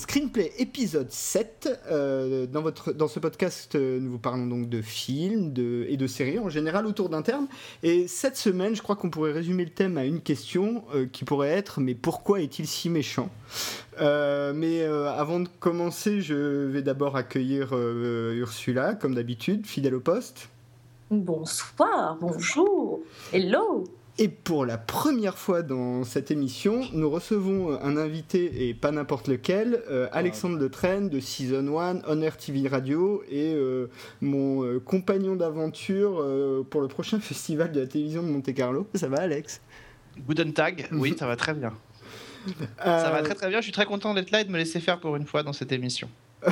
Screenplay épisode 7. Euh, dans, votre, dans ce podcast, euh, nous vous parlons donc de films de, et de séries en général autour d'un terme. Et cette semaine, je crois qu'on pourrait résumer le thème à une question euh, qui pourrait être Mais pourquoi est-il si méchant? Mais avant de commencer, je vais d'abord accueillir Ursula, comme d'habitude, fidèle au poste. Bonsoir, bonjour, hello et pour la première fois dans cette émission, nous recevons un invité, et pas n'importe lequel, euh, Alexandre de Train de Season 1, Honor TV Radio, et euh, mon euh, compagnon d'aventure pour le prochain festival de la télévision de Monte Carlo. Ça va, Alex? Guten Tag, oui, ça va très bien. Ça va très très bien, je suis très content d'être là et de me laisser faire pour une fois dans cette émission.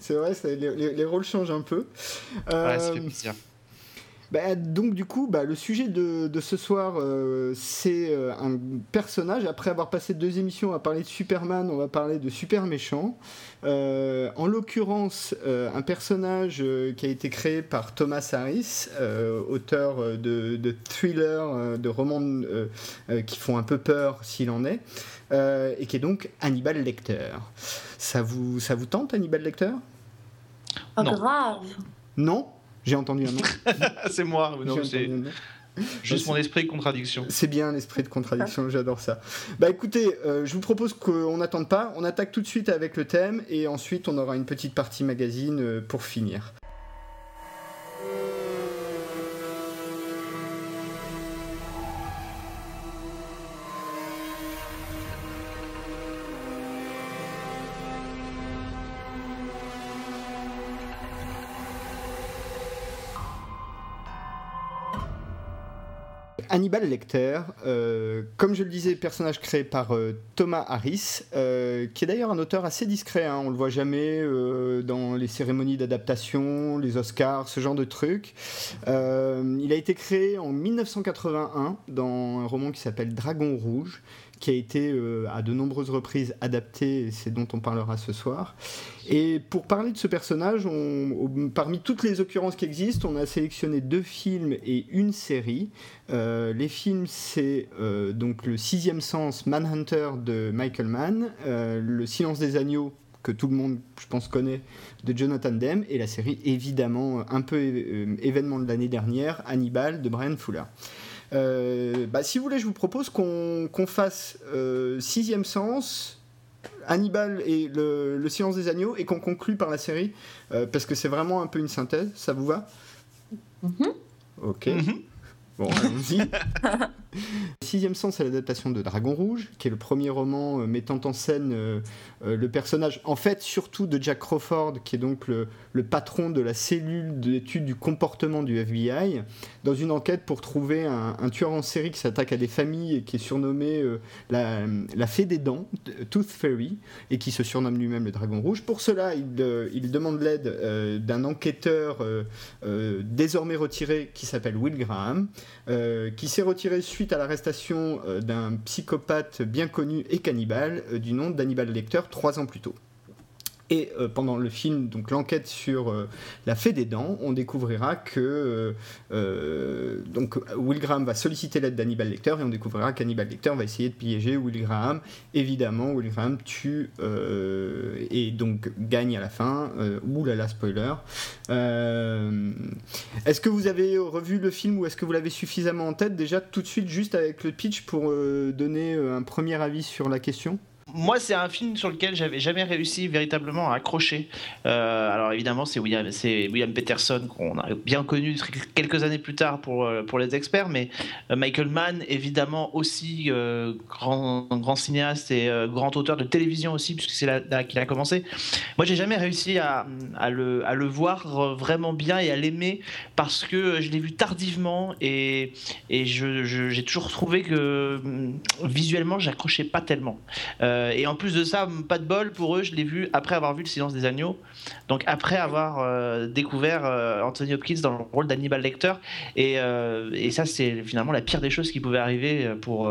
c'est vrai, les, rôles changent un peu. Ouais, ça fait plaisir. Bah, donc du coup, bah, le sujet de, ce soir, euh, c'est euh, un personnage. Après avoir passé deux émissions à parler de Superman, on va parler de Super Méchant. Euh, en l'occurrence, un personnage qui a été créé par Thomas Harris, auteur de, de thrillers, de romans qui font un peu peur s'il en est, et qui est donc Hannibal Lecter. Ça vous, ça vous tente, Hannibal Lecter? Oh, grave Non? J'ai entendu un nom. c'est moi, non, c'est juste mon esprit de contradiction. C'est bien l'esprit de contradiction, j'adore ça. Bah écoutez, euh, je vous propose qu'on n'attende pas, on attaque tout de suite avec le thème et ensuite on aura une petite partie magazine euh, pour finir. Hannibal Lecter, euh, comme je le disais, personnage créé par euh, Thomas Harris, euh, qui est d'ailleurs un auteur assez discret. Hein, on le voit jamais dans les cérémonies d'adaptation, les Oscars, ce genre de trucs. il a été créé en 1981 dans un roman qui s'appelle Dragon Rouge, qui a été euh, à de nombreuses reprises adapté, c'est dont on parlera ce soir. Et pour parler de ce personnage, parmi toutes les occurrences qui existent, on a sélectionné deux films et une série. Euh, les films, c'est euh, donc le sixième sens Manhunter de Michael Mann, Le silence des agneaux que tout le monde, je pense, connaît, de Jonathan Demme, et la série, évidemment, un peu événement de l'année dernière, Hannibal de Brian Fuller. Euh, bah, si vous voulez, je vous propose qu'on fasse euh, Sixième Sens, Hannibal et le, Silence des Agneaux, et qu'on conclue par la série, euh, parce que c'est vraiment un peu une synthèse. Ça vous va? Mm-hmm. Ok. Mm-hmm. Bon, allons-y. Sixième sens, c'est l'adaptation de Dragon Rouge, qui est le premier roman euh, mettant en scène euh, euh, le personnage, en fait, surtout de Jack Crawford, qui est donc le, patron de la cellule d'étude du comportement du FBI, dans une enquête pour trouver un, tueur en série qui s'attaque à des familles et qui est surnommé la, la, fée des dents, Tooth Fairy, et qui se surnomme lui-même le Dragon Rouge. Pour cela, il, il demande l'aide d'un enquêteur désormais retiré qui s'appelle Will Graham, qui s'est retiré suite à l'arrestation euh, d'un psychopathe bien connu et cannibale euh, du nom d'Hannibal Lecter trois ans plus tôt. Et euh, pendant le film, donc l'enquête sur euh, la fée des dents, on découvrira que euh, donc Will Graham va solliciter l'aide d'Hannibal Lecter et on découvrira qu'Hannibal Lecter va essayer de piéger Will Graham. Évidemment, Will Graham tue et donc gagne à la fin. là, spoiler. est-ce que vous avez revu le film ou est-ce que vous l'avez suffisamment en tête? Déjà tout de suite juste avec le pitch pour donner un premier avis sur la question moi, c'est un film sur lequel j'avais jamais réussi véritablement à accrocher. Euh, alors évidemment, c'est William, Peterson qu'on a bien connu quelques années plus tard pour euh, pour les experts, mais euh, Michael Mann, évidemment aussi grand cinéaste et grand auteur de télévision aussi, puisque c'est là, qu'il a commencé. Moi, j'ai jamais réussi à, le voir vraiment bien et à l'aimer parce que je l'ai vu tardivement et j'ai toujours trouvé que mm, visuellement, j'accrochais pas tellement. Et en plus de ça, pas de bol pour eux, je l'ai vu après avoir vu Le Silence des Agneaux. Donc après avoir euh, découvert euh, Anthony Hopkins dans le rôle d'Hannibal Lecter. Et, ça, c'est finalement la pire des choses qui pouvait arriver pour,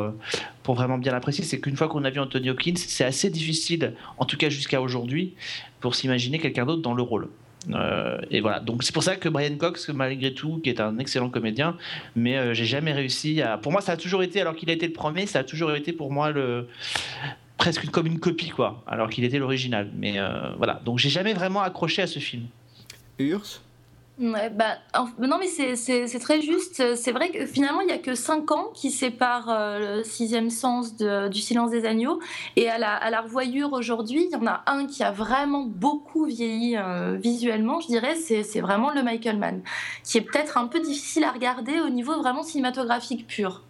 pour vraiment bien l'apprécier. C'est qu'une fois qu'on a vu Anthony Hopkins, c'est assez difficile, en tout cas jusqu'à aujourd'hui, pour s'imaginer quelqu'un d'autre dans le rôle. Euh, et voilà, donc c'est pour ça que Brian Cox, malgré tout, qui est un excellent comédien, mais euh, j'ai jamais réussi à. Pour moi, ça a toujours été, alors qu'il a été le premier, ça a toujours été pour moi le presque comme une copie, quoi, alors qu'il était l'original. Mais euh, voilà, donc j'ai jamais vraiment accroché à ce film. Urs Ouais, bah, non, mais c'est très juste. C'est vrai que finalement, il n'y a que 5 ans qui séparent euh, le sixième sens du silence des agneaux. Et à la, à la revoyure aujourd'hui, il y en a un qui a vraiment beaucoup vieilli euh, visuellement, je dirais, c'est vraiment le Michael Mann, qui est peut-être un peu difficile à regarder au niveau vraiment cinématographique pur.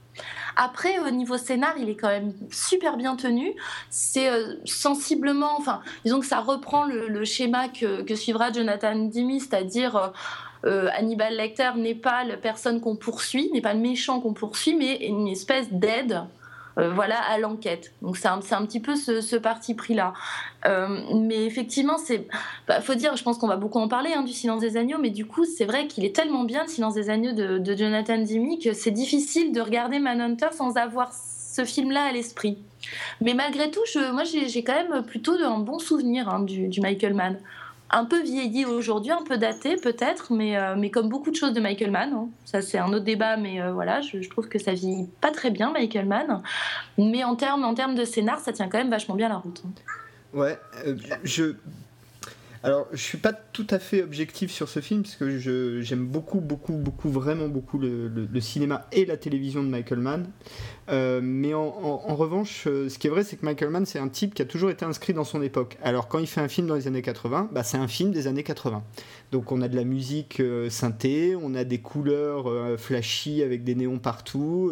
Après, au niveau scénar, il est quand même super bien tenu. C'est euh, sensiblement, enfin, disons que ça reprend le, schéma que, suivra Jonathan Demi, c'est-à-dire euh, euh, Hannibal Lecter n'est pas la personne qu'on poursuit, n'est pas le méchant qu'on poursuit, mais une espèce d'aide voilà, à l'enquête. Donc c'est un, un, petit peu ce, parti pris-là. Euh, mais effectivement, c'est, bah, faut dire, je pense qu'on va beaucoup en parler hein, du Silence des agneaux, mais du coup, c'est vrai qu'il est tellement bien le Silence des agneaux de, Jonathan Demme que c'est difficile de regarder Manhunter sans avoir ce film-là à l'esprit. Mais malgré tout, je, moi, j'ai quand même plutôt un bon souvenir hein, du Michael Mann un peu vieilli aujourd'hui, un peu daté peut-être, mais, euh, mais comme beaucoup de choses de Michael Mann. Hein. Ça, c'est un autre débat, mais euh, voilà, je, trouve que ça vieillit pas très bien, Michael Mann. Mais en termes en de scénar, ça tient quand même vachement bien la route. Hein. Ouais, euh, je alors, je suis pas tout à fait objectif sur ce film, parce que j'aime beaucoup, beaucoup, beaucoup, vraiment beaucoup le, cinéma et la télévision de Michael Mann. Euh, mais en, revanche, euh, ce qui est vrai, c'est que Michael Mann, c'est un type qui a toujours été inscrit dans son époque. Alors, quand il fait un film dans les années 80, bah, c'est un film des années 80. Donc, on a de la musique euh, synthé, on a des couleurs flashy avec des néons partout.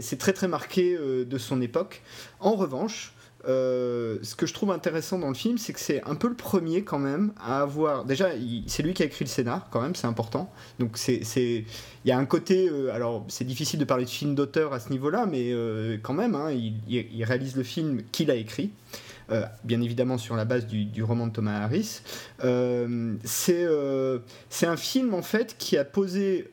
c'est très, très marqué de son époque. En revanche, euh, ce que je trouve intéressant dans le film, c'est que c'est un peu le premier quand même à avoir. Déjà, c'est lui qui a écrit le scénar, quand même, c'est important. Donc, c'est, il y a un côté. Euh, alors, c'est difficile de parler de film d'auteur à ce niveau-là, mais euh, quand même, hein, il, réalise le film qu'il a écrit. Euh, bien évidemment sur la base du, roman de Thomas Harris. Euh, euh, c'est un film en fait qui a posé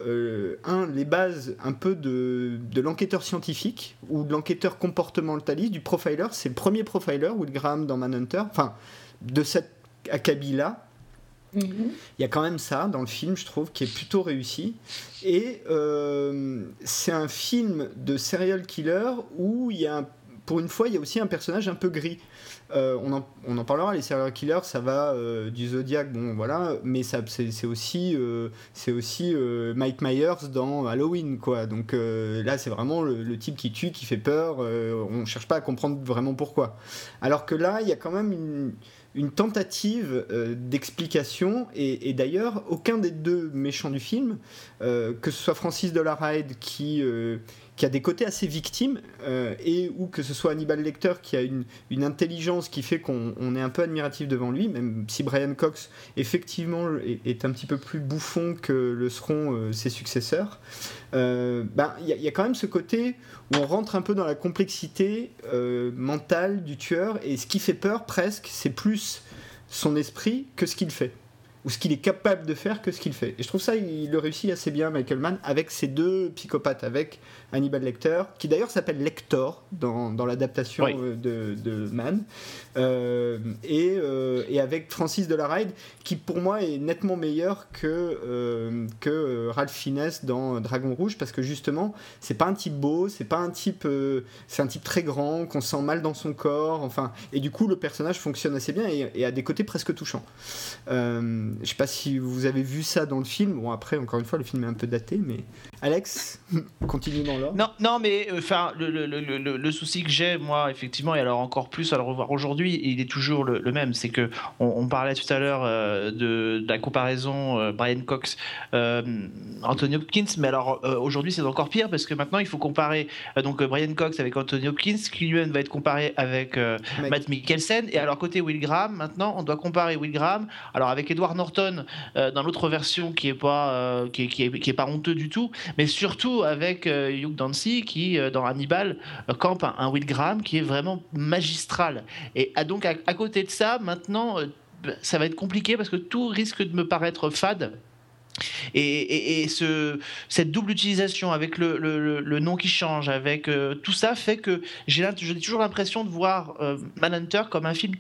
un, les bases un peu de, de l'enquêteur scientifique ou de l'enquêteur comportementaliste, du profiler. C'est le premier profiler, Will Graham dans Manhunter, enfin de cet acabit-là. Mm-hmm. Il y a quand même ça dans le film, je trouve, qui est plutôt réussi. Et c'est un film de serial killer où il y a, pour une fois, il y a aussi un personnage un peu gris. Euh, on, en, parlera, les serial killers, ça va euh, du Zodiac, bon voilà, mais c'est aussi, euh, Mike Myers dans Halloween, quoi. Donc là, c'est vraiment le, type qui tue, qui fait peur, on cherche pas à comprendre vraiment pourquoi. Alors que là, il y a quand même une, une tentative d'explication, et, d'ailleurs, aucun des deux méchants du film, que ce soit Francis Delaride qui qui a des côtés assez victimes, euh, et ou que ce soit Hannibal Lecter qui a une, intelligence qui fait qu'on est un peu admiratif devant lui, même si Brian Cox effectivement est, un petit peu plus bouffon que le seront euh, ses successeurs. Euh, ben, il y, a quand même ce côté où on rentre un peu dans la complexité mentale du tueur, et ce qui fait peur presque, c'est plus son esprit que ce qu'il fait ou ce qu'il est capable de faire que ce qu'il fait. Et je trouve ça, il le réussit assez bien, Michael Mann, avec ses deux psychopathes, avec Hannibal Lecter, qui d'ailleurs s'appelle Lector dans, dans l'adaptation euh, de, de, Mann, euh, et, euh, et, avec Francis Delaride, qui pour moi est nettement meilleur que, que Ralph Fiennes dans Dragon Rouge, parce que justement, c'est pas un type beau, c'est pas un type, c'est un type très grand, qu'on sent mal dans son corps, enfin, et du coup, le personnage fonctionne assez bien et, et a des côtés presque touchants. Je sais pas si vous avez vu ça dans le film. Bon, après, encore une fois, le film est un peu daté, mais. Alex, continue dans l'ordre. Non, non, mais enfin, le, le, le, le, souci que j'ai, moi, effectivement, et alors encore plus à le revoir aujourd'hui, il est toujours le, même. C'est que on, parlait tout à l'heure de, de, la comparaison Brian Cox, Anthony Hopkins, mais alors aujourd'hui, c'est encore pire parce que maintenant, il faut comparer donc Brian Cox avec Anthony Hopkins, qui lui-même va être comparé avec Matt Mikkelsen, et alors côté Will Graham, maintenant, on doit comparer Will Graham, alors avec Edward Norton euh, dans l'autre version qui est pas euh, qui, est, pas honteux du tout, mais surtout avec euh, Hugh Dancy qui dans Hannibal campe un, Will Graham qui est vraiment magistral. Et ah, donc à, côté de ça, maintenant ça va être compliqué parce que tout risque de me paraître fade. Et, ce, cette double utilisation avec le, nom qui change, avec tout ça fait que j'ai toujours l'impression de voir Manhunter comme un film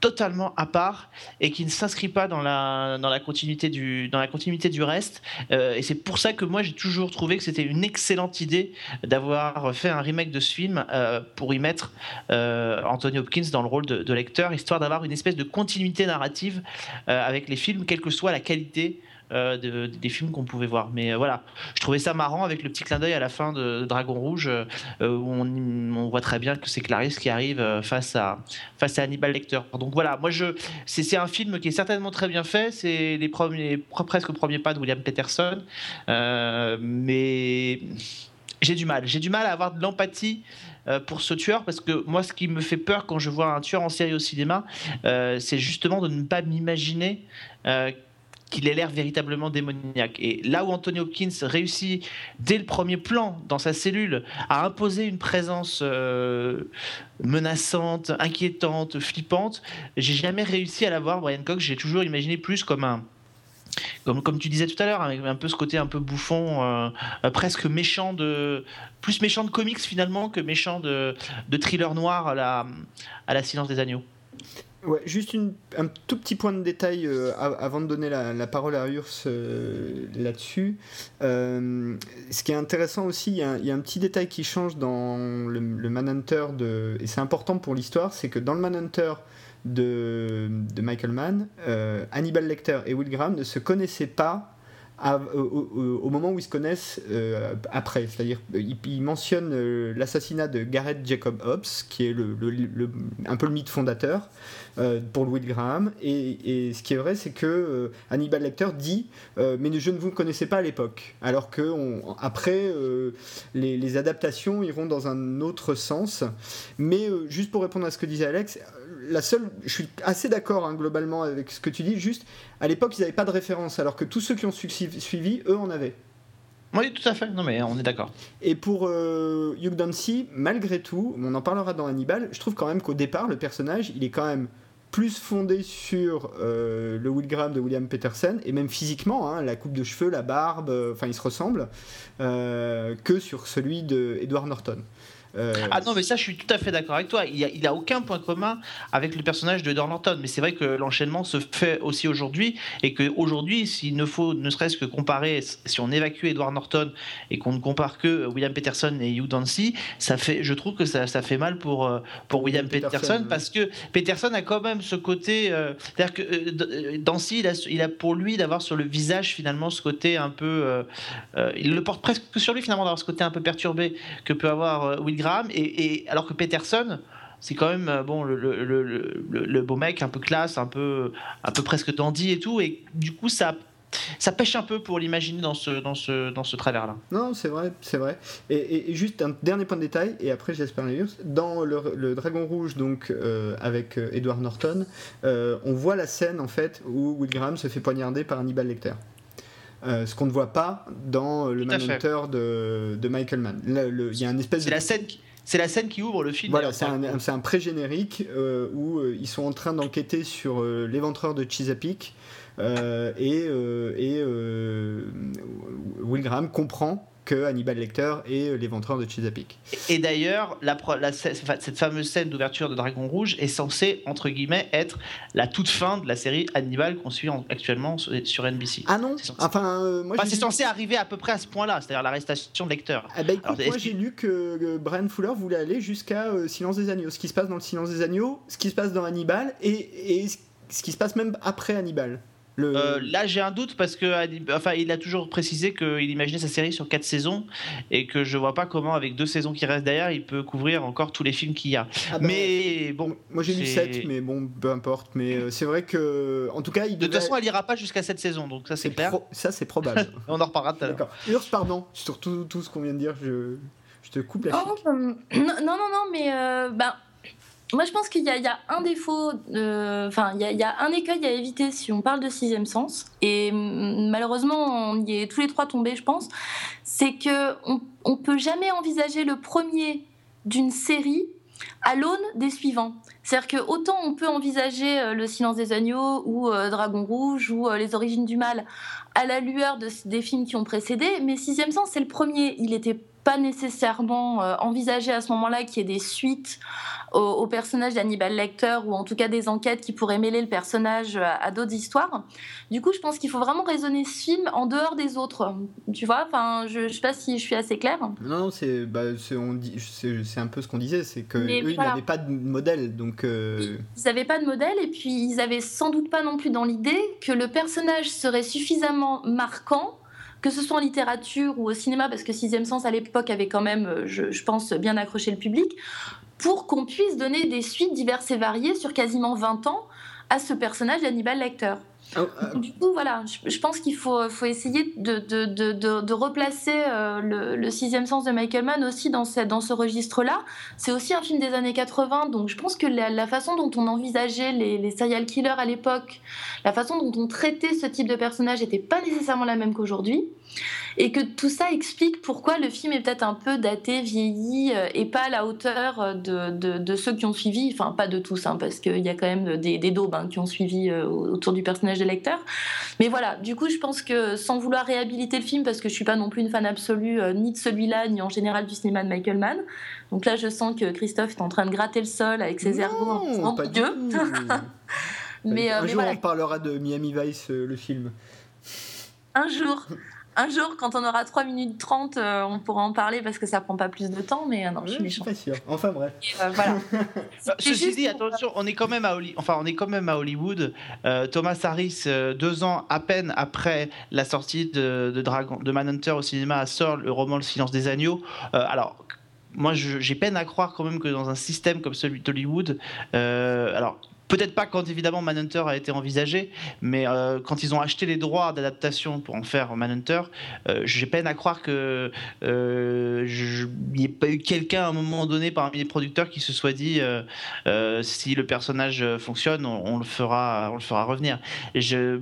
totalement à part et qui ne s'inscrit pas dans la, dans la, continuité, du, dans la continuité du reste. Euh, et c'est pour ça que moi j'ai toujours trouvé que c'était une excellente idée d'avoir fait un remake de ce film euh, pour y mettre euh, Anthony Hopkins dans le rôle de, de lecteur, histoire d'avoir une espèce de continuité narrative avec les films, quelle que soit la qualité euh, des films qu'on pouvait voir. Mais euh, voilà, je trouvais ça marrant avec le petit clin d'œil à la fin de, Dragon Rouge, euh, où on, voit très bien que c'est Clarisse qui arrive face à, face à Hannibal Lecter. Donc voilà, moi c'est un film qui est certainement très bien fait. C'est les premiers, presque premiers pas de William Peterson, mais j'ai du mal. J'ai du mal à avoir de l'empathie pour ce tueur parce que moi, ce qui me fait peur quand je vois un tueur en série au cinéma, c'est justement de ne pas m'imaginer qu'il ait l'air véritablement démoniaque. Et là où Anthony Hopkins réussit dès le premier plan dans sa cellule à imposer une présence euh, menaçante, inquiétante, flippante, j'ai jamais réussi à la voir. Brian Cox, j'ai toujours imaginé plus comme un comme, comme tu disais tout à l'heure, avec un peu ce côté un peu bouffon, euh, presque méchant de, plus méchant de comics finalement que méchant de, de thriller noir à la, à la Silence des agneaux. Ouais, juste un tout petit point de détail euh, avant de donner la, parole à Urs euh, là-dessus. Euh, ce qui est intéressant aussi, il y, a, un petit détail qui change dans le, le Manhunter, de, et c'est important pour l'histoire, c'est que dans le Manhunter de, de Michael Mann, Hannibal Lecter et Will Graham ne se connaissaient pas au, moment où ils se connaissent euh, après. C'est-à-dire, il, mentionne euh, l'assassinat de Gareth Jacob Hobbs, qui est le, un peu le mythe fondateur euh, pour Louis Graham. Et, ce qui est vrai, c'est que Hannibal Lecter dit Mais je ne vous connaissais pas à l'époque. Alors que après, les, adaptations iront dans un autre sens. Mais juste pour répondre à ce que disait Alex, la seule, je suis assez d'accord hein, globalement avec ce que tu dis, juste à l'époque ils n'avaient pas de référence, alors que tous ceux qui ont suivi, eux en avaient. Oui, tout à fait. Non, mais on est d'accord. Et pour euh, Hugh Dancy, malgré tout, on en parlera dans Hannibal, je trouve quand même qu'au départ, le personnage, il est quand même plus fondé sur euh, le Will Graham de William Peterson, et même physiquement, hein, la coupe de cheveux, la barbe, euh, enfin, il se ressemble, que sur celui de Edward Norton. Euh, ah non, mais ça, je suis tout à fait d'accord avec toi. Il n'a il a aucun point commun avec le personnage de Edward Norton. Mais c'est vrai que l'enchaînement se fait aussi aujourd'hui. Et qu'aujourd'hui, s'il ne faut ne serait-ce que comparer, si on évacue Edward Norton et qu'on ne compare que William Peterson et Hugh Dancy, ça fait, je trouve que ça, ça fait mal pour, euh, pour William Peterson, parce que Peterson a quand même ce côté. Euh, c'est-à-dire que Dancy, il a, il a, pour lui d'avoir sur le visage finalement ce côté un peu. il le porte presque sur lui finalement d'avoir ce côté un peu perturbé que peut avoir Will et, alors que Peterson, c'est quand même euh, bon le, beau mec un peu classe un peu un peu presque dandy et tout et du coup ça ça pêche un peu pour l'imaginer dans ce dans ce dans ce travers là non c'est vrai c'est vrai. Et, juste un dernier point de détail et après j'espère les dans le, Dragon Rouge donc euh, avec euh, Edward Norton on voit la scène en fait où Will Graham se fait poignarder par Hannibal Lecter ce qu'on ne voit pas dans le Manhunter de, de, Michael Mann. Il y a une espèce de... la scène c'est la scène qui ouvre le film. Voilà, c'est un, pré-générique euh, où euh, ils sont en train d'enquêter sur euh, l'éventreur de Chesapeake et, et Will Graham comprend que Hannibal Lecter et l'éventreur de Chesapeake. Et d'ailleurs, la, cette fameuse scène d'ouverture de Dragon Rouge est censée, entre guillemets, être la toute fin de la série Hannibal qu'on suit actuellement sur NBC. Ah non Enfin, euh, moi c'est censé arriver à peu près à ce point-là, c'est-à-dire l'arrestation de Lecter. Ah bah moi j'ai lu que Brian Fuller voulait aller jusqu'à euh, Silence des Agneaux. Ce qui se passe dans le Silence des Agneaux, ce qui se passe dans Hannibal et, et ce qui se passe même après Hannibal. Euh, là, j'ai un doute parce que, enfin, il a toujours précisé qu'il imaginait sa série sur quatre saisons et que je vois pas comment, avec deux saisons qui restent derrière, il peut couvrir encore tous les films qu'il y a. Ah bah, mais bon, moi j'ai lu 7 mais bon, peu importe. Mais euh, c'est vrai que, en tout cas, il de toute façon, elle ira pas jusqu'à cette saison, donc ça c'est clair. Ça c'est probable. On en reparlera tout à l'heure. Urs, pardon, sur tout, tout ce qu'on vient de dire, je, je te coupe la. Oh, non, non, non, mais ben moi, je pense qu'il y, a un défaut, enfin, il, y a un écueil à éviter si on parle de sixième sens, et malheureusement, on y est tous les trois tombés, je pense, c'est que on, on peut jamais envisager le premier d'une série à l'aune des suivants. C'est-à-dire que autant on peut envisager euh, Le Silence des Agneaux ou euh, Dragon Rouge ou euh, Les Origines du Mal à la lueur de, des films qui ont précédé, mais Sixième Sens, c'est le premier. Il était pas nécessairement euh, envisager à ce moment-là qu'il y ait des suites au, personnage d'Hannibal Lecter ou en tout cas des enquêtes qui pourraient mêler le personnage à, d'autres histoires. Du coup, je pense qu'il faut vraiment raisonner ce film en dehors des autres. Tu vois, enfin, je, je sais pas si je suis assez claire. Non, c'est bah, c'est un peu ce qu'on disait, c'est que ils n'avaient pas de modèle, donc. Euh, ils n'avaient pas de modèle et puis ils avaient sans doute pas non plus dans l'idée que le personnage serait suffisamment marquant que ce soit en littérature ou au cinéma, parce que Sixième Sens à l'époque avait quand même, euh, je, pense, bien accroché le public, pour qu'on puisse donner des suites diverses et variées sur quasiment 20 ans à ce personnage d'Hannibal Lecter. Oh, euh, du coup, voilà, je, pense qu'il faut, essayer de, replacer euh, le, sixième sens de Michael Mann aussi dans ce registre-là. C'est aussi un film des années 80, donc je pense que la, façon dont on envisageait les, les serial killers à l'époque, la façon dont on traitait ce type de personnage n'était pas nécessairement la même qu'aujourd'hui et que tout ça explique pourquoi le film est peut-être un peu daté, vieilli euh, et pas à la hauteur euh, de, de, ceux qui ont suivi, enfin pas de tous, hein, parce qu'il y a quand même des, des daubes hein, qui ont suivi euh, autour du personnage de lecteur. Mais voilà, du coup je pense que sans vouloir réhabiliter le film, parce que je suis pas non plus une fan absolue ni de celui-là, ni en général du cinéma de Michael Mann, donc là je sens que Christophe est en train de gratter le sol avec ses ergots en Dieu. mais, un jour on parlera de Miami Vice, le film. Un jour un jour, quand on aura 3 minutes 30, euh, on pourra en parler parce que ça prend pas plus de temps, mais euh, non, je suis méchant. pas sûr. Enfin bref. Euh, voilà. Bah, ceci dit, attention, on est quand même à, enfin, on est quand même à Hollywood. Thomas Harris, deux ans à peine après la sortie de, de, Dragon, de Manhunter au cinéma, sort le roman Le silence des agneaux. alors, moi, j'ai peine à croire quand même que dans un système comme celui d'Hollywood, alors Peut-être pas quand évidemment Manhunter a été envisagé, mais euh, quand ils ont acheté les droits d'adaptation pour en faire Manhunter, euh, j'ai peine à croire que euh, n'y ait pas eu quelqu'un à un moment donné parmi les producteurs qui se soit dit euh, si le personnage fonctionne, on, le fera, on le fera revenir. Je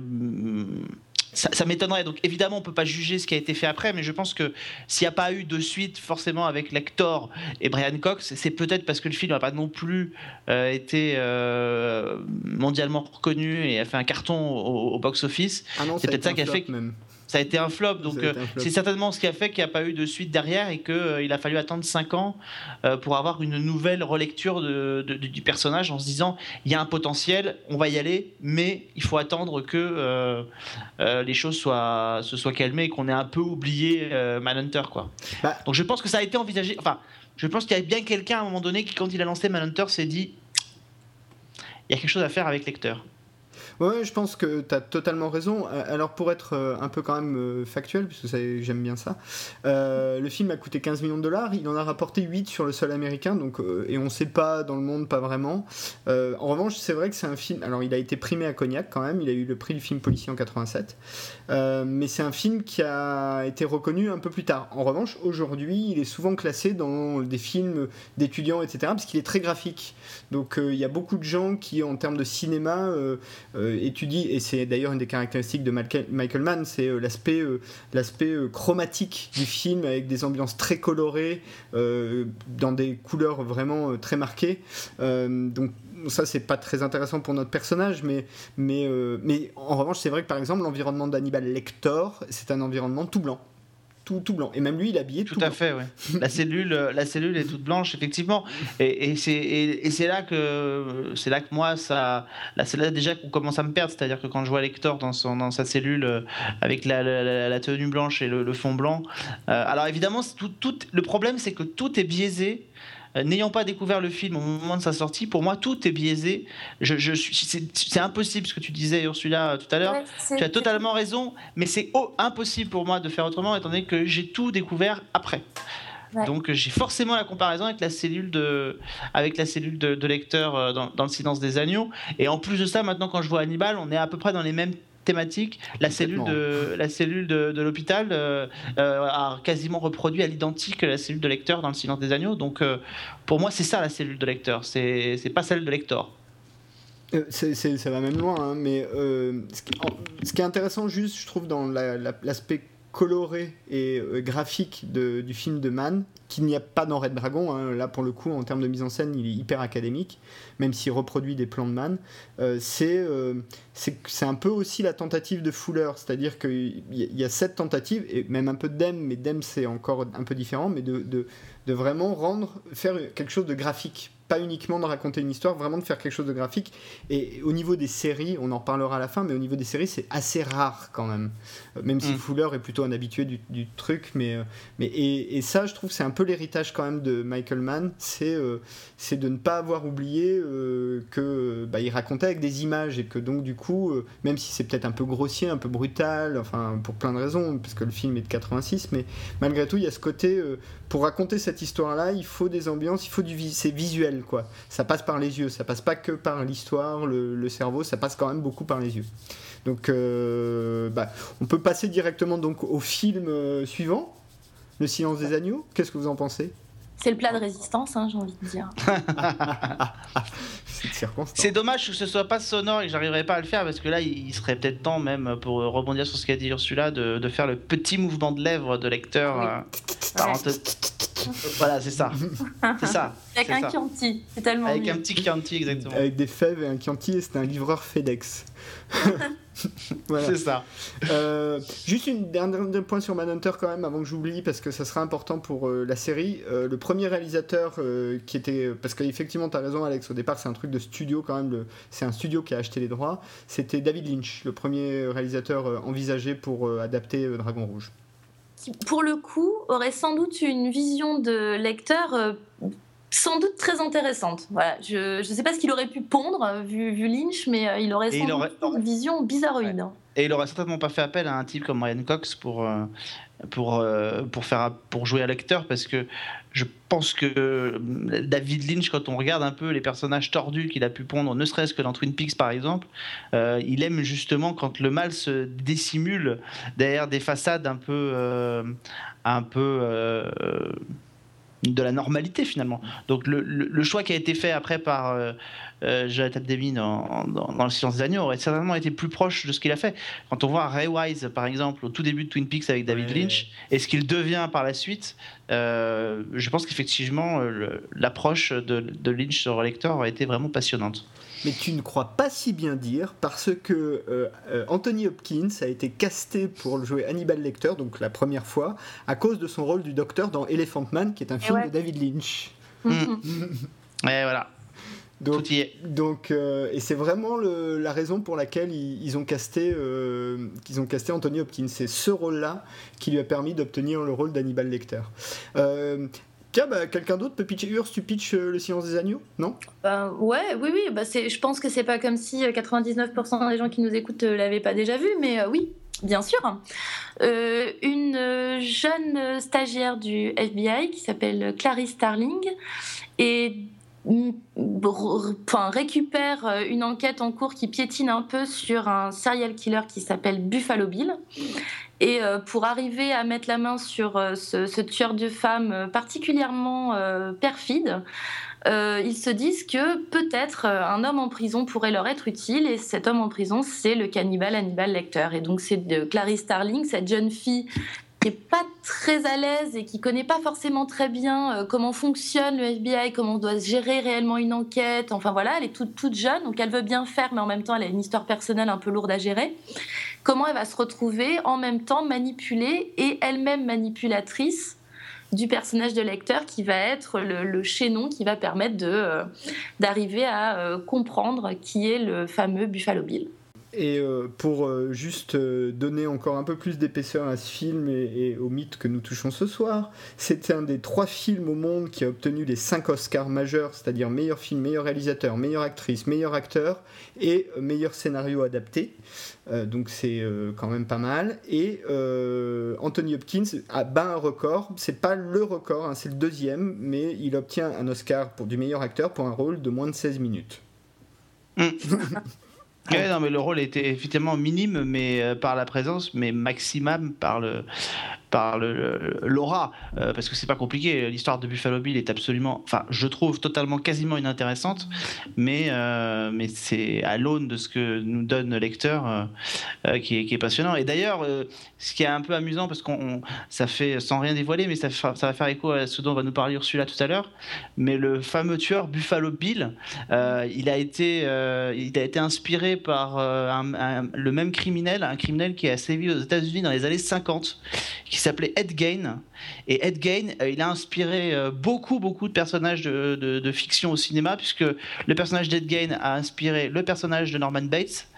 ça, m'étonnerait. Donc évidemment, on peut pas juger ce qui a été fait après, mais je pense que s'il n'y a pas eu de suite forcément avec Lector et Brian Cox, c'est peut-être parce que le film n'a pas non plus euh, été euh, mondialement reconnu et a fait un carton au, box-office. Ah c'est peut-être ça qui a fait. Même ça a été un flop. Donc euh, c'est certainement ce qui a fait qu'il n'y a pas eu de suite derrière et qu'il euh, a fallu attendre 5 ans euh, pour avoir une nouvelle relecture de, du personnage en se disant il y a un potentiel, on va y aller, mais il faut attendre que les choses soient, se soient calmées et qu'on ait un peu oublié Manhunter. Quoi. Bah. Donc je pense que ça a été envisagé. Enfin, je pense qu'il y a bien quelqu'un à un moment donné qui, quand il a lancé Manhunter, s'est dit il y a quelque chose à faire avec Lecteur. Ouais, je pense que tu as totalement raison. Euh, alors, pour être euh, un peu quand même euh, factuel, puisque j'aime bien ça, le film a coûté 15 millions de dollars. Il en a rapporté 8 sur le sol américain, donc, et on sait pas dans le monde, pas vraiment. en revanche, c'est vrai que c'est un film. Alors, il a été primé à Cognac quand même. Il a eu le prix du film policier en 87. mais c'est un film qui a été reconnu un peu plus tard. En revanche, aujourd'hui, il est souvent classé dans des films d'étudiants, etc., parce qu'il est très graphique. Donc, il y a beaucoup de gens qui, en termes de cinéma, euh, étudie, et c'est d'ailleurs une des caractéristiques de Michael Mann, c'est euh, l'aspect euh, l'aspect chromatique du film avec des ambiances très colorées, dans des couleurs vraiment très marquées. donc ça c'est pas très intéressant pour notre personnage, mais, mais, mais en revanche c'est vrai que par exemple l'environnement d'Hannibal Lector, c'est un environnement tout blanc tout, tout, blanc. Et même lui, il est habillé tout, à fait, ouais. la, cellule, euh, la cellule est toute blanche, effectivement. Et, et c'est là, que, là que moi, ça, là, c'est là déjà qu'on commence à me perdre. C'est-à-dire que quand je vois Lector dans, son, dans sa cellule euh, avec la, la, tenue blanche et le, fond blanc, euh, alors évidemment, tout, tout, le problème, c'est que tout est biaisé n'ayant pas découvert le film au moment de sa sortie, pour moi, tout est biaisé. Je, je c'est impossible ce que tu disais, Ursula, tout à l'heure. tu as totalement raison, mais c'est impossible pour moi de faire autrement, étant donné que j'ai tout découvert après. Donc j'ai forcément la comparaison avec la cellule de, avec la cellule de, lecteur euh, dans, dans, le silence des agneaux. Et en plus de ça, maintenant quand je vois Hannibal, on est à peu près dans les mêmes thématiques. La cellule de, la cellule de, l'hôpital euh, euh, a quasiment reproduit à l'identique la cellule de lecteur dans le silence des agneaux. Donc pour moi, c'est ça la cellule de lecteur. C'est, c'est pas celle de lecteur. ça va même loin, hein, mais ce qui, ce, qui, est intéressant juste, je trouve, dans l'aspect coloré et euh, graphique du film de Mann, qu'il n'y a pas dans Red Dragon. Hein. Là, pour le coup, en termes de mise en scène, il est hyper académique, même s'il reproduit des plans de Mann. Euh, euh, c'est un peu aussi la tentative de Fuller, c'est-à-dire qu'il y, a cette tentative, et même un peu de Dem, mais Dem c'est encore un peu différent, mais de, de, de vraiment rendre, faire quelque chose de graphique pas uniquement de raconter une histoire, vraiment de faire quelque chose de graphique. Et au niveau des séries, on en parlera à la fin, mais au niveau des séries, c'est assez rare quand même. Euh, même si mm. Fuller est plutôt un habitué du, truc, mais, euh, mais et, ça, je trouve, c'est un peu l'héritage quand même de Michael Mann, c'est euh, c'est de ne pas avoir oublié que bah, il racontait avec des images et que donc du coup, même si c'est peut-être un peu grossier, un peu brutal, enfin pour plein de raisons, parce que le film est de 86, mais malgré tout, il y a ce côté pour raconter cette histoire-là, il faut des ambiances, il faut du c'est visuel quoi. Ça passe par les yeux, ça passe pas que par l'histoire, le, cerveau, ça passe quand même beaucoup par les yeux. Donc, euh, bah, on peut passer directement donc au film euh, suivant, Le Silence des agneaux. Qu'est-ce que vous en pensez? C'est le plat de résistance, hein, j'ai envie de dire. c'est dommage que ce soit pas sonore et que j'arriverai pas à le faire parce que là, il serait peut-être temps même pour rebondir sur ce qu'a dit Ursula de, de, faire le petit mouvement de lèvres de lecteur. Euh, voilà, c'est ça. C'est ça. Avec un Chianti, c'est tellement Avec un petit Chianti, exactement. Avec des fèves et un Chianti, et c'était un livreur FedEx. C'est ça. Euh, juste une dernière point sur Manhunter quand même avant que j'oublie parce que ça sera important pour euh, la série. Euh, le premier réalisateur qui était parce qu'effectivement tu as raison Alex au départ c'est un truc de studio quand même c'est un studio qui a acheté les droits. C'était David Lynch le premier réalisateur envisagé pour adapter Dragon Rouge. Qui pour le coup aurait sans doute une vision de lecteur sans doute très intéressante. Voilà, je ne sais pas ce qu'il aurait pu pondre vu, vu Lynch, mais euh, il aurait sans doute une vision bizarroïde. Hein. Et il aurait certainement pas fait appel à un type comme Ryan Cox pour, euh, pour, euh, pour, faire, pour jouer à l'acteur, parce que je pense que David Lynch, quand on regarde un peu les personnages tordus qu'il a pu pondre, ne serait-ce que dans Twin Peaks par exemple, il aime justement quand le mal se dissimule derrière des façades un peu, un peu de la normalité finalement. Donc le, choix qui a été fait après par euh, euh Jonathan dans, Le Silence des Agneaux aurait certainement été plus proche de ce qu'il a fait. Quand on voit Ray Wise par exemple au tout début de Twin Peaks avec David Lynch et ce qu'il devient par la suite, euh, je pense qu'effectivement l'approche de, de, Lynch sur le lecteur aurait été vraiment passionnante mais tu ne crois pas si bien dire parce que euh, euh, Anthony Hopkins a été casté pour jouer Hannibal Lecter, donc la première fois, à cause de son rôle du docteur dans Elephant Man, qui est un film de David Lynch. Mm. et voilà. Donc, donc euh, et c'est vraiment la raison pour laquelle ils, ont casté, qu'ils ont casté Anthony Hopkins. C'est ce rôle-là qui lui a permis d'obtenir le rôle d'Hannibal Lecter. Bah, quelqu'un d'autre peut pitcher Urs, tu pitches euh, le silence des agneaux, non? Bah, Ouais, oui, oui. Bah, je pense que c'est pas comme si 99% euh, des gens qui nous écoutent euh, l'avaient pas déjà vu, mais oui, bien sûr. une jeune stagiaire du FBI qui s'appelle Clarice Starling mm, récupère une enquête en cours qui piétine un peu sur un serial killer qui s'appelle Buffalo Bill. Et euh, pour arriver à mettre la main sur euh, ce, tueur de femmes euh, particulièrement perfide, ils se disent que peut-être un homme en prison pourrait leur être utile. Et cet homme en prison c'est le cannibale Hannibal Lecter. Et donc c'est de Clarice Starling cette jeune fille qui n'est pas très à l'aise et qui connaît pas forcément très bien comment fonctionne le FBI, comment on doit gérer réellement une enquête. Enfin voilà, elle est toute, toute jeune, donc elle veut bien faire, mais en même temps, elle a une histoire personnelle un peu lourde à gérer comment elle va se retrouver en même temps manipulée et elle-même manipulatrice du personnage de lecteur qui va être le, chaînon qui va permettre euh, d'arriver à euh, comprendre qui est le fameux Buffalo Bill. Et euh, pour euh, juste euh, donner encore un peu plus d'épaisseur à ce film et, au mythe que nous touchons ce soir, c'est un des trois films au monde qui a obtenu les cinq Oscars majeurs, c'est-à-dire meilleur film, meilleur réalisateur, meilleure actrice, meilleur acteur et meilleur scénario adapté. donc c'est quand même pas mal. Et Anthony Hopkins a bat un record. C'est pas le record, hein, c'est le deuxième, mais il obtient un Oscar pour du meilleur acteur pour un rôle de moins de 16 minutes. Ouais, non, mais le rôle était effectivement minime, mais euh, par la présence, mais maximum par le, par l'aura, euh, parce que c'est pas compliqué. L'histoire de Buffalo Bill est absolument, enfin, je trouve totalement quasiment inintéressante, mais, euh, mais c'est à l'aune de ce que nous donne le lecteur qui, est, qui, est, passionnant. Et d'ailleurs, ce qui est un peu amusant, parce qu'on ça fait, sans rien dévoiler, mais ça, ça, va faire écho à ce dont va nous parler Ursula tout à l'heure, mais le fameux tueur Buffalo Bill, il, a été, il a été inspiré par le même criminel, un criminel qui a sévi aux États-Unis dans les années 50, qui s'appelait Ed Gain. Et Ed Gain, euh, il a inspiré euh, beaucoup, beaucoup de personnages de, fiction au cinéma, puisque le personnage d'Ed Gain a inspiré le personnage de Norman Bates euh,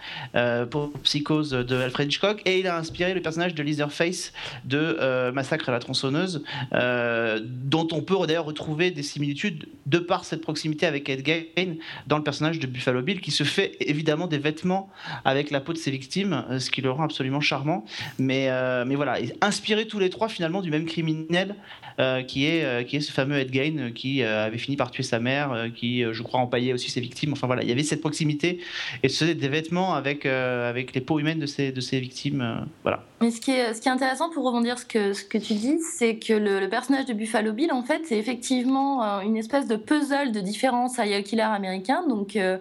pour Psychose de Alfred Hitchcock, et il a inspiré le personnage de Leatherface de Massacre à la tronçonneuse, dont on peut d'ailleurs retrouver des similitudes de par cette proximité avec Ed Gain dans le personnage de Buffalo Bill, qui se fait évidemment des vêtements avec la peau de ses victimes, ce qui le rend absolument charmant. Mais, mais voilà, inspiré tous les trois finalement du même criminel euh, qui, est, euh, qui est ce fameux Ed Gein euh, qui avait fini par tuer sa mère, qui, je crois, empaillait aussi ses victimes. Enfin voilà, il y avait cette proximité et ce des vêtements avec, avec les peaux humaines de ses, de ses victimes. voilà. Mais ce qui, est, ce qui est intéressant pour rebondir ce que, ce que tu dis, c'est que le, personnage de Buffalo Bill, en fait, c'est effectivement une espèce de puzzle de différents serial killers américains. Donc il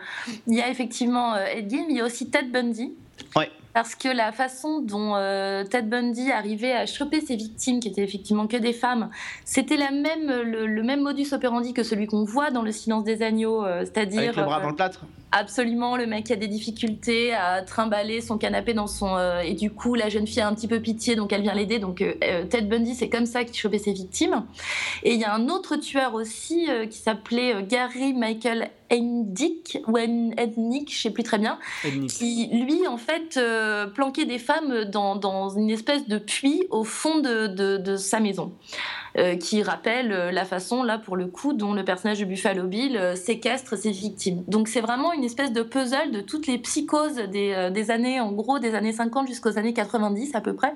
y a effectivement Ed Gein, mais il y a aussi Ted Bundy. Ouais parce que la façon dont euh, Ted Bundy arrivait à choper ses victimes, qui étaient effectivement que des femmes, c'était la même, le, même modus operandi que celui qu'on voit dans Le Silence des Agneaux, euh, c'est-à-dire... Avec le bras dans le plâtre Absolument, le mec a des difficultés à trimballer son canapé dans son... Euh, et du coup, la jeune fille a un petit peu pitié, donc elle vient l'aider. Donc Ted Bundy, c'est comme ça qu'il chopait ses victimes. Et il y a un autre tueur aussi qui s'appelait Gary Michael Endick ou Ednick, je sais plus très bien, qui lui en fait euh, planquait des femmes dans, dans, une espèce de puits au fond de, de, de sa maison. Euh, qui rappelle euh, la façon, là, pour le coup, dont le personnage de Buffalo Bill euh, séquestre ses victimes. Donc c'est vraiment une espèce de puzzle de toutes les psychoses des, années, en gros, des années 50 jusqu'aux années 90 à peu près,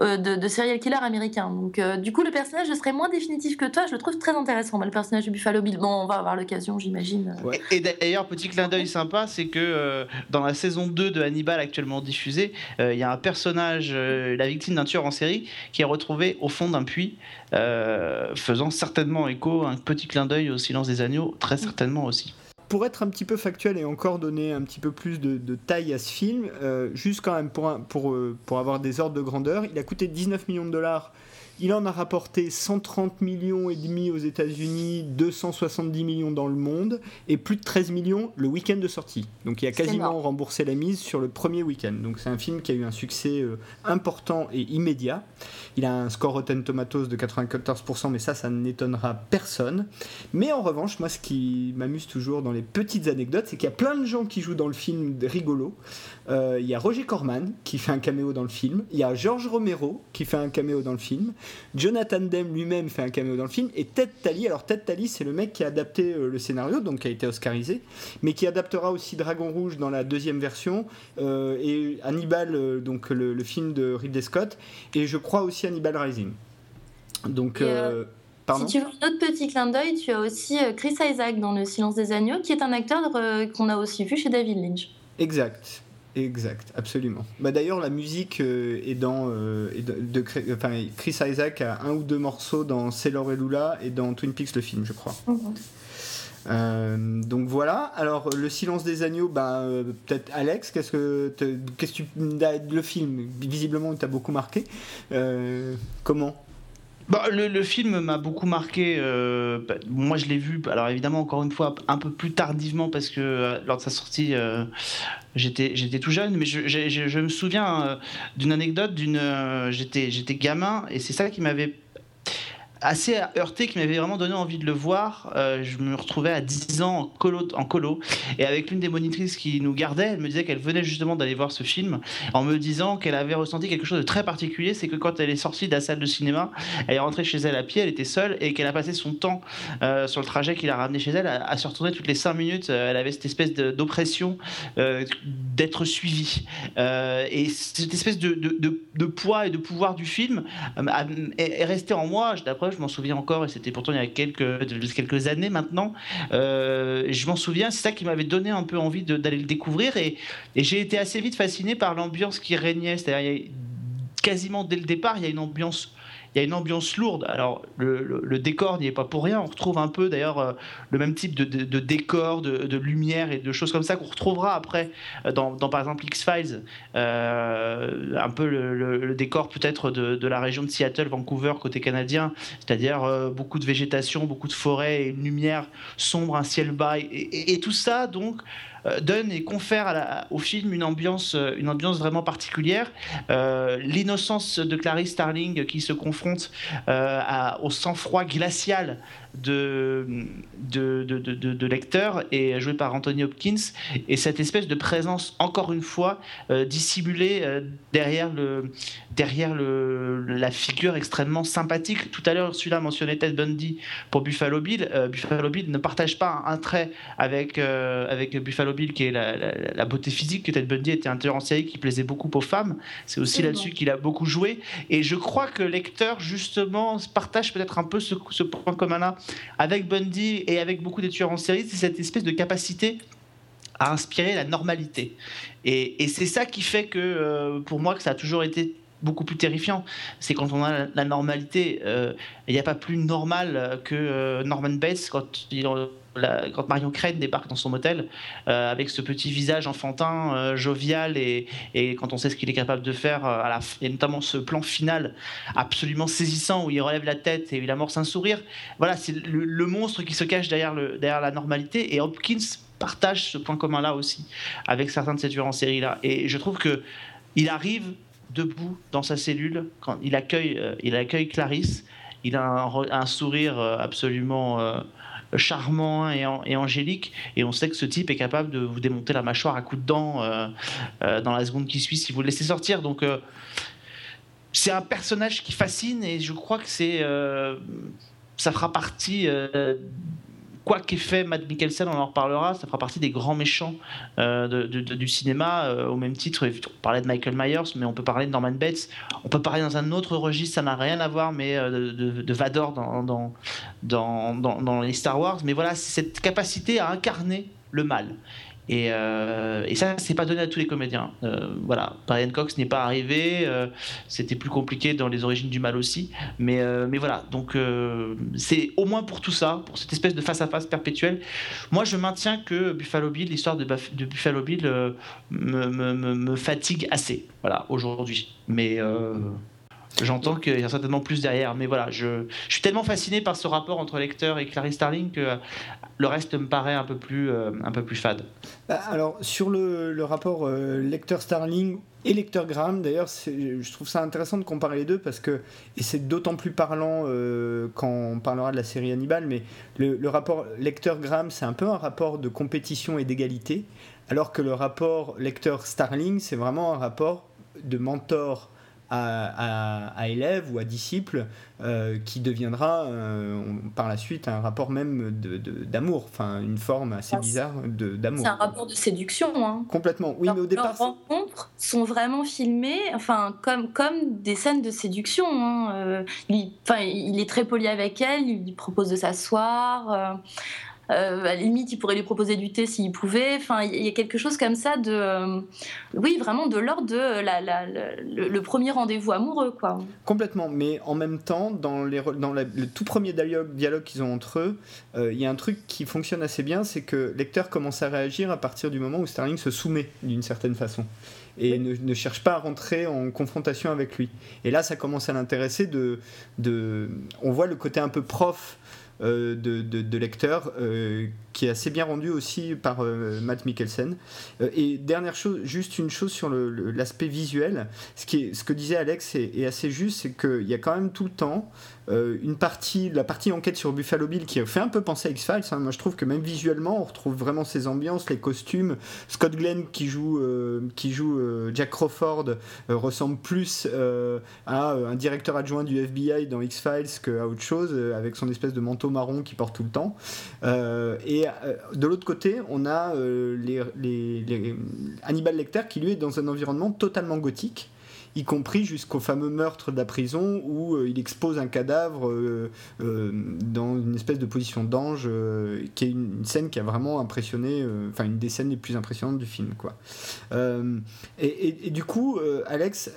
de, serial killer américains. Donc du coup, le personnage serait moins définitif que toi, je le trouve très intéressant, le personnage de Buffalo Bill. Bon, on va avoir l'occasion, j'imagine. Et, d'ailleurs, petit clin d'œil sympa, c'est que dans la saison 2 de Hannibal actuellement diffusée, il y a un personnage, la victime d'un tueur en série, qui est retrouvé au fond d'un puits. Euh, faisant certainement écho un petit clin d'œil au silence des agneaux, très certainement aussi. Pour être un petit peu factuel et encore donner un petit peu plus de, taille à ce film, euh, juste quand même pour, pour, euh, pour avoir des ordres de grandeur, il a coûté 19 millions de dollars il en a rapporté 130 millions et demi aux États-Unis, 270 millions dans le monde et plus de 13 millions le week-end de sortie. Donc il a quasiment remboursé la mise sur le premier week-end. Donc c'est un film qui a eu un succès euh, important et immédiat. Il a un score Rotten Tomatoes de 94%, mais ça, ça n'étonnera personne. Mais en revanche, moi, ce qui m'amuse toujours dans les petites anecdotes, c'est qu'il y a plein de gens qui jouent dans le film rigolos. Euh, il y a Roger Corman qui fait un caméo dans le film. Il y a George Romero qui fait un caméo dans le film. Jonathan Demme lui-même fait un caméo dans le film. Et Ted Tally, alors Ted Tally, c'est le mec qui a adapté euh, le scénario, donc qui a été oscarisé, mais qui adaptera aussi Dragon Rouge dans la deuxième version. Euh, et Hannibal, donc le, film de Ridley Scott. Et je crois aussi Hannibal Rising. Donc. Si tu veux un autre petit clin d'œil, tu as aussi Chris Isaac dans Le Silence des Agneaux, qui est un acteur qu'on a aussi vu chez David Lynch. Exact. Exact, absolument. Bah, D'ailleurs, la musique euh, est dans. Euh, de, enfin, Chris Isaac a un ou deux morceaux dans Sailor et Lula et dans Twin Peaks, le film, je crois. Mhm. Euh, donc voilà. Alors, Le Silence des Agneaux, bah, peut-être Alex, qu'est-ce que, qu'est-ce que tu. Le film, visiblement, t'a beaucoup marqué. comment? Bah, le, film m'a beaucoup marqué. Euh, bah, moi, je l'ai vu, alors évidemment, encore une fois, un peu plus tardivement parce que euh, lors de sa sortie, euh, j'étais, tout jeune. Mais je, me souviens d'une anecdote. J'étais gamin et c'est ça qui m'avait assez heurté, qui m'avait vraiment donné envie de le voir. Euh, je me retrouvais à 10 ans en colo, en colo et avec l'une des monitrices qui nous gardait, elle me disait qu'elle venait justement d'aller voir ce film en me disant qu'elle avait ressenti quelque chose de très particulier, c'est que quand elle est sortie de la salle de cinéma, elle est rentrée chez elle à pied, elle était seule et qu'elle a passé son temps euh, sur le trajet qui l'a ramené chez elle à, se retourner toutes les 5 minutes. Euh, elle avait cette espèce d'oppression d'être suivie. et cette espèce de, poids et de pouvoir du film est, est restée en moi. D'après je m'en souviens encore, et c'était pourtant il y a quelques, quelques années maintenant. Euh, je m'en souviens, c'est ça qui m'avait donné un peu envie d'aller le découvrir, et, et j'ai été assez vite fasciné par l'ambiance qui régnait. C'est-à-dire, quasiment dès le départ, il y a une ambiance y a une ambiance lourde. Alors, le, décor n'y est pas pour rien. On retrouve un peu, d'ailleurs, euh, le même type de, décor, de, lumière et de choses comme ça qu'on retrouvera après euh, dans, par exemple, X-Files. Euh, un peu le, décor, peut-être, de, la région de Seattle, Vancouver, côté canadien. C'est-à-dire beaucoup de végétation, beaucoup de forêt et une lumière sombre, un ciel bas. et tout ça, donc, donne et confère au film une ambiance, euh, vraiment particulière. Euh, l'innocence de Clarice Starling qui se confronte au sang-froid glacial de, de, de, de, lecteur et joué par Anthony Hopkins et cette espèce de présence encore une fois euh, dissimulée euh, derrière, le, derrière le, la figure extrêmement sympathique. Tout à l'heure, celui-là mentionnait Ted Bundy pour Buffalo Bill. Euh, Buffalo Bill ne partage pas un, trait avec, avec Buffalo Bill qui est la, la, beauté physique que Ted Bundy était un tueur en série qui plaisait beaucoup aux femmes. C'est aussi là-dessus qu'il a beaucoup joué et je crois que le lecteur justement partage peut-être un peu ce, ce point commun-là avec Bundy et avec beaucoup des tueurs en série, c'est cette espèce de capacité à inspirer la normalité. Et, c'est ça qui fait que, euh, pour moi, que ça a toujours été beaucoup plus terrifiant. C'est quand on a la, normalité. Euh, il n'y a pas plus normal que euh, Norman Bates quand il quand Marion Crane débarque dans son motel euh, avec ce petit visage enfantin, euh, jovial et, quand on sait ce qu'il est capable de faire, euh, à la, et notamment ce plan final absolument saisissant où il relève la tête et il amorce un sourire. Voilà, c'est le, monstre qui se cache derrière, la normalité et Hopkins partage ce point commun là aussi avec certains de ces tueurs en série là. Et je trouve que il arrive debout dans sa cellule quand il accueille, il accueille Clarisse. Il a un, sourire absolument charmant et, angélique. Et on sait que ce type est capable de vous démonter la mâchoire à coups de dents euh, euh, dans la seconde qui suit si vous le laissez sortir. Donc euh, c'est un personnage qui fascine et je crois que c'est ça fera partie quoi qu'ait fait Matt Mikkelsen, on en reparlera, ça fera partie des grands méchants euh, du cinéma, euh, au même titre, on parlait de Michael Myers, mais on peut parler de Norman Bates, on peut parler dans un autre registre, ça n'a rien à voir, mais euh, de, Vador dans les Star Wars, mais voilà, cette capacité à incarner le mal. Et, euh, et, ça, c'est pas donné à tous les comédiens. Euh, voilà, Brian Cox n'est pas arrivé. Euh, c'était plus compliqué dans les origines du mal aussi. Mais, mais voilà, donc c'est au moins pour tout ça, pour cette espèce de face à face perpétuel. Moi, je maintiens que Buffalo Bill, l'histoire de, Buffalo Bill, me, me, me, fatigue assez. Voilà, aujourd'hui. Mais J'entends qu'il y a certainement plus derrière, mais voilà, je, je, suis tellement fasciné par ce rapport entre lecteur et Clarice Starling que le reste me paraît un peu plus, euh, un peu plus fade. Bah, alors, sur le, le rapport euh, lecteur Starling et lecteur Graham, d'ailleurs, je trouve ça intéressant de comparer les deux parce que, et c'est d'autant plus parlant euh, quand on parlera de la série Hannibal, mais le, le rapport lecteur Graham, c'est un peu un rapport de compétition et d'égalité, alors que le rapport lecteur Starling, c'est vraiment un rapport de mentor à, à, élève ou à disciple euh, qui deviendra euh, par la suite un rapport même d'amour, enfin une forme assez ah, bizarre d'amour. C'est un rapport de séduction. Hein. Complètement, oui, mais au départ. Les rencontres sont vraiment filmées enfin, comme, comme des scènes de séduction. Hein. Euh, il, il est très poli avec elle, il lui propose de s'asseoir. Euh, à la limite, il pourrait lui proposer du thé s'il pouvait. Enfin, il y a quelque chose comme ça de, euh, oui, vraiment de l'ordre de le, premier rendez-vous amoureux, quoi. Complètement, mais en même temps, dans, les, dans le tout premier dialogue, dialogue qu'ils ont entre eux, euh, il y a un truc qui fonctionne assez bien, c'est que le lecteur commence à réagir à partir du moment où Sterling se soumet d'une certaine façon et ne, ne, cherche pas à rentrer en confrontation avec lui. Et là, ça commence à l'intéresser de, de... On voit le côté un peu prof de, de, lecteur qui est assez bien rendu aussi par Matt Mikkelsen. et dernière chose, juste une chose sur l'aspect visuel. Ce, qui ce que disait Alex est assez juste, c'est qu'il y a quand même tout le temps euh, une partie, la partie enquête sur Buffalo Bill qui fait un peu penser à X-Files. Hein. Moi, je trouve que même visuellement, on retrouve vraiment ces ambiances, les costumes. Scott Glenn qui joue, euh, qui joue euh, Jack Crawford ressemble plus à un directeur adjoint du FBI dans X-Files qu'à autre chose, avec son espèce de manteau marron qu'il porte tout le temps. et de l'autre côté, on a les, les, Hannibal Lecter qui lui est dans un environnement totalement gothique y compris jusqu'au fameux meurtre de la prison où euh, il expose un cadavre euh, euh, dans une espèce de position d'ange, qui est une, scène qui a vraiment impressionné, enfin une des scènes les plus impressionnantes du film. Quoi. Et, du coup, Alex,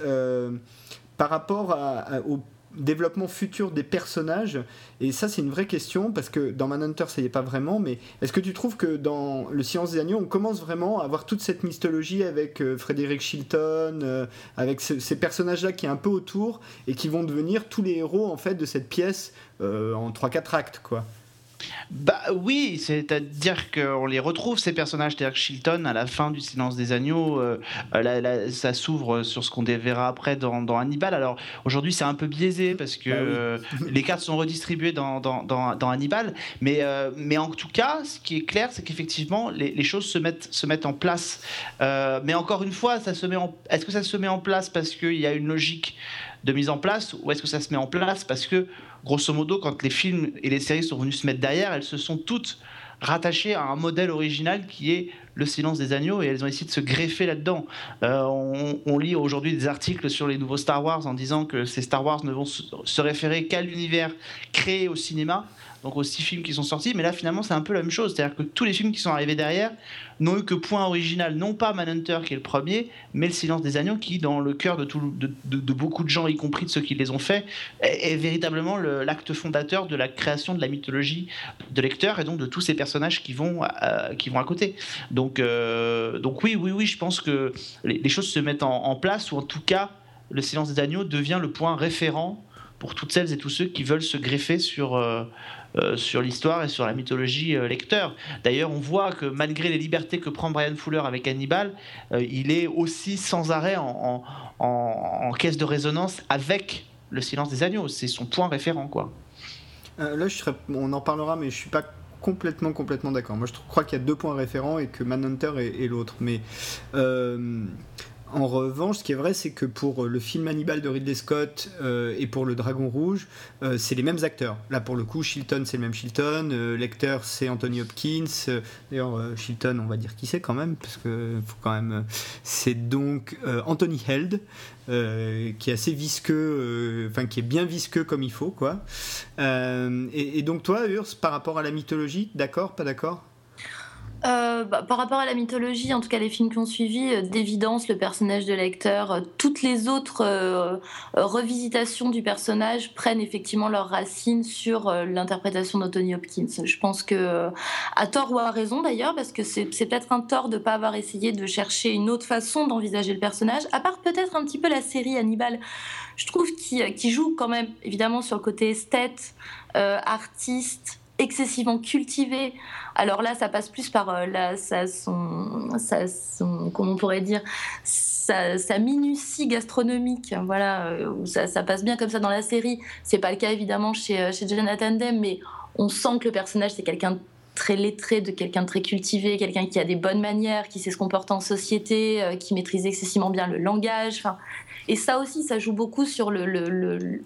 par rapport au développement futur des personnages Et ça, c'est une vraie question parce que dans Manhunter, ça y est pas vraiment. Mais est-ce que tu trouves que dans Le Silence des Agneaux, on commence vraiment à avoir toute cette mythologie avec euh, Frédéric Chilton, euh, avec ces personnages-là qui est un peu autour et qui vont devenir tous les héros en fait de cette pièce euh, en 3-4 actes, quoi bah oui, c'est-à-dire qu'on les retrouve ces personnages, c'est-à-dire Chilton à la fin du Silence des agneaux, euh, ça s'ouvre sur ce qu'on verra après dans, Hannibal. Alors aujourd'hui c'est un peu biaisé parce que bah euh, les cartes sont redistribuées dans, dans, Hannibal, mais, euh, mais en tout cas ce qui est clair c'est qu'effectivement les, choses se mettent, se mettent en place. mais encore une fois, ça se met en... est-ce que ça se met en place parce qu'il y a une logique de mise en place ou est-ce que ça se met en place parce que grosso modo, quand les films et les séries sont venus se mettre derrière, elles se sont toutes rattachées à un modèle original qui est le silence des agneaux et elles ont essayé de se greffer là-dedans. Euh, on, lit aujourd'hui des articles sur les nouveaux Star Wars en disant que ces Star Wars ne vont se référer qu'à l'univers créé au cinéma donc aux six films qui sont sortis. Mais là, finalement, c'est un peu la même chose. C'est-à-dire que tous les films qui sont arrivés derrière n'ont eu que point original, non pas Manhunter qui est le premier, mais Le Silence des Agneaux qui, dans le cœur de, beaucoup de gens, y compris de ceux qui les ont faits, est, véritablement l'acte fondateur de la création de la mythologie de lecteur et donc de tous ces personnages qui vont, euh, qui vont à côté. Donc, euh, donc oui, oui, oui, je pense que les, choses se mettent en, place, ou en tout cas, Le Silence des Agneaux devient le point référent pour toutes celles et tous ceux qui veulent se greffer sur, euh, sur l'histoire et sur la mythologie euh, lecteur. D'ailleurs, on voit que malgré les libertés que prend Brian Fuller avec Hannibal, euh, il est aussi sans arrêt en, caisse de résonance avec le silence des agneaux. C'est son point référent, quoi. là, je on en parlera, mais je suis pas complètement, complètement d'accord. Moi, je crois qu'il y a deux points référents et que Manhunter est l'autre. Mais en revanche, ce qui est vrai, c'est que pour le film Hannibal de Ridley Scott euh, et pour le Dragon Rouge, euh, c'est les mêmes acteurs. Là, pour le coup, Shilton, c'est le même Shilton. Euh, c'est Anthony Hopkins. D'ailleurs, Shilton, on va dire qui c'est quand même, parce que faut quand même. C'est donc Anthony Held, qui est assez visqueux, enfin qui est bien visqueux comme il faut, quoi. Et, donc toi, Urs, par rapport à la mythologie, d'accord, pas d'accord? Euh, bah, par rapport à la mythologie, en tout cas les films qui ont suivi, euh, d'évidence le personnage de lecteur, euh, toutes les autres revisitations du personnage prennent effectivement leurs racines sur l'interprétation d'Anthony Hopkins. Je pense que, à tort ou à raison d'ailleurs, parce que c'est peut-être un tort de ne pas avoir essayé de chercher une autre façon d'envisager le personnage, à part peut-être un petit peu la série Hannibal, je trouve qu'il joue quand même évidemment sur le côté esthète, artiste, excessivement cultivé. Alors là, ça passe plus par euh, ça, son, comment on pourrait dire, sa, minutie gastronomique. Voilà, euh, ça, passe bien comme ça dans la série. C'est pas le cas évidemment chez, euh, chez Jonathan Demme, mais on sent que le personnage c'est quelqu'un de très lettré, de quelqu'un de très cultivé, quelqu'un qui a des bonnes manières, qui sait se comporter en société, qui maîtrise excessivement bien le langage. Et ça aussi, ça joue beaucoup sur le,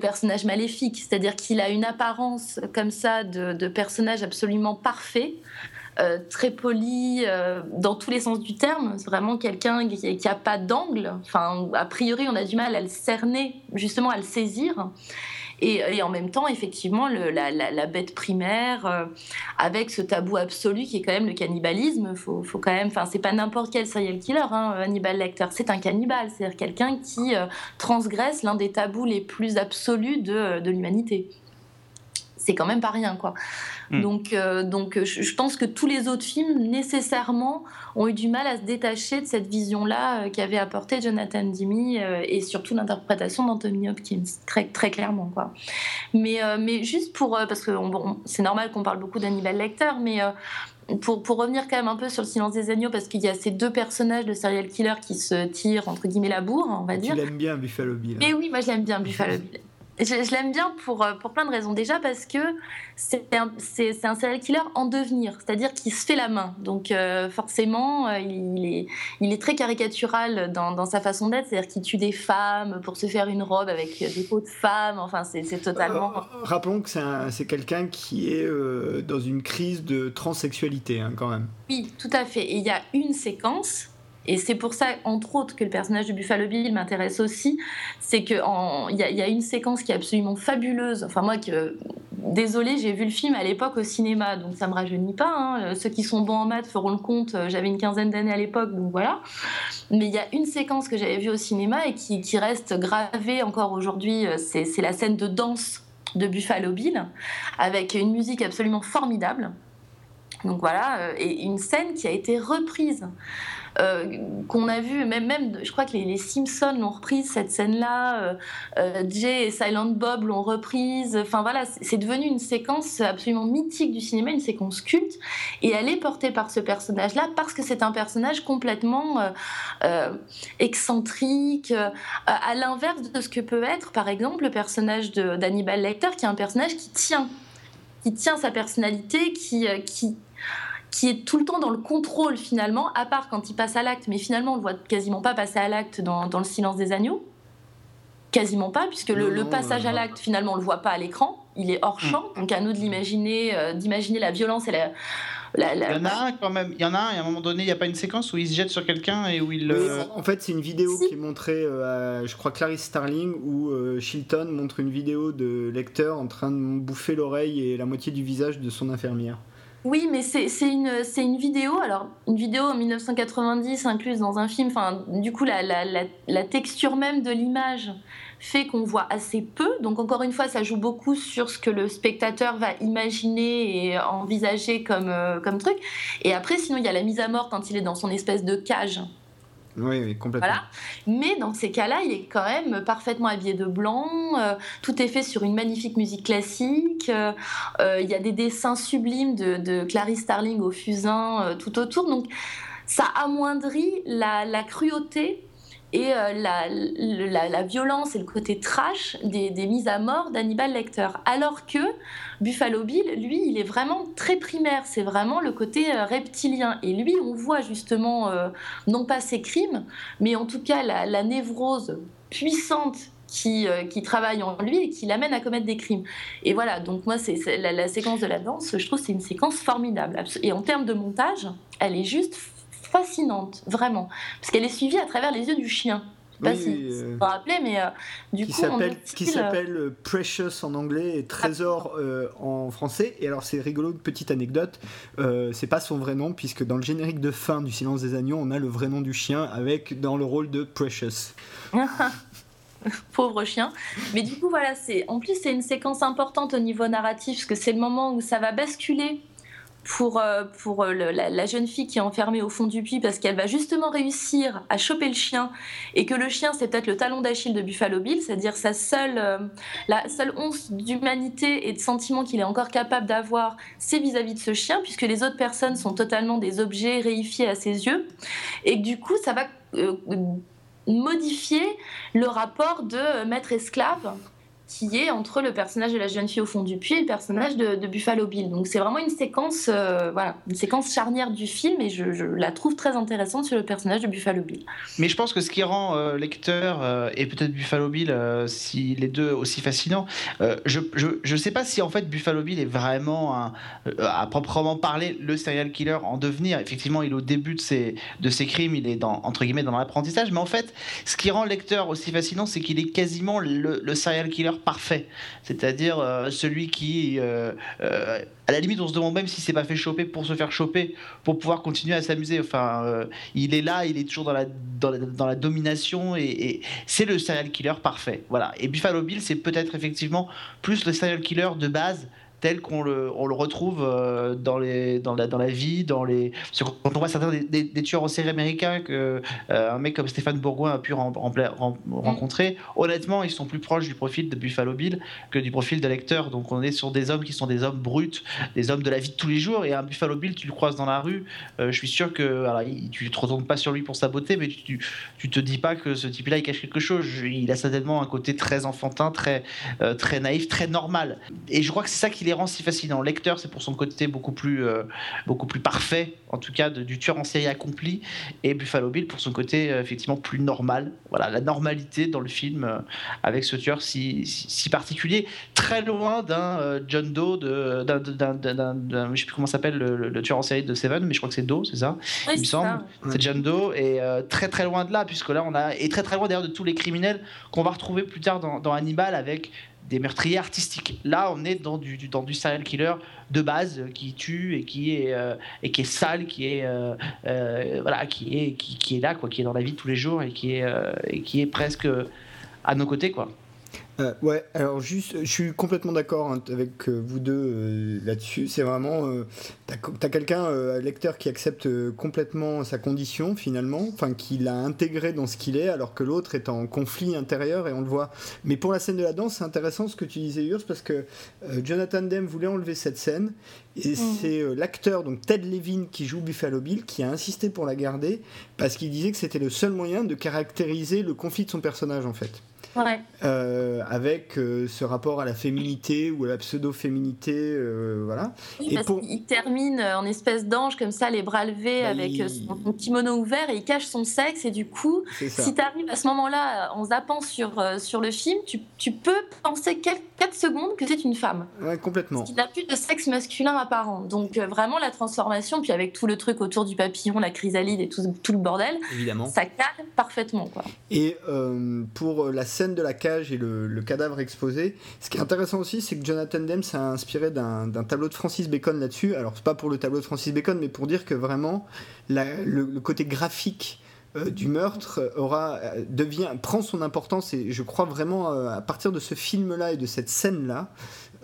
personnage maléfique, c'est-à-dire qu'il a une apparence comme ça de, personnage absolument parfait. Euh, très poli euh, dans tous les sens du terme. C'est vraiment quelqu'un qui n'a pas d'angle. Enfin, a priori, on a du mal à le cerner, justement à le saisir. Et, en même temps, effectivement, la, bête primaire, euh, avec ce tabou absolu qui est quand même le cannibalisme, faut, faut quand même, enfin, c'est pas n'importe quel serial killer, hein, Hannibal Lecter, c'est un cannibale, c'est-à-dire quelqu'un qui euh, transgresse l'un des tabous les plus absolus de, de l'humanité c'est quand même pas rien quoi. Hmm. Donc, euh, donc je, pense que tous les autres films nécessairement ont eu du mal à se détacher de cette vision-là euh, qu'avait apporté Jonathan Demme euh, et surtout l'interprétation d'Anthony Hopkins, très, très clairement quoi. Mais, mais juste pour parce que bon, c'est normal qu'on parle beaucoup d'Hannibal Lecter, mais pour, pour, revenir quand même un peu sur le silence des agneaux, parce qu'il y a ces deux personnages de serial killer qui se tirent entre guillemets la bourre, on va dire. Tu l'aimes bien Buffalo Bill. Mais oui, moi je l'aime bien Buffalo Bill. Je, l'aime bien pour, euh, pour plein de raisons. Déjà parce que c'est un, un, serial killer en devenir, c'est-à-dire qu'il se fait la main. Donc euh, forcément, euh, il, est, il est très caricatural dans, dans sa façon d'être, c'est-à-dire qu'il tue des femmes pour se faire une robe avec des peaux de femmes. Enfin, c'est totalement... rappelons que c'est quelqu'un qui est dans une crise de transsexualité hein, quand même. Oui, tout à fait. Et il y a une séquence et c'est pour ça, entre autres, que le personnage de Buffalo Bill m'intéresse aussi. C'est qu'il y, a une séquence qui est absolument fabuleuse. Enfin, moi, que, désolée, j'ai vu le film à l'époque au cinéma, donc ça me rajeunit pas. Hein. Ceux qui sont bons en maths feront le compte. J'avais une quinzaine d'années à l'époque, donc voilà. Mais il y a une séquence que j'avais vue au cinéma et qui, qui reste gravée encore aujourd'hui. C'est la scène de danse de Buffalo Bill, avec une musique absolument formidable. Donc voilà, et une scène qui a été reprise. Euh, qu'on a vu, même, je crois que les, Simpsons l'ont reprise, cette scène-là, euh, euh, Jay et Silent Bob l'ont reprise, enfin voilà, c'est devenu une séquence absolument mythique du cinéma, une séquence culte, et elle est portée par ce personnage-là parce que c'est un personnage complètement excentrique, à l'inverse de ce que peut être, par exemple, le personnage d'Hannibal Lecter, qui est un personnage qui tient qui tient sa personnalité, qui, qui, qui est tout le temps dans le contrôle finalement, à part quand il passe à l'acte, mais finalement on le voit quasiment pas passer à l'acte dans, dans, Le Silence des Agneaux. Quasiment pas, puisque le, passage à l'acte, finalement, on le voit pas à l'écran, il est hors champ, mm. donc à nous de l'imaginer, euh, d'imaginer la violence et la, il y en a un quand même. Il y en a un, et à un moment donné, il n'y a pas une séquence où il se jette sur quelqu'un et où il. Euh, en fait, c'est une vidéo qui est montrée euh, à, je crois, Clarice Starling, où Shilton montre une vidéo de lecteur en train de bouffer l'oreille et la moitié du visage de son infirmière. Oui, mais c'est une, vidéo, alors une vidéo en 1990 incluse dans un film, enfin, du coup, la, texture même de l'image fait qu'on voit assez peu. Donc, encore une fois, ça joue beaucoup sur ce que le spectateur va imaginer et envisager comme, euh, comme truc. Et après, sinon, il y a la mise à mort quand il est dans son espèce de cage oui, complètement. Mais dans ces cas-là, il est quand même parfaitement habillé de blanc. Euh, tout est fait sur une magnifique musique classique. Euh, euh, il y a des dessins sublimes de, Clarice Starling au fusain tout autour. Donc, ça amoindrit la cruauté et euh, la, violence et le côté trash des, mises à mort d'Hannibal Lecter. Alors que Buffalo Bill, lui, il est vraiment très primaire, c'est vraiment le côté euh, reptilien. Et lui, on voit justement, euh, non pas ses crimes, mais en tout cas la, névrose puissante qui, qui, travaille en lui et qui l'amène à commettre des crimes. Et voilà, donc moi, c'est la, la, séquence de la danse, je trouve c'est une séquence formidable. Et en termes de montage, elle est juste fascinante, vraiment. Parce qu'elle est suivie à travers les yeux du chien. Je sais pas si euh, vous rappeler, mais euh, du qui coup. qui euh, s'appelle Precious en anglais et Trésor en français. Et alors, c'est rigolo, petite anecdote. c'est pas son vrai nom, puisque dans le générique de fin du Silence des Agneaux, on a le vrai nom du chien avec dans le rôle de Precious. Pauvre chien. Mais du coup, voilà, c'est en plus, c'est une séquence importante au niveau narratif, parce que c'est le moment où ça va basculer pour, euh, pour euh, la, jeune fille qui est enfermée au fond du puits parce qu'elle va justement réussir à choper le chien et que le chien c'est peut-être le talon d'Achille de Buffalo Bill, c'est-à-dire sa seule, euh, la seule once d'humanité et de sentiment qu'il est encore capable d'avoir, c'est vis-à-vis de ce chien puisque les autres personnes sont totalement des objets réifiés à ses yeux. Et que du coup ça va modifier le rapport de maître-esclave qui est entre le personnage de la jeune fille au fond du puits et le personnage de, Buffalo Bill. Donc c'est vraiment une séquence, euh, voilà, une séquence charnière du film et je, la trouve très intéressante sur le personnage de Buffalo Bill. Mais je pense que ce qui rend euh, lecteur euh, et peut-être Buffalo Bill, si les deux aussi fascinants, je, je, sais pas si en fait Buffalo Bill est vraiment un, à proprement parler le serial killer en devenir. Effectivement, il est au début de ses, de ses crimes, il est dans, entre guillemets dans l'apprentissage, mais en fait, ce qui rend le lecteur aussi fascinant, c'est qu'il est quasiment le serial killer parfait. C'est-à-dire euh, celui qui, euh, euh, à la limite, on se demande même si c'est pas fait choper pour se faire choper, pour pouvoir continuer à s'amuser. Enfin, il est là, il est toujours dans la, dans la, domination et, c'est le serial killer parfait. Voilà. Et Buffalo Bill, c'est peut-être effectivement plus le serial killer de base tel qu'on le, on le retrouve euh, dans, les, dans, la, dans la vie, dans les... quand on voit certains des, tueurs en série américains que euh, un mec comme Stéphane Bourgoin a pu mm. rencontrer, honnêtement, ils sont plus proches du profil de Buffalo Bill que du profil de lecteur. Donc on est sur des hommes qui sont des hommes bruts, des hommes de la vie de tous les jours. Et un Buffalo Bill, tu le croises dans la rue, euh, je suis sûr que alors, tu te retournes pas sur lui pour sa beauté, mais tu, tu te dis pas que ce type-là il cache quelque chose. Il a certainement un côté très enfantin, très, très naïf, très normal. Et je crois que c'est ça qui les rend si fascinants. Lecteur, c'est pour son côté beaucoup plus, euh, beaucoup plus parfait, en tout cas du tueur en série accompli, et Buffalo Bill pour son côté euh, effectivement plus normal. Voilà, la normalité dans le film euh, avec ce tueur si, si, particulier, très loin d'un John Doe, de, d'un, je sais plus comment s'appelle le, tueur en série de Seven, mais je crois que c'est Doe, c'est ça Il me semble. C'est John Doe, et très très loin de là, puisque là on a, et très très loin d'ailleurs de tous les criminels qu'on va retrouver plus tard dans, dans Hannibal avec des meurtriers artistiques. Là, on est dans du, dans du serial killer de base qui tue et qui est, euh, et qui est sale, qui est, euh, euh, qui est, là, quoi, qui est dans la vie tous les jours et qui est, et qui est presque à nos côtés. Quoi. Euh, ouais, alors juste, je suis complètement d'accord hein, avec euh, vous deux euh, là-dessus. C'est vraiment, t'as as, quelqu'un, un lecteur, qui accepte complètement sa condition finalement, enfin qui l'a intégré dans ce qu'il est, alors que l'autre est en conflit intérieur et on le voit. Mais pour la scène de la danse, c'est intéressant ce que tu disais, Urs, parce que Jonathan Demme voulait enlever cette scène et mmh. c'est l'acteur, donc Ted Levin, qui joue Buffalo Bill, qui a insisté pour la garder parce qu'il disait que c'était le seul moyen de caractériser le conflit de son personnage en fait. Euh, avec euh, ce rapport à la féminité ou à la pseudo-féminité, euh, voilà. et Il termine en espèce d'ange comme ça, les bras levés, bah, avec son kimono ouvert et il cache son sexe et du coup, si tu arrives à ce moment-là en zappant sur, sur le film, tu, tu peux penser quelques 4 secondes que c'est une femme. Ouais, complètement. Il n'a plus de sexe masculin apparent. Donc vraiment la transformation, puis avec tout le truc autour du papillon, la chrysalide et tout, tout le bordel, Évidemment. ça cale parfaitement. Quoi. Et pour la scène de la cage et le, cadavre exposé. Ce qui est intéressant aussi, c'est que Jonathan Demme s'est inspiré d'un tableau de Francis Bacon là-dessus. Alors, c'est pas pour le tableau de Francis Bacon, mais pour dire que vraiment, le, côté graphique euh, du meurtre aura, euh, devient, prend son importance et je crois vraiment euh, à partir de ce film-là et de cette scène-là,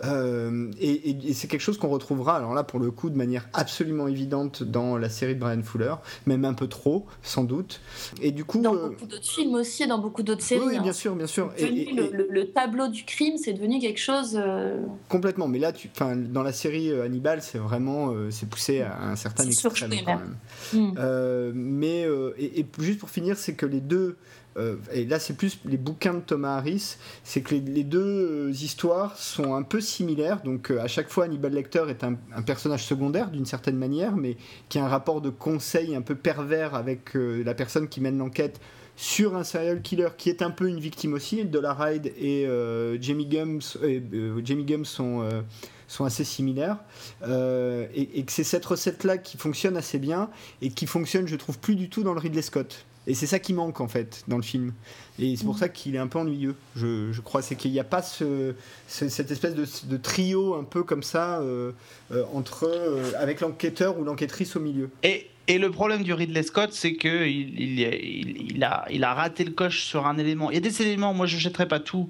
euh, et, c'est quelque chose qu'on retrouvera, alors là pour le coup, de manière absolument évidente dans la série de Brian Fuller, même un peu trop, sans doute. Et du coup, dans euh, beaucoup d'autres films aussi, et dans beaucoup d'autres séries. Oui, bien hein. sûr, bien sûr. Et, le, tableau du crime, c'est devenu quelque chose. Euh, Complètement, mais là, tu, dans la série Hannibal, c'est vraiment, c'est poussé à un certain extrême quand même. Mm. mais et, juste pour finir, c'est que les deux et là c'est plus les bouquins de Thomas Harris, c'est que les, deux euh, histoires sont un peu similaires. Donc euh, à chaque fois, Hannibal Lecter est un, personnage secondaire d'une certaine manière, mais qui a un rapport de conseil un peu pervers avec la personne qui mène l'enquête sur un serial killer qui est un peu une victime aussi. Dollar Hyde et Jamie Gums, Jamie Gums sont assez similaires et, et, que c'est cette recette là qui fonctionne assez bien et qui fonctionne je trouve plus du tout dans le Ridley Scott et c'est ça qui manque en fait dans le film. Et c'est pour mm. ça qu'il est un peu ennuyeux, je, je crois. C'est qu'il n'y a pas ce, cette espèce de, de, trio un peu comme ça euh, euh, entre, euh, avec l'enquêteur ou l'enquêtrice au milieu. Et et le problème du Ridley Scott, c'est qu'il il, a, raté le coche sur un élément. Il y a des éléments, moi je ne jetterai pas tout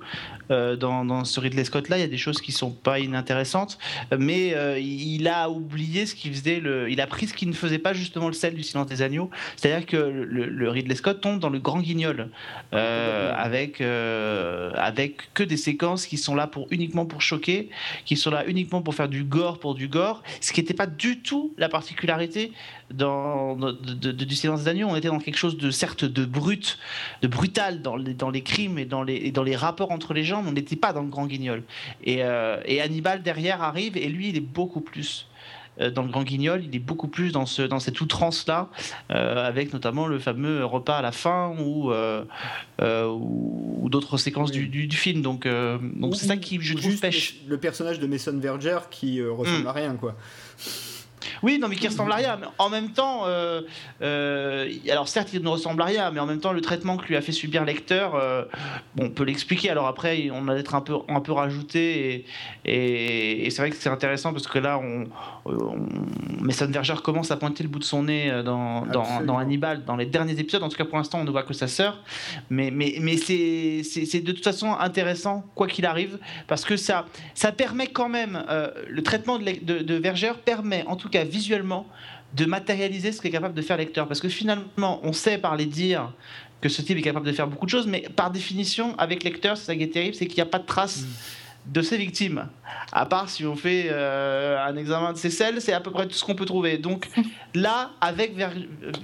euh, dans, ce Ridley Scott-là, il y a des choses qui ne sont pas inintéressantes, mais euh, il a oublié ce qui faisait. Il a pris ce qui ne faisait pas justement le sel du silence des agneaux. C'est-à-dire que le, Ridley Scott tombe dans le grand guignol, euh, avec, avec que des séquences qui sont là uniquement pour choquer, qui sont là uniquement pour faire du gore pour du gore, ce qui n'était pas du tout la particularité dans, de, du silence des agneaux, on était dans quelque chose de certes de brut, de brutal dans les, dans les crimes et dans les, dans les rapports entre les gens, mais on n'était pas dans le grand guignol. Et, euh, et, Hannibal derrière arrive et lui il est beaucoup plus euh, dans le Grand Guignol, il est beaucoup plus dans, ce, dans cette outrance-là, euh, avec notamment le fameux repas à la fin ou, ou, d'autres séquences du, du, film. Donc, donc c'est ça qui, je trouve, pêche. Le personnage de Mason Verger qui ressemble mm. à rien, quoi. Oui, non, mais qui ressemble à rien. Mais en même temps, euh, euh, alors certes, il ne ressemble à rien, mais en même temps, le traitement que lui a fait subir Lecter, euh, bon, on peut l'expliquer. Alors après, on a d'être un peu, un peu rajouté, et, et, c'est vrai que c'est intéressant parce que là, on, on, Mason Verger commence à pointer le bout de son nez dans, dans, dans, Hannibal, dans les derniers épisodes. En tout cas, pour l'instant, on ne voit que sa sœur. Mais, mais, mais c'est de toute façon intéressant, quoi qu'il arrive, parce que ça, ça permet quand même, le traitement de, de, de Verger permet, en tout cas visuellement, de matérialiser ce qu'est capable de faire lecteur. Parce que finalement, on sait par les dires que ce type est capable de faire beaucoup de choses, mais par définition, avec lecteur, c'est ça qui est terrible, c'est qu'il n'y a pas de trace mm. de ses victimes. À part si on fait euh, un examen de ses selles, c'est à peu près tout ce qu'on peut trouver. Donc là, avec Ver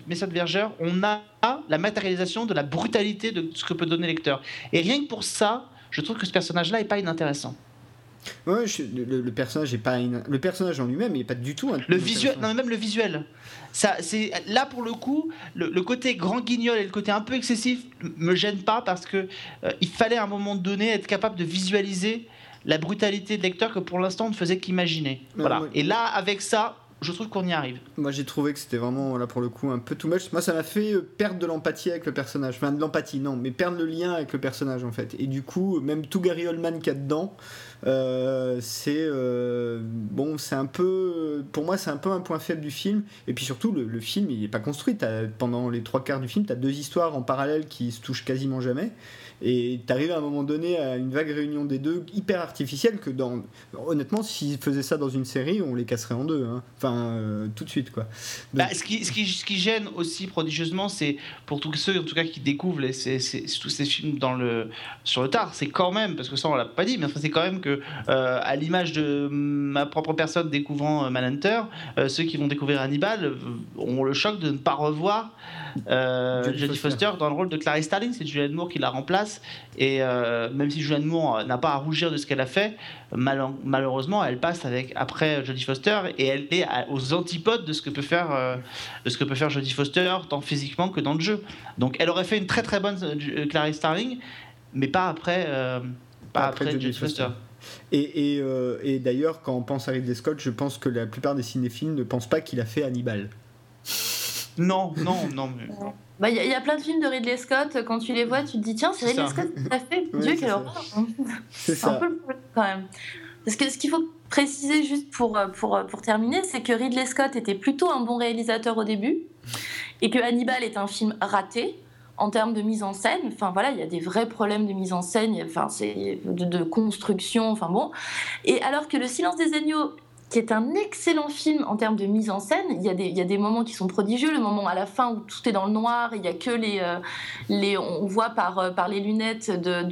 Message Verger, on a la matérialisation de la brutalité de ce que peut donner lecteur. Et rien que pour ça, je trouve que ce personnage-là n'est pas inintéressant. Ouais, le, personnage est pas le personnage en lui-même n'est pas du tout. le visuel, non mais même le visuel. Ça, c'est là pour le coup, le, côté grand guignol et le côté un peu excessif me gêne pas parce que euh, il fallait à un moment donné être capable de visualiser la brutalité de lecteur que pour l'instant on ne faisait qu'imaginer. voilà. Et là, avec ça, je trouve qu'on y arrive. Moi j'ai trouvé que c'était vraiment là pour le coup un peu too much. Moi ça m'a fait euh, perdre de l'empathie avec le personnage. Enfin de l'empathie non, mais perdre le lien avec le personnage en fait. Et du coup même tout Gary Oldman qu'il y a dedans, euh, c'est euh, bon, c'est un peu, pour moi, c'est un peu un point faible du film. Et puis surtout, le, film, il n'est pas construit. pendant les trois quarts du film, tu as deux histoires en parallèle qui se touchent quasiment jamais. Et tu arrives à un moment donné à une vague réunion des deux hyper artificielle que dans honnêtement s'ils faisaient ça dans une série on les casserait en deux hein. enfin euh, tout de suite quoi. Bah, ce, qui, ce, qui, ce, qui, gêne aussi prodigieusement c'est pour tous ceux en tout cas qui découvrent les, tous ces films dans le, sur le tard c'est quand même parce que ça on l'a pas dit mais c'est quand même que euh, à l'image de ma propre personne découvrant euh, Manhunter ceux qui vont découvrir Hannibal ont le choc de ne pas revoir Jodie Foster. dans le rôle de Clarice Starling. C'est Julianne Moore qui la remplace et euh, même si Julianne Moore n'a pas à rougir de ce qu'elle a fait, malheureusement, elle passe avec après Jodie Foster et elle est aux antipodes de ce que peut faire euh, de ce que peut faire Jodie Foster tant physiquement que dans le jeu. Donc, elle aurait fait une très très bonne euh, Clarice Starling, mais pas après pas, après, Jodie Foster. Et, et, et d'ailleurs, quand on pense à Ridley Scott, je pense que la plupart des cinéphiles ne pensent pas qu'il a fait Hannibal. Non, non, non. Bah, il y, a plein de films de Ridley Scott, quand tu les vois, tu te dis tiens, c'est Ridley Scott qui l'a fait. Dieu, quelle horreur C'est un peu le problème quand même. Parce que ce qu'il faut préciser juste pour, pour, pour terminer, c'est que Ridley Scott était plutôt un bon réalisateur au début et que Hannibal est un film raté en termes de mise en scène. Enfin voilà, il y a des vrais problèmes de mise en scène, enfin, c'est de, de, construction, enfin bon. Et alors que Le Silence des agneaux qui est un excellent film en termes de mise en scène. Il y, a des, moments qui sont prodigieux, le moment à la fin où tout est dans le noir, il y a que les, euh, on voit par, euh, par les lunettes de,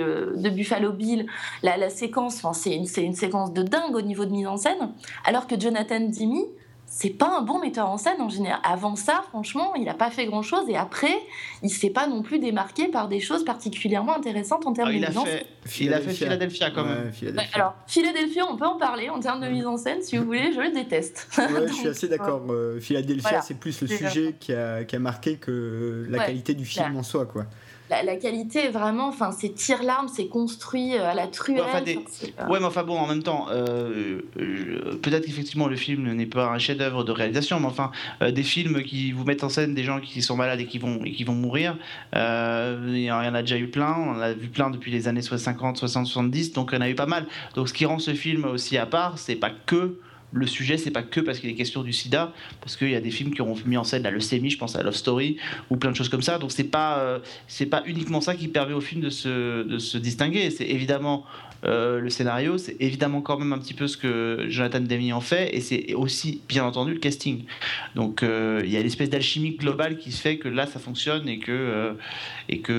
euh, Buffalo Bill la, séquence, c'est une, une, séquence de dingue au niveau de mise en scène, alors que Jonathan Demme, c'est pas un bon metteur en scène en général. Avant ça, franchement, il n'a pas fait grand chose et après, il s'est pas non plus démarqué par des choses particulièrement intéressantes en termes de mise en scène. Il a fait Philadelphia quand même. alors, Philadelphia, on peut en parler en termes de mise en scène si vous voulez, je le déteste. je suis assez d'accord. Euh, Philadelphia, c'est plus le sujet qui a, qui a, marqué que la qualité du film en soi, quoi la, qualité est vraiment, enfin, c'est tire l'arme, c'est construit euh, à la truelle. Ouais, mais enfin bon, en même temps, euh, peut-être qu'effectivement le film n'est pas un chef-d'œuvre de réalisation, mais enfin, euh, des films qui vous mettent en scène des gens qui sont malades et qui vont, et qui vont mourir, il y en a déjà eu plein, on en a vu plein depuis les années 50, 60, 70, donc il y en a eu pas mal. Donc ce qui rend ce film aussi à part, c'est pas que le sujet, c'est pas que parce qu'il est question du sida, parce qu'il y a des films qui ont mis en scène la leucémie, je pense à Love Story, ou plein de choses comme ça. Donc c'est pas, euh, c'est pas uniquement ça qui permet au film de se, de se distinguer. C'est évidemment euh, le scénario, c'est évidemment quand même un petit peu ce que Jonathan Demi en fait, et c'est aussi bien entendu le casting. Donc euh, il y a l'espèce d'alchimie globale qui se fait que là ça fonctionne et que, et que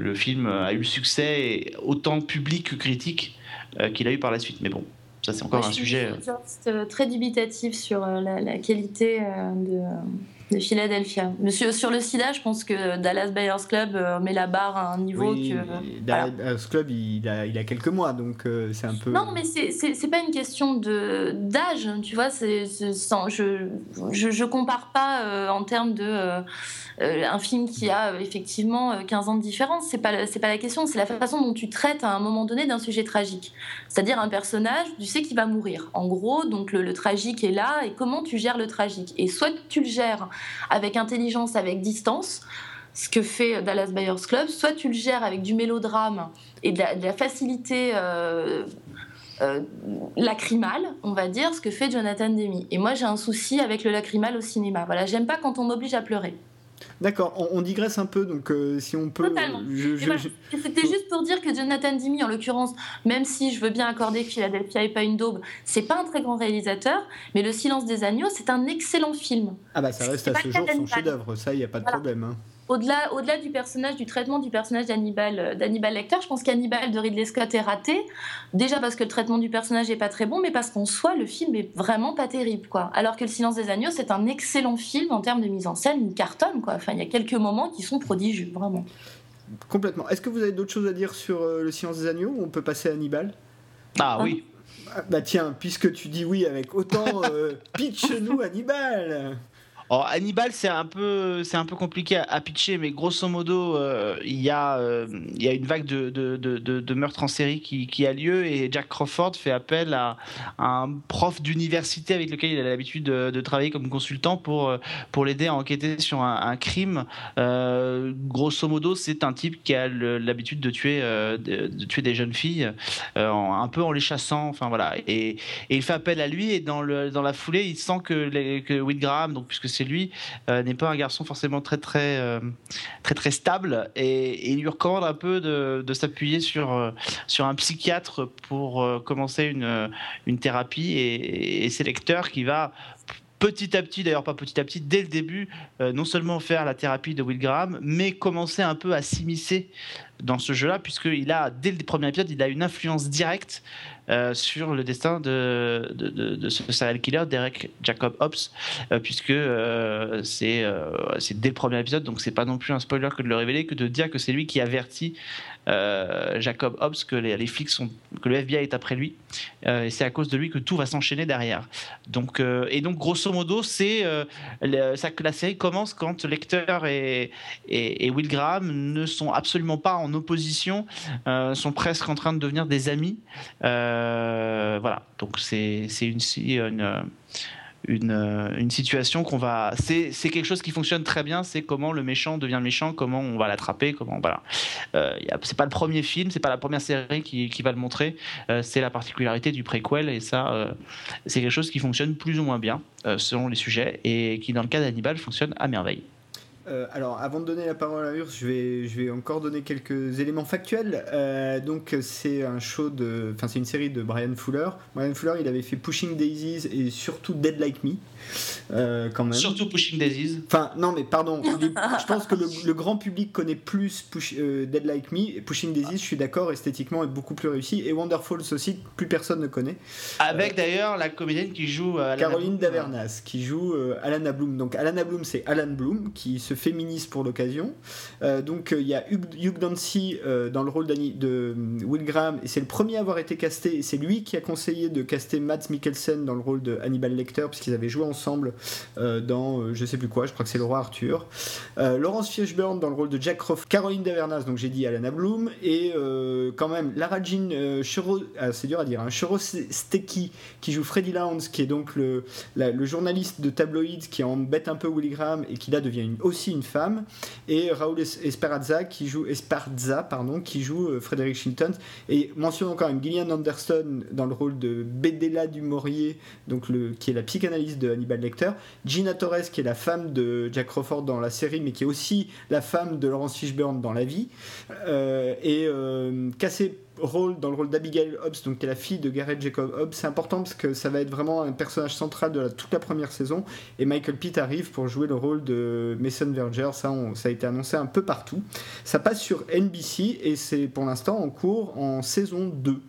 le, film a eu le succès autant public que critique qu'il a eu par la suite. Mais bon, ça, c'est encore un sujet. Je suis très dubitatif sur euh, la, qualité euh, de, de Philadelphia. Monsieur, sur le sida, je pense que Dallas Buyers Club euh, met la barre à un niveau Oui, que. Dallas Buyers Club, il a, il a quelques mois, donc euh, c'est un peu. Non, mais c'est- pas une question de d'âge, tu vois. c'est c'est sans- je, je je compare pas euh, en termes de euh, euh, un film qui a euh, effectivement euh, 15 ans de différence. C'est pas c'est pas la question. C'est la façon dont tu traites à un moment donné d'un sujet tragique. C'est-à-dire un personnage, tu sais qu'il va mourir. En gros, donc le, tragique est là et comment tu gères le tragique? Et soit tu le gères avec intelligence, avec distance. Ce que fait Dallas Buyers Club, soit tu le gères avec du mélodrame et de la, facilité euh, euh, lacrymale, on va dire, ce que fait Jonathan Demi. Et moi, j'ai un souci avec le lacrymal au cinéma. Voilà, j'aime pas quand on m'oblige à pleurer. D'accord, on, on digresse un peu, donc euh, si on peut. Totalement. je- Et je- voilà. je- Et C'était juste pour dire que Jonathan Demi, en l'occurrence, même si je veux bien accorder que Philadelphia n'est pas une daube, c'est pas un très grand réalisateur, mais Le Silence des agneaux, c'est un excellent film. Ah bah ça reste à ce jour son chef-d'œuvre, ça, il n'y a pas de Voilà. problème. hein. Au-delà, au-delà du personnage, du traitement du personnage d'Hannibal, euh, d'Hannibal Lecter, je pense qu'Hannibal de Ridley Scott est raté. Déjà parce que le traitement du personnage est pas très bon, mais parce qu'en soi, le film est vraiment pas terrible, quoi. Alors que Le Silence des agneaux, c'est un excellent film en termes de mise en scène, il cartonne, quoi. Enfin, il y a quelques moments qui sont prodigieux, vraiment. Complètement. Est-ce que vous avez d'autres choses à dire sur euh, le silence des agneaux? Ou on peut passer à Hannibal Ah oui. Ah, Bah tiens, puisque tu dis oui avec autant, euh, pitch-nous Hannibal Alors, Hannibal, c'est un peu, c'est un peu compliqué à, pitcher, mais grosso modo, euh, il y a, euh, y a une vague de, de, de, meurtres en série qui, qui a lieu et Jack Crawford fait appel à, un prof d'université avec lequel il a l'habitude de, travailler comme consultant pour, euh, pour l'aider à enquêter sur un, crime. Euh, grosso modo, c'est un type qui a l'habitude de tuer, de, tuer des jeunes filles, un peu en les chassant. Enfin voilà, et, et il fait appel à lui et dans, le, dans la foulée, il sent que, les, que Will Graham, donc puisque c'est lui, euh, n'est pas un garçon forcément très très euh, très très stable. Et, il lui recommande un peu de, s'appuyer sur euh, sur un psychiatre pour commencer une une thérapie. Et, et c'est Lecter qui va petit à petit, d'ailleurs pas petit à petit, dès le début, non seulement faire la thérapie de Will Graham, mais commencer un peu à s'immiscer dans ce jeu-là, puisqu'il a, dès le premier épisode, il a une influence directe euh, sur le destin de, ce serial killer, Derek Jacob Hobbs, euh, puisque euh, c'est euh, c'est dès le premier épisode, donc c'est pas non plus un spoiler que de le révéler, que de dire que c'est lui qui avertit Jacob Hobbs que les, flics sont, que le FBI est après lui, et c'est à cause de lui que tout va s'enchaîner derrière. Donc, et donc grosso modo, c'est la série commence quand Lecter et, et, Will Graham ne sont absolument pas en opposition, sont presque en train de devenir des amis. Voilà, donc c'est une, si- une, une, une situation qu'on va. C'est quelque chose qui fonctionne très bien, c'est comment le méchant devient méchant, comment on va l'attraper, comment. Voilà. Euh, c'est pas le premier film, c'est pas la première série qui, va le montrer, euh, c'est la particularité du préquel, et ça, euh, c'est quelque chose qui fonctionne plus ou moins bien euh, selon les sujets, et qui dans le cas d'Hannibal fonctionne à merveille. Euh, alors, avant de donner la parole à Urs, je vais, je vais encore donner quelques éléments factuels. Euh, donc, c'est un show de, enfin, c'est une série de Brian Fuller. Brian Fuller, il avait fait Pushing Daisies et surtout Dead Like Me, euh, quand même. Surtout Pushing Daisies. Enfin, non, mais pardon. je pense que le, le grand public connaît plus Push- Dead Like Me. Et Pushing Daisies, je suis d'accord, esthétiquement est beaucoup plus réussi. Et Wonderfalls aussi, plus personne ne connaît. Avec d'ailleurs la comédienne qui joue Alana Caroline Bloom. Davernas qui joue Alana Bloom. Donc Alana Bloom, c'est Alan Bloom qui se féminise pour l'occasion. Euh, donc euh, il y a Hugh, Dancy euh, dans le rôle de Will Graham et c'est le premier à avoir été casté. C'est lui qui a conseillé de caster Matt Mikkelsen dans le rôle de Hannibal Lecter puisqu'ils avaient joué ensemble dans je sais plus quoi. Je crois que c'est le roi Arthur. Laurence Fishburne dans le rôle de Jack Crawford. Caroline Davernas, donc j'ai dit Alana Bloom et quand même Lara Jean ah, c'est dur à dire. Hein, Chorostecki qui joue Freddy Lounds qui est donc le journaliste de tabloïd qui embête un peu Willy Graham et qui là devient une- aussi une femme, et Raoul Es- Esperanza qui joue Esparza pardon qui joue euh, Frédéric Shinton et mentionnons quand même Gillian Anderson dans le rôle de Bédéla du Maurier donc le qui est la psychanalyste de Hannibal Lecter, Gina Torres qui est la femme de Jack Crawford dans la série mais qui est aussi la femme de Laurence Fishburne dans la vie. Euh, et euh, Cassé rôle dans le rôle d'Abigail Hobbs, donc qui est la fille de Gareth Jacob Hobbs. C'est important parce que ça va être vraiment un personnage central de toute la première saison. Et Michael Pitt arrive pour jouer le rôle de Mason Verger. Ça, ça a été annoncé un peu partout. Ça passe sur NBC et c'est pour l'instant en cours en saison 2.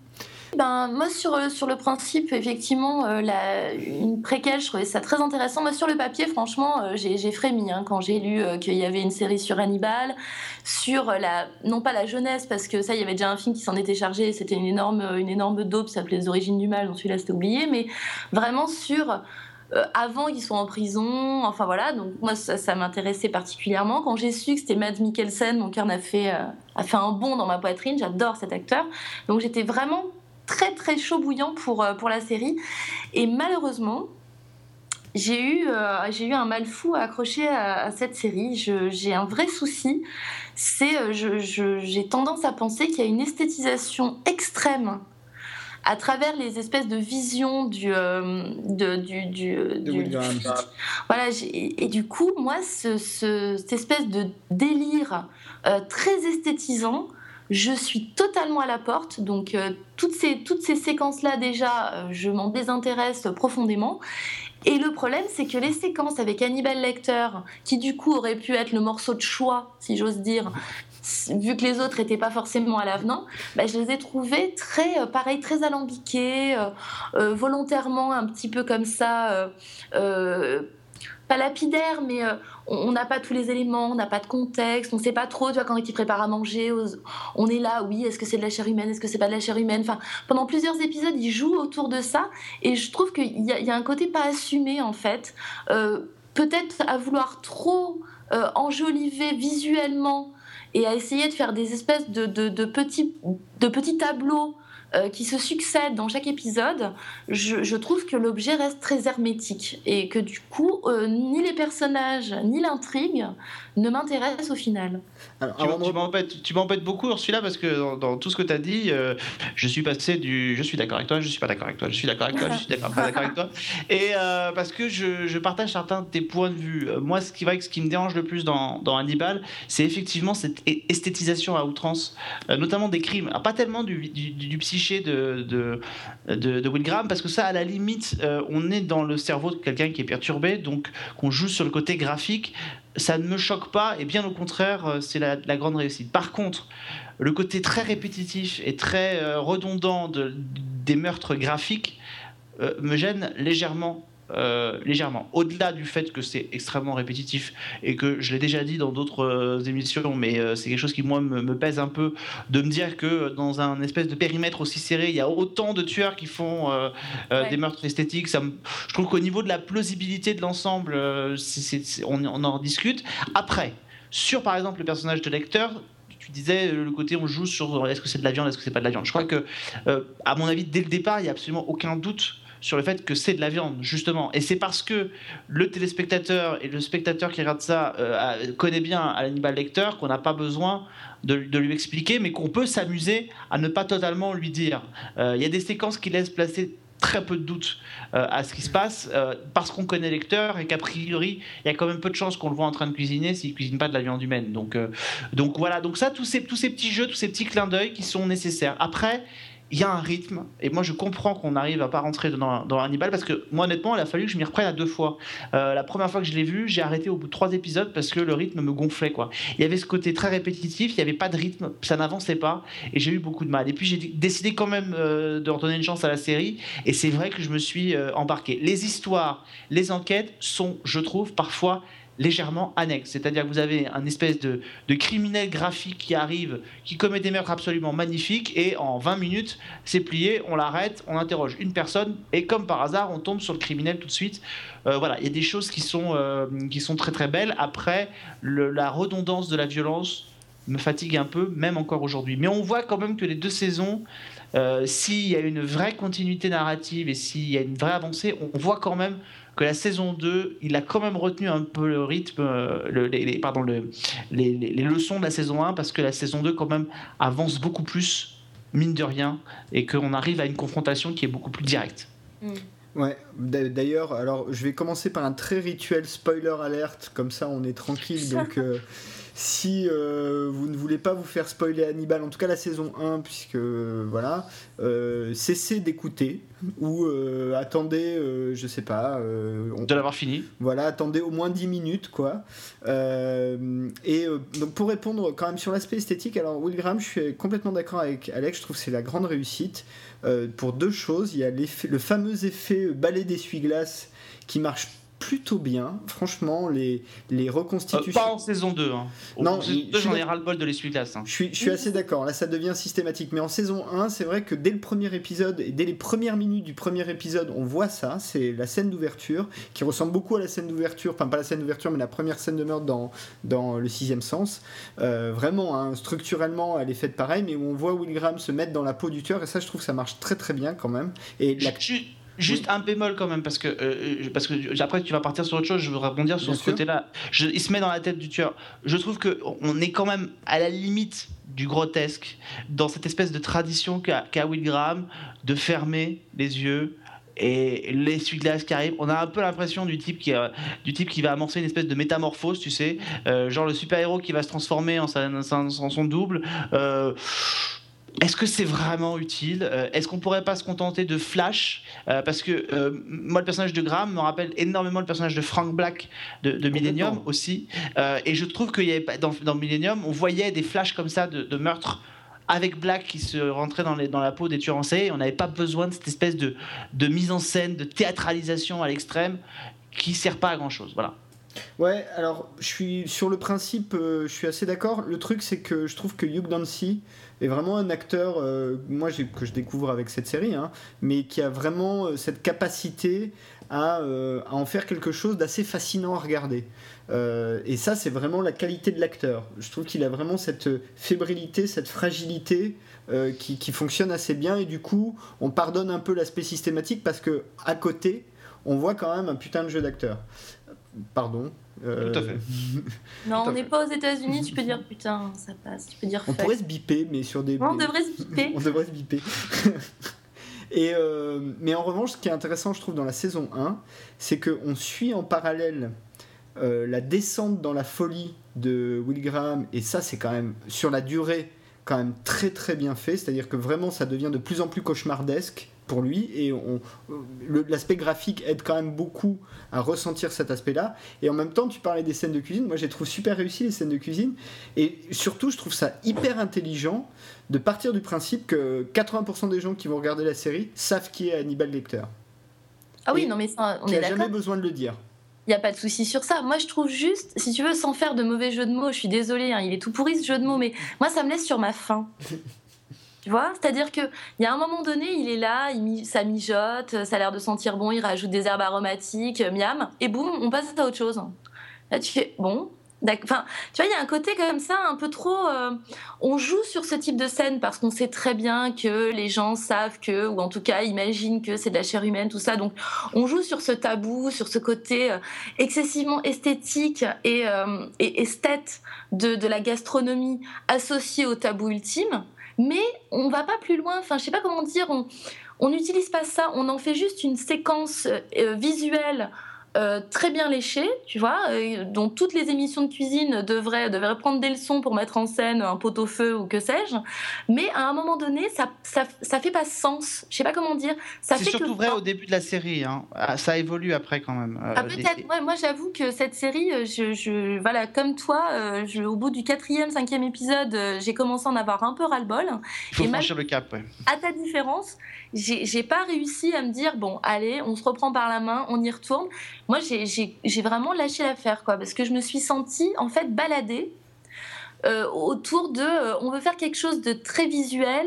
Ben, moi, sur, sur le principe, effectivement, euh, la, une préquelle, je trouvais ça très intéressant. Moi, sur le papier, franchement, euh, j'ai frémi hein, quand j'ai lu euh, qu'il y avait une série sur Hannibal, sur la, non pas la jeunesse, parce que ça, il y avait déjà un film qui s'en était chargé, c'était une énorme, une énorme dope, ça s'appelait Les origines du mal, donc celui-là, c'était oublié, mais vraiment sur. avant qu'ils soient en prison, enfin voilà, donc moi ça, ça m'intéressait particulièrement. Quand j'ai su que c'était Mads Mikkelsen, mon cœur a fait, a fait un bond dans ma poitrine, j'adore cet acteur. Donc j'étais vraiment très très chaud bouillant pour, euh, pour la série. Et malheureusement, j'ai eu, euh, j'ai eu un mal fou à accrocher à, cette série. j'ai un vrai souci. C'est, euh, j'ai tendance à penser qu'il y a une esthétisation extrême à travers les espèces de visions du, de, du, du, voilà et, du coup moi ce, cette espèce de délire très esthétisant je suis totalement à la porte, donc euh, toutes ces, toutes ces séquences-là déjà, euh, je m'en désintéresse profondément. Et le problème, c'est que les séquences avec Hannibal Lecter, qui du coup aurait pu être le morceau de choix, si j'ose dire, vu que les autres n'étaient pas forcément à l'avenant, bah, je les ai trouvés très, euh, pareil, très alambiqués, volontairement un petit peu comme ça pas lapidaire, mais euh, on n'a pas tous les éléments, on n'a pas de contexte, on ne sait pas trop, tu vois, quand il prépare à manger, on est là, oui, est-ce que c'est de la chair humaine, est-ce que c'est pas de la chair humaine Enfin, pendant plusieurs épisodes, il joue autour de ça, et je trouve qu'il y, y, a un côté pas assumé, en fait, euh, peut-être à vouloir trop euh, enjoliver visuellement et à essayer de faire des espèces de, de petits, de petits tableaux euh, qui se succèdent dans chaque épisode, je, trouve que l'objet reste très hermétique et que du coup, euh, ni les personnages ni l'intrigue ne m'intéressent au final. tu m'embêtes beaucoup celui-là parce que dans, tout ce que tu as dit, euh, je suis passé du je suis d'accord avec toi, je suis pas d'accord avec toi, je suis d'accord avec toi, je suis d'accord avec toi. Et parce que je, partage certains de tes points de vue. Moi, ce qui, va, ce qui me dérange le plus dans, dans Hannibal, c'est effectivement cette esthétisation à outrance, notamment des crimes. pas tellement du, du, du de, de, Will parce que ça, à la limite, euh, on est dans le cerveau de quelqu'un qui est perturbé, donc qu'on joue sur le côté graphique, ça ne me choque pas, et bien au contraire, euh, c'est la, grande réussite. Par contre, le côté très répétitif et très euh, redondant de, des meurtres graphiques me gêne légèrement euh, légèrement. Au-delà du fait que c'est extrêmement répétitif et que je l'ai déjà dit dans d'autres euh, émissions, mais euh, c'est quelque chose qui moi me, pèse un peu de me dire que dans un espèce de périmètre aussi serré, il y a autant de tueurs qui font des meurtres esthétiques. Ça je trouve qu'au niveau de la plausibilité de l'ensemble, on, on, en discute. Après, sur par exemple le personnage de lecteur, tu disais le côté on joue sur est-ce que c'est de la viande, est-ce que c'est pas de la viande? Je crois que, à mon avis, dès le départ, il n'y a absolument aucun doute sur le fait que c'est de la viande, justement. Et c'est parce que le téléspectateur et le spectateur qui regarde ça euh, connaît bien Hannibal Lecter qu'on n'a pas besoin de, lui expliquer, mais qu'on peut s'amuser à ne pas totalement lui dire. Euh, il y a des séquences qui laissent placer très peu de doutes euh, à ce qui se passe parce qu'on connaît Lecteur et qu'a priori il y a quand même peu de chances qu'on le voit en train de cuisiner s'il cuisine pas de la viande humaine donc donc voilà donc ça tous ces tous ces petits jeux tous ces petits clins d'œil qui sont nécessaires après il y a un rythme, et moi je comprends qu'on arrive à pas rentrer dans, dans, Hannibal parce que moi honnêtement, il a fallu que je m'y reprenne à deux fois. Euh, la première fois que je l'ai vu, j'ai arrêté au bout de trois épisodes parce que le rythme me gonflait quoi. Il y avait ce côté très répétitif, il n'y avait pas de rythme, ça n'avançait pas, et j'ai eu beaucoup de mal. Et puis j'ai décidé quand même euh, de redonner une chance à la série, et c'est vrai que je me suis euh, embarqué. Les histoires, les enquêtes sont, je trouve, parfois légèrement annexe. C'est-à-dire que vous avez un espèce de, criminel graphique qui arrive, qui commet des meurtres absolument magnifiques, et en 20 minutes, c'est plié, on l'arrête, on interroge une personne, et comme par hasard, on tombe sur le criminel tout de suite. Euh, voilà, il y a des choses qui sont, euh, qui sont très très belles. Après, la redondance de la violence me fatigue un peu, même encore aujourd'hui. Mais on voit quand même que les deux saisons, euh, s'il y a une vraie continuité narrative et s'il y a une vraie avancée, on voit quand même que la saison 2, il a quand même retenu un peu le rythme, euh, les, pardon, le, les, leçons de la saison 1, parce que la saison 2, quand même, avance beaucoup plus, mine de rien, et qu'on arrive à une confrontation qui est beaucoup plus directe. Mm. Ouais, d'ailleurs, alors je vais commencer par un très rituel spoiler alerte, comme ça on est tranquille. Donc, euh, si euh, vous ne voulez pas vous faire spoiler Hannibal, en tout cas la saison 1, puisque voilà, euh, cessez d'écouter ou attendez, je sais pas. de l'avoir fini. Voilà, attendez au moins 10 minutes, quoi. et donc pour répondre quand même sur l'aspect esthétique, alors Will Graham, je suis complètement d'accord avec Alex, je trouve que c'est la grande réussite. pour deux choses, il y a le fameux effet balai d'essuie-glace qui marche plutôt bien. Franchement, les, les reconstitutions. Euh, pas en saison 2. Hein. non, j'en ai ras-le-bol de l'essuie-glace. Hein. Je suis, je suis assez d'accord. Là, ça devient systématique. Mais en saison 1, c'est vrai que dès le premier épisode et dès les premières minutes du premier épisode, on voit ça. C'est la scène d'ouverture qui ressemble beaucoup à la scène d'ouverture. Enfin, pas la scène d'ouverture, mais la première scène de meurtre dans, dans Le Sixième Sens. Euh, vraiment, hein, structurellement, elle est faite pareil, mais où on voit Will Graham se mettre dans la peau du tueur. Et ça, je trouve que ça marche très très bien quand même. Et la... Juste un bémol quand même, parce que, euh, parce que après tu vas partir sur autre chose, je veux rebondir sur ce côté-là. Il se met dans la tête du tueur. Je trouve qu'on est quand même à la limite du grotesque dans cette espèce de tradition qu'a Will Graham de fermer les yeux et l'essuie-glace qui arrive. On a un peu l'impression du type qui euh, du type qui va amorcer une espèce de métamorphose, tu sais, euh, genre le super-héros qui va se transformer en, son double. Est-ce que c'est vraiment utile euh, Est-ce qu'on pourrait pas se contenter de Flash euh, Parce que euh, moi, le personnage de Graham me rappelle énormément le personnage de Frank Black de, Millennium aussi. et je trouve y avait dans, dans Millennium, on voyait des flashs comme ça de, de meurtres avec Black qui se rentrait dans, les, dans la peau des tueurs en série. On n'avait pas besoin de cette espèce de, de mise en scène, de théâtralisation à l'extrême qui sert pas à grand chose. Voilà. Ouais, alors je suis sur le principe, je suis assez d'accord. Le truc, c'est que je trouve que Hugh Dancy est vraiment un acteur, euh, moi que je découvre avec cette série, hein, mais qui a vraiment euh, cette capacité euh, à, en faire quelque chose d'assez fascinant à regarder. et ça, c'est vraiment la qualité de l'acteur. Je trouve qu'il a vraiment cette fébrilité, cette fragilité qui, qui, fonctionne assez bien, et du coup, on pardonne un peu l'aspect systématique parce que à côté, on voit quand même un putain de jeu d'acteur. Pardon, euh, Tout à fait. non, on n'est pas aux États-Unis, tu peux dire putain, ça passe. Tu peux dire On pourrait se biper, mais sur des. on devrait se biper. on devrait se biper. Et euh, mais en revanche, ce qui est intéressant, je trouve, dans la saison 1, c'est qu'on suit en parallèle euh, la descente dans la folie de Will Graham, et ça, c'est quand même, sur la durée, quand même très très bien fait. C'est-à-dire que vraiment, ça devient de plus en plus cauchemardesque pour lui et l'aspect graphique aide quand même beaucoup à ressentir cet aspect-là. Et en même temps tu parlais des scènes de cuisine. Moi j'ai trouvé super réussi les scènes de cuisine. Et surtout je trouve ça hyper intelligent de partir du principe que 80% des gens qui vont regarder la série savent qui est Hannibal Lecter. Ah oui non mais ça on est d'accord jamais besoin de le dire. Il n'y a pas de souci sur ça. Moi, je trouve juste, si tu veux, sans faire de mauvais jeu de mots, je suis désolée, hein, il est tout pourri ce jeu de mots, mais moi, ça me laisse sur ma faim. Tu vois C'est-à-dire qu'il y a un moment donné, il est là, il, ça mijote, ça a l'air de sentir bon, il rajoute des herbes aromatiques, miam, et boum, on passe à autre chose. Là, tu fais, bon, Enfin, tu vois, il y a un côté comme ça, un peu trop. Euh, on joue sur ce type de scène parce qu'on sait très bien que les gens savent que, ou en tout cas imaginent que c'est de la chair humaine, tout ça. Donc, on joue sur ce tabou, sur ce côté euh, excessivement esthétique et, euh, esthète de, la gastronomie associée au tabou ultime mais on va pas plus loin. Enfin, je sais pas comment dire. On n'utilise pas ça. On en fait juste une séquence euh, visuelle euh, très bien léché, tu vois, euh, dont toutes les émissions de cuisine devraient, devraient prendre des leçons pour mettre en scène un pot-au-feu ou que sais-je. Mais à un moment donné, ça, ça, ça fait pas sens. Je sais pas comment dire. C'est surtout vrai au début de la série. Hein. Ah, ça évolue après quand même. Euh, ah, peut-être. moi, j'avoue que cette série, je, je, voilà, comme toi, je, au bout du quatrième, cinquième épisode, j'ai commencé à en avoir un peu ras-le-bol. Il faut franchir le cap, ouais. À ta différence, j'ai pas réussi à me dire bon, allez, on se reprend par la main, on y retourne moi, j'ai vraiment lâché l'affaire, quoi, parce que je me suis sentie, en fait, baladée euh, autour de euh, on veut faire quelque chose de très visuel,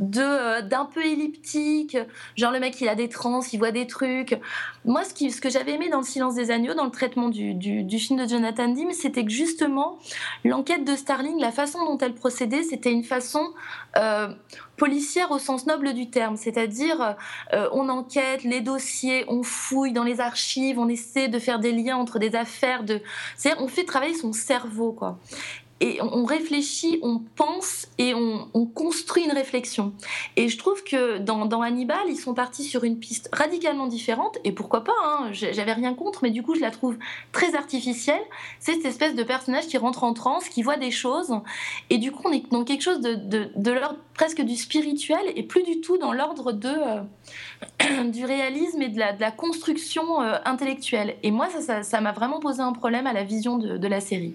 de euh, d'un peu elliptique, genre le mec il a des trans, il voit des trucs. Moi ce, qui, ce que j'avais aimé dans le silence des agneaux, dans le traitement du, du, film de Jonathan Dim, c'était que justement l'enquête de Starling, la façon dont elle procédait, c'était une façon policière au sens noble du terme, c'est-à-dire on enquête les dossiers, on fouille dans les archives, on essaie de faire des liens entre des affaires, de, c'est on fait travailler son cerveau quoi. Et on réfléchit, on pense et on, construit une réflexion. Et je trouve que dans, Hannibal, ils sont partis sur une piste radicalement différente, et pourquoi pas, hein, j'avais rien contre, mais du coup je la trouve très artificielle. C'est cette espèce de personnage qui rentre en transe, qui voit des choses, et du coup on est dans quelque chose de, l'ordre presque du spirituel, et plus du tout dans l'ordre de, euh, du réalisme et de la, construction euh, intellectuelle. Et moi, ça m'a vraiment posé un problème à la vision de, la série.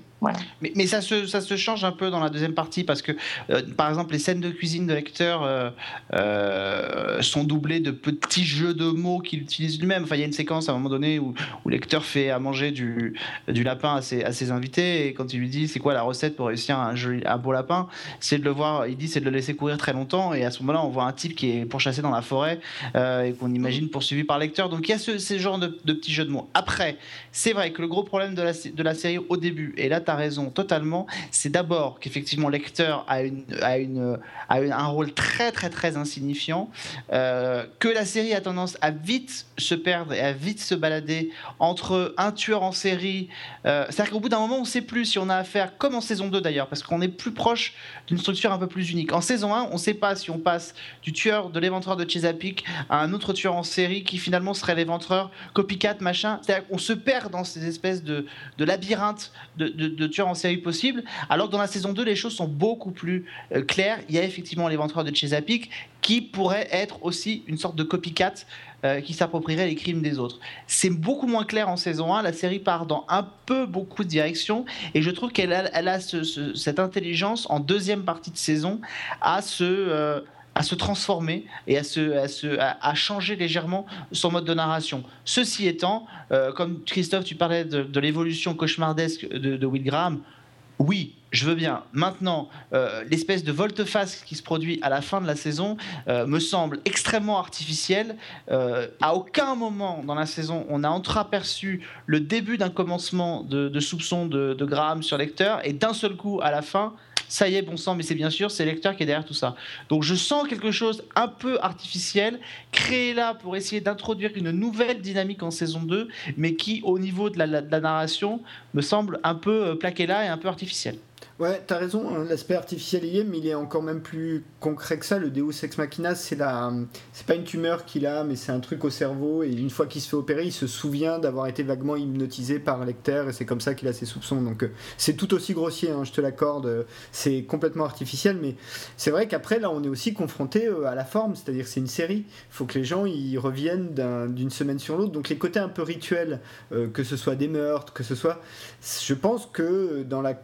Mais ça se ça se change un peu dans la deuxième partie parce que, euh, par exemple, les scènes de cuisine de lecteur euh, euh, sont doublées de petits jeux de mots qu'il utilise lui-même. Enfin, il y a une séquence à un moment donné où, où lecteur fait à manger du, lapin à ses, invités et quand il lui dit c'est quoi la recette pour réussir un, beau lapin, c'est de le voir, il dit c'est de le laisser courir très longtemps et à ce moment-là, on voit un type qui est pourchassé dans la forêt et qu'on imagine poursuivi par lecteur. Donc il y a ce, ces genres de, de, petits jeux de mots. Après, c'est vrai que le gros problème de la, de la série au début, et là tu as raison totalement, c'est d'abord qu'effectivement lecteur a, a, un rôle très très très insignifiant, euh, que la série a tendance à vite se perdre et à vite se balader entre un tueur en série. Euh, c'est-à-dire qu'au bout d'un moment, on ne sait plus si on a affaire, comme en saison 2 d'ailleurs, parce qu'on est plus proche d'une structure un peu plus unique. En saison 1, on ne sait pas si on passe du tueur de l'éventreur de Chesapeake à un autre tueur en série qui finalement serait l'éventreur, copycat, machin. C'est-à-dire qu'on se perd dans ces espèces de, de labyrinthe de tueurs en série possibles, alors que dans la saison 2, les choses sont beaucoup plus euh, claires. Il y a effectivement l'éventreur de Chesapeake qui pourrait être aussi une sorte de copycat euh, qui s'approprierait les crimes des autres. C'est beaucoup moins clair en saison 1. La série part dans un peu beaucoup de directions et je trouve qu'elle a, cette intelligence en deuxième partie de saison à se. Euh, transformer et à, se, changer légèrement son mode de narration. Ceci étant, comme Christophe, tu parlais de, l'évolution cauchemardesque de, de Will Graham, oui, je veux bien. Maintenant, euh, l'espèce de volte-face qui se produit à la fin de la saison euh, me semble extrêmement artificielle. Euh, à aucun moment dans la saison, on a entreaperçu le début d'un commencement de, soupçon de, de Graham sur lecteur, et d'un seul coup, à la fin, ça y est, bon sang, mais c'est bien sûr, c'est lecteur qui est derrière tout ça. Donc je sens quelque chose un peu artificiel, créé là pour essayer d'introduire une nouvelle dynamique en saison 2, mais qui, au niveau de la, de la narration, me semble un peu plaqué là et un peu artificiel. Ouais, t'as raison, hein, l'aspect artificiel y est, mais il est encore même plus concret que ça. Le Deus Ex Machina, c'est la... pas une tumeur qu'il a, mais c'est un truc au cerveau. Et une fois qu'il se fait opérer, il se souvient d'avoir été vaguement hypnotisé par Lecter, et c'est comme ça qu'il a ses soupçons. Donc euh, c'est tout aussi grossier, hein, je te l'accorde. C'est complètement artificiel, mais c'est vrai qu'après, là, on est aussi confronté euh, à la forme, c'est-à-dire c'est une série. Il faut que les gens y reviennent d'une semaine sur l'autre. Donc les côtés un peu rituels, euh, que ce soit des meurtres, que ce soit. Je pense que dans la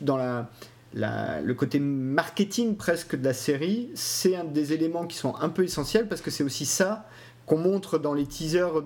dans la, le côté marketing presque de la série, c'est un des éléments qui sont un peu essentiels parce que c'est aussi ça qu'on montre dans les teasers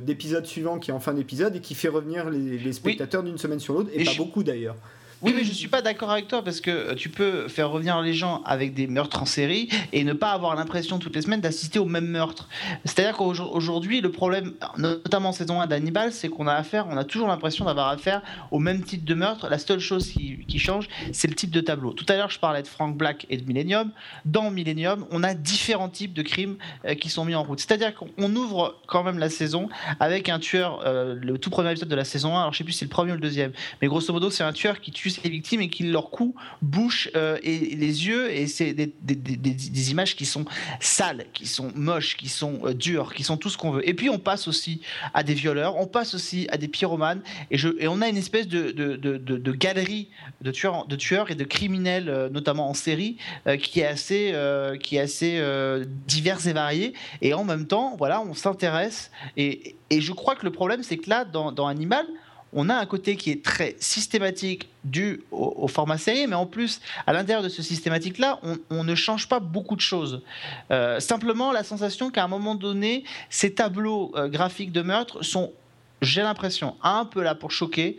d'épisodes suivants qui est en fin d'épisode et qui fait revenir les, spectateurs d'une semaine sur l'autre, et, pas beaucoup d'ailleurs. Oui, mais je suis pas d'accord avec toi parce que euh, tu peux faire revenir les gens avec des meurtres en série et ne pas avoir l'impression toutes les semaines d'assister au même meurtre. C'est-à-dire qu'aujourd'hui, le problème, notamment en saison 1 d'Hannibal, c'est qu'on a affaire, on a toujours l'impression d'avoir affaire au même type de meurtre. La seule chose qui, change, c'est le type de tableau. Tout à l'heure, je parlais de Frank Black et de Millennium. Dans Millennium, on a différents types de crimes euh, qui sont mis en route. C'est-à-dire qu'on ouvre quand même la saison avec un tueur, euh, le tout premier épisode de la saison 1, alors je sais plus si c'est le premier ou le deuxième, mais grosso modo, c'est un tueur qui tue les victimes et qui leur cou bouche euh, et, les yeux et c'est des, images qui sont sales, qui sont moches, qui sont euh, dures, qui sont tout ce qu'on veut. Et puis on passe aussi à des violeurs, on passe aussi à des pyromanes et, on a une espèce de, galerie de tueurs, de tueurs et de criminels, euh, notamment en série, qui est assez, qui est assez diverse et variée. Et en même temps, voilà, on s'intéresse et, je crois que le problème, c'est que là, dans Animal, on a un côté qui est très systématique dû au, format série, mais en plus, à l'intérieur de ce systématique-là, on, ne change pas beaucoup de choses. Euh, simplement, la sensation qu'à un moment donné, ces tableaux euh, graphiques de meurtre sont, j'ai l'impression, un peu là pour choquer,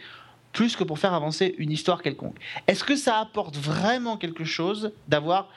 plus que pour faire avancer une histoire quelconque. Est-ce que ça apporte vraiment quelque chose d'avoir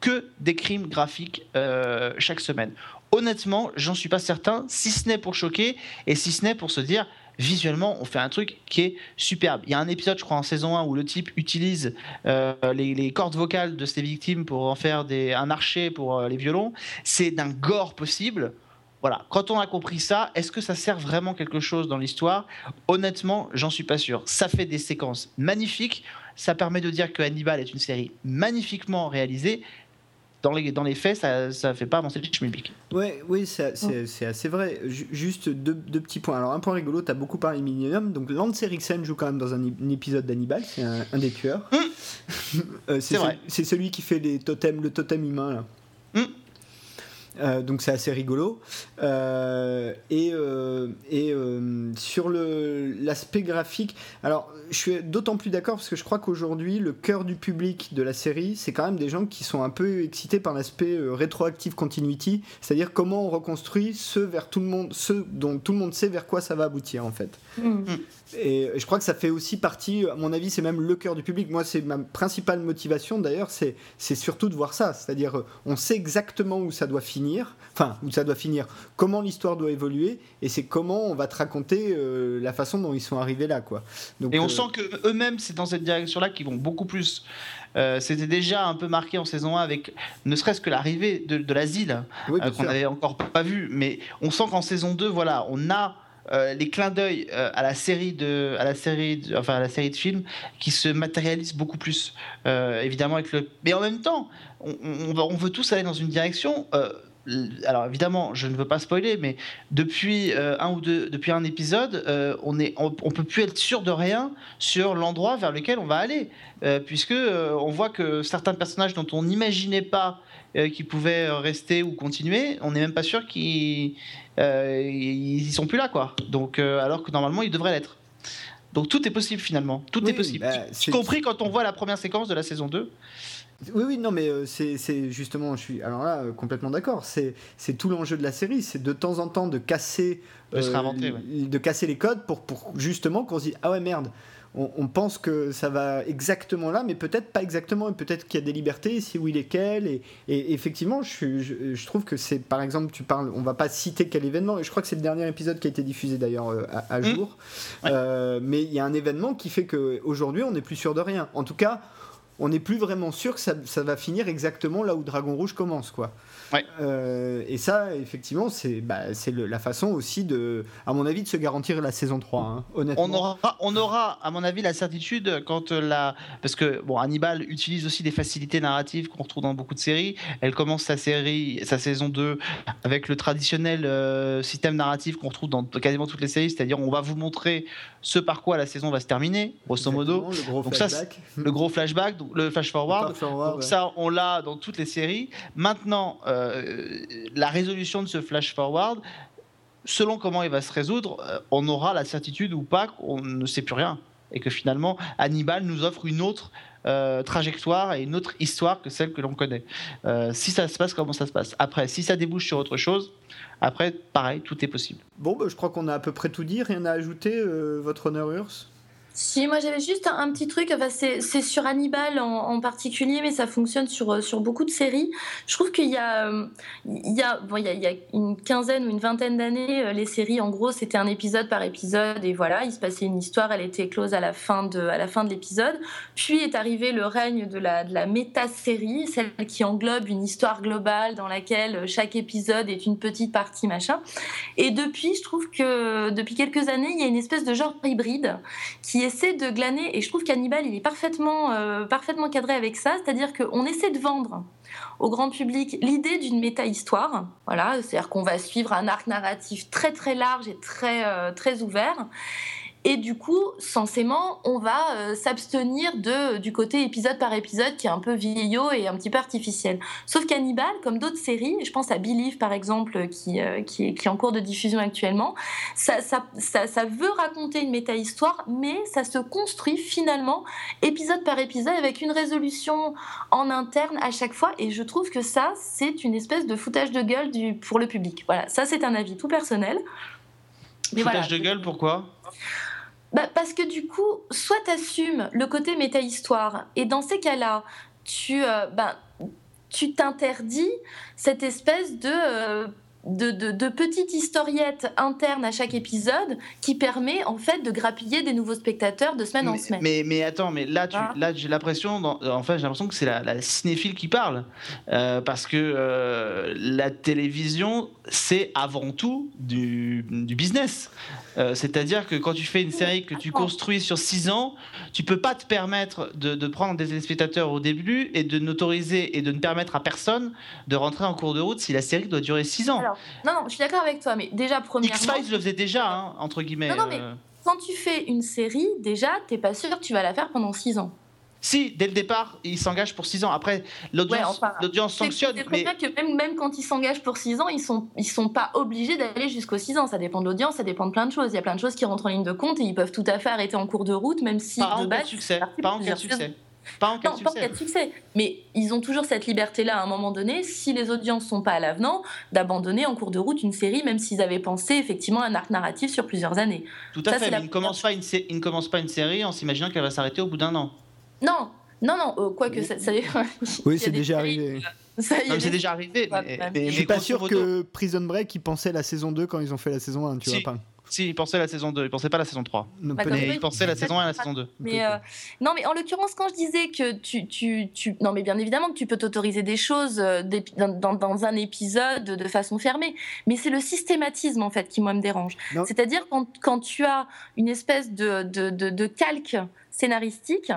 que des crimes graphiques euh, chaque semaine? Honnêtement, j'en suis pas certain, si ce n'est pour choquer et si ce n'est pour se dire visuellement, on fait un truc qui est superbe. Il y a un épisode, je crois, en saison 1 où le type utilise euh, les, cordes vocales de ses victimes pour en faire un archer pour euh, les violons. C'est d'un gore possible. voilà, quand on a compris ça, est-ce que ça sert vraiment quelque chose dans l'histoire? Honnêtement, j'en suis pas sûr. Ça fait des séquences magnifiques, ça permet de dire que Hannibal est une série magnifiquement réalisée. Dans les, dans les faits, ça ne fait pas avancer le schmilblick. Ouais, oui, c'est assez vrai. juste deux, petits points. Alors, un point rigolo, tu as beaucoup parlé Millennium. Donc, Lance Eriksen joue quand même dans un, épisode d'Hannibal, c'est un, des tueurs. Hum. Euh, c'est C'est celui qui fait les totems, le totem humain, là. Hum. Euh, donc c'est assez rigolo. Euh, et, euh, et sur l'aspect graphique, alors je suis d'autant plus d'accord parce que je crois qu'aujourd'hui le cœur du public de la série, c'est quand même des gens qui sont un peu excités par l'aspect rétroactive continuity, c'est-à-dire comment on reconstruit ce vers tout le monde, ce dont tout le monde sait vers quoi ça va aboutir en fait. Mm. Et je crois que ça fait aussi partie, à mon avis, c'est même le cœur du public. Moi, c'est ma principale motivation d'ailleurs, c'est surtout de voir ça. C'est-à-dire, on sait exactement où ça doit finir, enfin, où ça doit finir, comment l'histoire doit évoluer, et c'est comment on va te raconter euh, la façon dont ils sont arrivés là. Quoi. Donc, et on euh, sent que eux-mêmes, c'est dans cette direction-là qu'ils vont beaucoup plus. Euh, c'était déjà un peu marqué en saison 1 avec ne serait-ce que l'arrivée de, l'asile, qu'on n'avait encore pas vu, mais on sent qu'en saison 2, voilà, on a euh, les clins d'œil euh, à la série de, à la série, enfin à la série de films qui se matérialisent beaucoup plus, euh, évidemment avec le. Mais en même temps, on, on, veut tous aller dans une direction. alors évidemment, je ne veux pas spoiler, mais depuis un ou deux, depuis un épisode, on est, on, peut plus être sûr de rien sur l'endroit vers lequel on va aller, puisque on voit que certains personnages dont on n'imaginait pas qu'ils pouvaient rester ou continuer, on n'est même pas sûr qu'ils euh, ils sont plus là, quoi. Donc, euh, alors que normalement, ils devraient l'être. Donc tout est possible finalement. Tout est possible. Bah, y compris quand on voit la première séquence de la saison 2. Oui, oui, non, mais euh, c'est justement, je suis alors là complètement d'accord. C'est tout l'enjeu de la série, c'est de temps en temps de casser, de, de casser les codes pour, pour justement qu'on se dise ah ouais merde, on, pense que ça va exactement là, mais peut-être pas exactement, et peut-être qu'il y a des libertés, si oui, lesquelles. Et, et effectivement, je, trouve que c'est, par exemple, tu parles, on va pas citer quel événement, et je crois que c'est le dernier épisode qui a été diffusé d'ailleurs euh, à, mmh. jour, euh, mais il y a un événement qui fait qu'aujourd'hui, on n'est plus sûr de rien. En tout cas, on n'est plus vraiment sûr que ça, ça, va finir exactement là où Dragon Rouge commence, quoi. Euh, et ça, effectivement, c'est bah, la façon aussi, de, à mon avis, de se garantir la saison 3, hein, honnêtement. On aura, on aura, à mon avis, la certitude quand la. Parce que, bon, Hannibal utilise aussi des facilités narratives qu'on retrouve dans beaucoup de séries. Elle commence sa série, sa saison 2, avec le traditionnel euh, système narratif qu'on retrouve dans quasiment toutes les séries, c'est-à-dire on va vous montrer ce par quoi la saison va se terminer, grosso modo. Le gros donc flashback. Ça, le gros flashback, donc le flash forward. donc ça, on l'a dans toutes les séries. Maintenant, euh, la résolution de ce flash forward, selon comment il va se résoudre, euh, on aura la certitude ou pas qu'on ne sait plus rien. Et que finalement, Hannibal nous offre une autre euh, trajectoire et une autre histoire que celle que l'on connaît. si ça se passe, comment ça se passe? Après, si ça débouche sur autre chose, après, pareil, tout est possible. Bon, bah, je crois qu'on a à peu près tout dit. Rien à ajouter, votre honneur Urs? Si, moi j'avais juste un, petit truc, enfin, c'est sur Hannibal en, particulier, mais ça fonctionne sur, sur beaucoup de séries. Je trouve qu'il y, a, il y, a, bon, il, y a, une quinzaine ou une vingtaine d'années, euh, les séries, en gros, c'était un épisode par épisode, et voilà, il se passait une histoire, elle était close à la fin de, à la fin de l'épisode. Puis est arrivé le règne de la, de la méta-série, celle qui englobe une histoire globale dans laquelle chaque épisode est une petite partie, machin. Et depuis, je trouve que depuis quelques années, il y a une espèce de genre hybride qui est essaie de glaner, et je trouve qu'Hannibal, il est parfaitement, euh, parfaitement cadré avec ça, c'est-à-dire qu'on essaie de vendre au grand public l'idée d'une méta-histoire. Voilà, c'est-à-dire qu'on va suivre un arc narratif très très large et très, euh, très ouvert. Et du coup, censément, on va euh, s'abstenir de du côté épisode par épisode qui est un peu vieillot et un petit peu artificiel. Sauf qu'Hannibal, comme d'autres séries, je pense à Believe par exemple, qui, euh, qui, est, qui, est, en cours de diffusion actuellement, ça, ça, ça, veut raconter une méta-histoire, mais ça se construit finalement épisode par épisode avec une résolution en interne à chaque fois. Et je trouve que ça, c'est une espèce de foutage de gueule du, pour le public. Voilà, ça c'est un avis tout personnel. foutage de gueule, pourquoi? Bah, parce que du coup, soit tu assumes le côté méta-histoire, et dans ces cas-là, tu euh, bah, tu t'interdis cette espèce de euh, de, de, petites historiettes internes à chaque épisode qui permet en fait de grappiller des nouveaux spectateurs de semaine en semaine. Mais, mais attends, mais là, tu, ah. là j'ai l'impression, en fait, j'ai l'impression que c'est la, cinéphile qui parle, euh, parce que euh, la télévision, c'est avant tout du, du business. Euh, c'est-à-dire que quand tu fais une série que tu construis sur 6 ans, tu peux pas te permettre de, de prendre des téléspectateurs au début et de n'autoriser et de ne permettre à personne de rentrer en cours de route si la série doit durer 6 ans non, non, je suis d'accord avec toi, mais déjà, premièrement. X-Files le faisait déjà, hein, entre guillemets. Non, non, mais euh. quand tu fais une série, déjà, t'es pas sûr que tu vas la faire pendant 6 ans. Si, dès le départ, il s'engage pour 6 ans. Après, l'audience ouais, sanctionne. C'est bien que même, même quand ils s'engagent pour 6 ans, ils sont, ils sont pas obligés d'aller jusqu'aux 6 ans. Ça dépend de l'audience, ça dépend de plein de choses. Il y a plein de choses qui rentrent en ligne de compte et ils peuvent tout à fait arrêter en cours de route, même si pas de en base. Succès. Pas en cas de succès. Pas en cas, de, succès. Mais ils ont toujours cette liberté-là à un moment donné, si les audiences sont pas à l'avenant, d'abandonner en cours de route une série, même s'ils avaient pensé effectivement un arc narratif sur plusieurs années. Tout à fait, mais ils ne commencent pas, pas une série en s'imaginant qu'elle va s'arrêter au bout d'un an. Non, non, non, euh, quoique ça, ça, Oui, c'est déjà arrivé. C'est déjà arrivé. Mais, je suis pas sûr que Prison Break, ils pensaient la saison 2 quand ils ont fait la saison 1, tu vois pas. Si, il pensait la saison 2, il pensait pas la saison 3. Bah, il pensait la saison 1 et la saison 2. Mais euh, non, mais en l'occurrence, quand je disais que tu, tu, tu, Non, mais bien évidemment que tu peux t'autoriser des choses euh, dans, dans, un épisode de façon fermée. Mais c'est le systématisme, en fait, qui, moi, me dérange. C'est-à-dire quand, quand tu as une espèce de, de, de, de calque scénaristique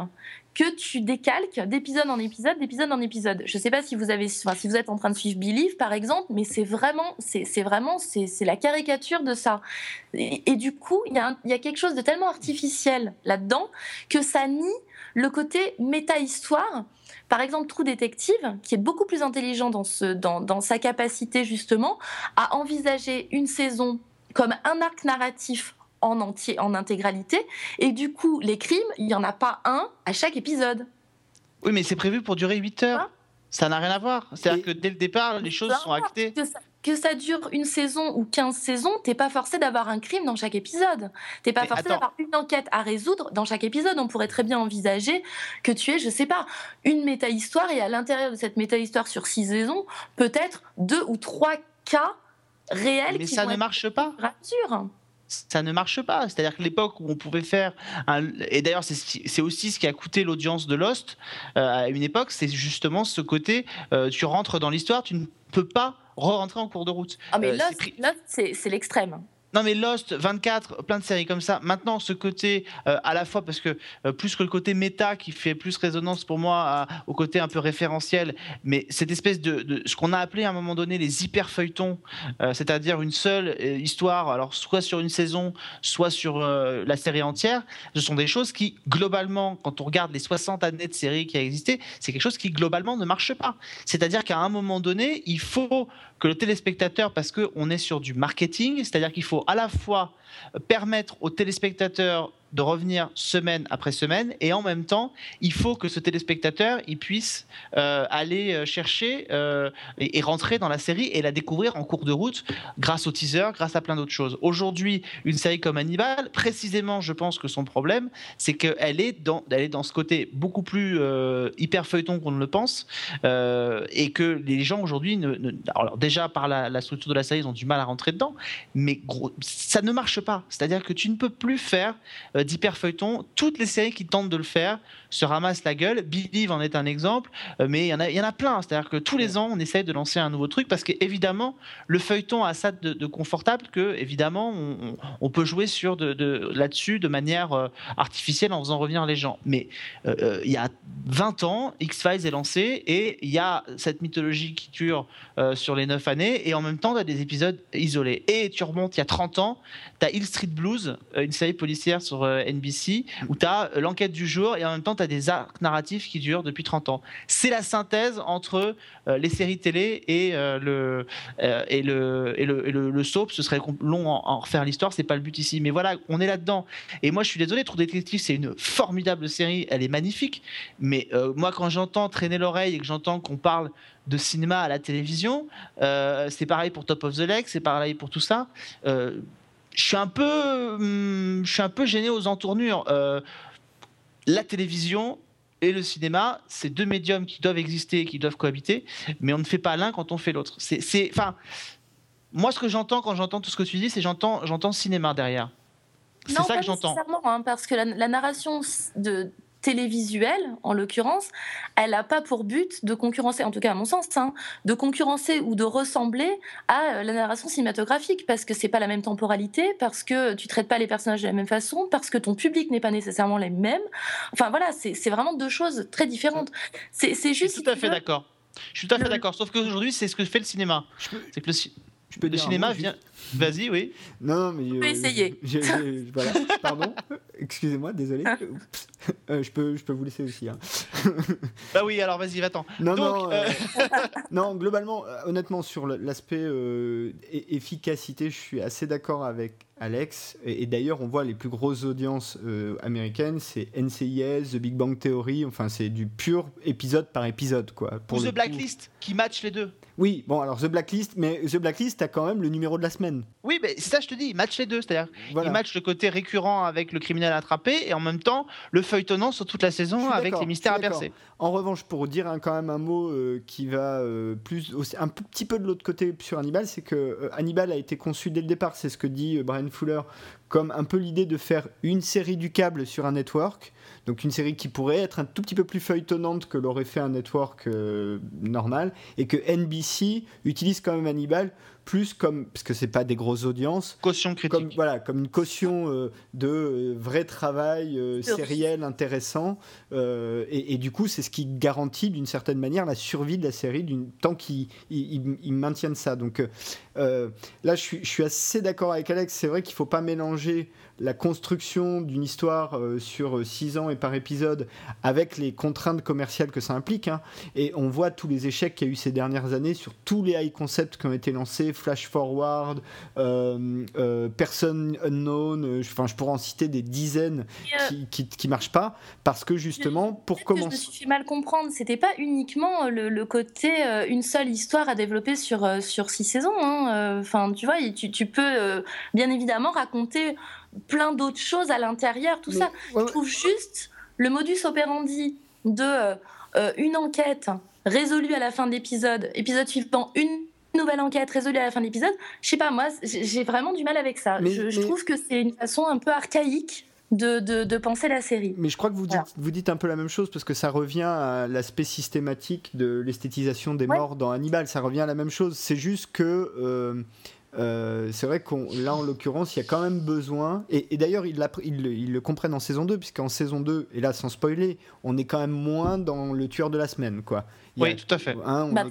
que tu décalques d'épisode en épisode, d'épisode en épisode. Je ne sais pas si vous êtes en train de suivre Believe par exemple, mais c'est vraiment, c'est vraiment, c'est la caricature de ça. Et, du coup, il y, a quelque chose de tellement artificiel là-dedans que ça nie le côté méta-histoire. Par exemple, True Detective, qui est beaucoup plus intelligent dans sa capacité justement à envisager une saison comme un arc narratif en entier, en intégralité. Et du coup, les crimes, il n'y en a pas un à chaque épisode. Oui, mais c'est prévu pour durer 8 heures. Hein ça n'a rien à voir. C'est-à-dire que dès le départ, les choses sont actées. Que ça, dure une saison ou 15 saisons, t'es pas forcé d'avoir un crime dans chaque épisode. T'es pas forcé d'avoir une enquête à résoudre dans chaque épisode. On pourrait très bien envisager que tu aies, je sais pas, une méta-histoire et à l'intérieur de cette méta-histoire sur six saisons, peut-être deux ou trois cas réels. Mais ça ne marche pas. Rassure ça ne marche pas. C'est-à-dire que l'époque où on pouvait faire, et d'ailleurs c'est aussi ce qui a coûté l'audience de Lost euh, à une époque, c'est justement ce côté, euh, tu rentres dans l'histoire, tu ne peux pas re-rentrer en cours de route. Ah mais euh, Lost c'est l'extrême. Non mais Lost, 24, plein de séries comme ça. Maintenant, ce côté, euh, à la fois parce que euh, plus que le côté méta qui fait plus résonance pour moi au côté un peu référentiel, mais cette espèce de, ce qu'on a appelé à un moment donné les hyper feuilletons, euh, c'est-à-dire une seule histoire, alors soit sur une saison, soit sur la série entière, ce sont des choses qui globalement, quand on regarde les 60 années de séries qui a existé, c'est quelque chose qui globalement ne marche pas. C'est-à-dire qu'à un moment donné, il faut que le téléspectateur, parce qu'on est sur du marketing, c'est-à-dire qu'il faut à la fois permettre aux téléspectateurs de revenir semaine après semaine. Et en même temps il faut que ce téléspectateur il puisse euh, aller euh, chercher euh, et, rentrer dans la série et la découvrir en cours de route grâce au teaser grâce à plein d'autres choses. Aujourd'hui une série comme Hannibal précisément je pense que son problème c'est qu'elle est dans est dans ce côté beaucoup plus hyper feuilleton qu'on ne le pense et que les gens aujourd'hui alors déjà par la, structure de la série ils ont du mal à rentrer dedans mais ça ne marche pas. C'est à dire que tu ne peux plus faire d'hyper feuilleton. Toutes les séries qui tentent de le faire se ramassent la gueule. Believe en est un exemple, euh, mais il y en a, il y en a plein. C'est-à-dire que tous les ans, on essaye de lancer un nouveau truc parce qu'évidemment, le feuilleton a ça de, confortable que, évidemment, on, peut jouer sur de, là-dessus de manière euh, artificielle en faisant revenir les gens. Mais il y a 20 ans, X-Files est lancé et il y a cette mythologie qui dure sur les 9 années et en même temps, tu as des épisodes isolés. Et tu remontes il y a 30 ans, tu as Hill Street Blues, une série policière sur euh, NBC, où tu as euh, l'enquête du jour et en même temps tu as des arcs narratifs qui durent depuis 30 ans. C'est la synthèse entre euh, les séries télé et, le, et, le, et, le, le, soap. Ce serait long en, refaire l'histoire, c'est pas le but ici. Mais voilà, on est là-dedans. Et moi je suis désolé, True Detective c'est une formidable série, elle est magnifique. Mais moi quand j'entends traîner l'oreille et que j'entends qu'on parle de cinéma à la télévision. c'est pareil pour Top of the Lake, c'est pareil pour tout ça je suis un peu, hum, je suis un peu gêné aux entournures. Euh, la télévision et le cinéma, c'est deux médiums qui doivent exister, qui doivent cohabiter, mais on ne fait pas l'un quand on fait l'autre. C'est, enfin, Moi, ce que j'entends quand j'entends tout ce que tu dis, c'est j'entends, j'entends cinéma derrière. C'est ça que j'entends. Hein, parce que la, narration de télévisuelle, en l'occurrence, elle n'a pas pour but de concurrencer, en tout cas à mon sens, hein, de concurrencer ou de ressembler à euh, la narration cinématographique, parce que c'est pas la même temporalité, parce que tu traites pas les personnages de la même façon, parce que ton public n'est pas nécessairement les mêmes. Enfin voilà, c'est vraiment deux choses très différentes. C'est juste. Je suis tout à fait d'accord. Je suis tout à fait d'accord. Sauf qu'aujourd'hui, c'est ce que fait le cinéma. C'est que le, je peux le cinéma vient. Vas-y, oui. Non, mais. Je peux essayer. voilà. Pardon. Excusez-moi, désolé. Euh, je, peux, je peux vous laisser aussi. Hein. bah oui, alors vas-y, va-t'en. Non, non, euh, euh, non, globalement, honnêtement, sur l'aspect efficacité, je suis assez d'accord avec Alex. Et, d'ailleurs, on voit les plus grosses audiences américaines, c'est NCIS, The Big Bang Theory, enfin, c'est du pur épisode par épisode, quoi. Pour Ou The Blacklist, qui match les deux. Oui, bon, alors The Blacklist, mais The Blacklist, a quand même le numéro de la semaine. Oui, mais c'est ça, je te dis, il match les deux. C'est-à-dire, il match le côté récurrent avec le criminel attrapé et en même temps le feuilletonnant sur toute la saison avec les mystères à percer. En revanche, pour dire quand même un mot euh, qui va euh, plus, un petit peu de l'autre côté sur Hannibal, c'est que euh, Hannibal a été conçu dès le départ, c'est ce que dit Brian Fuller, comme un peu l'idée de faire une série du câble sur un network. Donc une série qui pourrait être un tout petit peu plus feuilletonnante que l'aurait fait un network euh, normal, et que NBC utilise quand même Hannibal plus comme parce que c'est pas des grosses audiences caution critique. comme voilà comme une caution euh, de euh, vrai travail sériel intéressant et, du coup c'est ce qui garantit d'une certaine manière la survie de la série d'une tant qu'ils maintiennent ça. Donc là je suis, je suis assez d'accord avec Alex. C'est vrai qu'il faut pas mélanger la construction d'une histoire euh, sur 6 ans et par épisode avec les contraintes commerciales que ça implique. Hein. Et on voit tous les échecs qu'il y a eu ces dernières années sur tous les high concepts qui ont été lancés, Flash Forward, euh, euh, Person Unknown, enfin je pourrais en citer des dizaines qui, qui, marchent pas parce que justement pour commencer... Je me suis fait mal comprendre, c'était pas uniquement le, côté une seule histoire à développer sur, sur six saisons. Hein. Enfin tu vois, tu, tu peux bien évidemment raconter plein d'autres choses à l'intérieur, tout ça. Je trouve juste le modus operandi de euh, une enquête résolue à la fin de l'épisode, épisode suivant, une nouvelle enquête résolue à la fin de l'épisode. Je sais pas, moi, j'ai vraiment du mal avec ça. je, trouve que c'est une façon un peu archaïque. De, de, penser la série. Mais je crois que vous dites, vous dites un peu la même chose parce que ça revient à l'aspect systématique de l'esthétisation des morts dans Hannibal. Ça revient à la même chose. C'est juste que euh, euh, c'est vrai qu'on là en l'occurrence il y a quand même besoin et, d'ailleurs ils, le comprennent en saison 2 puisqu'en saison 2 et là sans spoiler on est quand même moins dans le tueur de la semaine quoi oui, tout à fait. Hein, bah,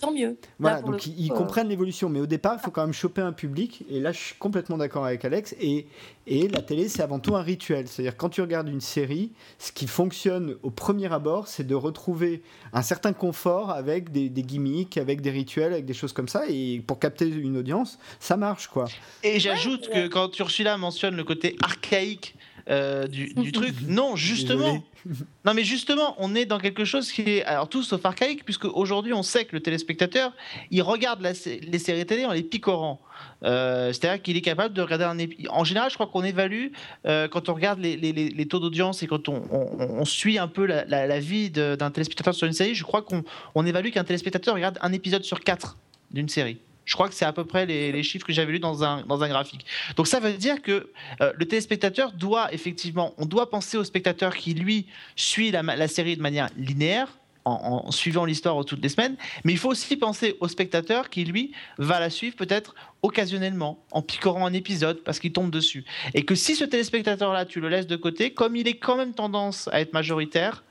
Tant mieux. Voilà, donc ils, euh, comprennent l'évolution, mais au départ, il faut quand même choper un public. Et là, je suis complètement d'accord avec Alex. Et, et la télé, c'est avant tout un rituel. C'est-à-dire, quand tu regardes une série, ce qui fonctionne au premier abord, c'est de retrouver un certain confort avec des, des, gimmicks, avec des rituels, avec des choses comme ça. Et pour capter une audience, ça marche, quoi. Et j'ajoute que quand Ursula mentionne le côté archaïque euh, du, truc. Non, justement. Non, mais justement, on est dans quelque chose qui est alors tout sauf archaïque, puisque aujourd'hui, on sait que le téléspectateur, il regarde les séries télé en les picorant. Euh, c'est-à-dire qu'il est capable de regarder un épisode. En général, je crois qu'on évalue euh, quand on regarde les, taux d'audience et quand on, suit un peu la, vie d'un téléspectateur sur une série, je crois qu'on évalue qu'un téléspectateur regarde un épisode sur quatre d'une série. Je crois que c'est à peu près les, chiffres que j'avais lus dans un, dans un graphique. Donc ça veut dire que euh, le téléspectateur doit effectivement, on doit penser au spectateur qui lui suit la, série de manière linéaire, en, suivant l'histoire toutes les semaines, mais il faut aussi penser au spectateur qui, lui, va la suivre peut-être occasionnellement, en picorant un épisode parce qu'il tombe dessus. Et que si ce téléspectateur-là, tu le laisses de côté, comme il est quand même tendance à être majoritaire,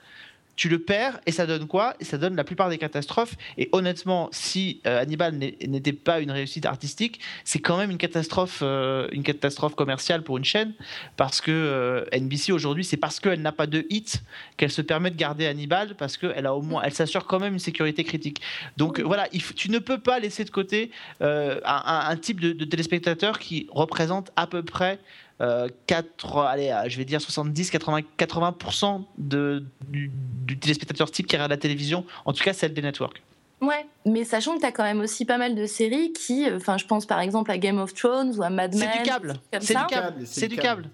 tu le perds et ça donne quoi? Et ça donne la plupart des catastrophes. Et honnêtement, si euh, Hannibal n'était pas une réussite artistique, c'est quand même une catastrophe, euh, une catastrophe commerciale pour une chaîne parce que euh, NBC aujourd'hui, c'est parce qu'elle n'a pas de hit qu'elle se permet de garder Hannibal parce qu'elle a au moins, elle s'assure quand même une sécurité critique. Donc voilà, tu ne peux pas laisser de côté un, type de, de téléspectateur qui représente à peu près 4, euh, allez, euh, je vais dire 70, 80, 80% de, du, téléspectateur type qui regarde la télévision, en tout cas celle des networks. Ouais, mais sachant que tu as quand même aussi pas mal de séries qui, euh, enfin, je pense par exemple à Game of Thrones ou à Mad Men. C'est du câble. C'est du câble. C'est du câble.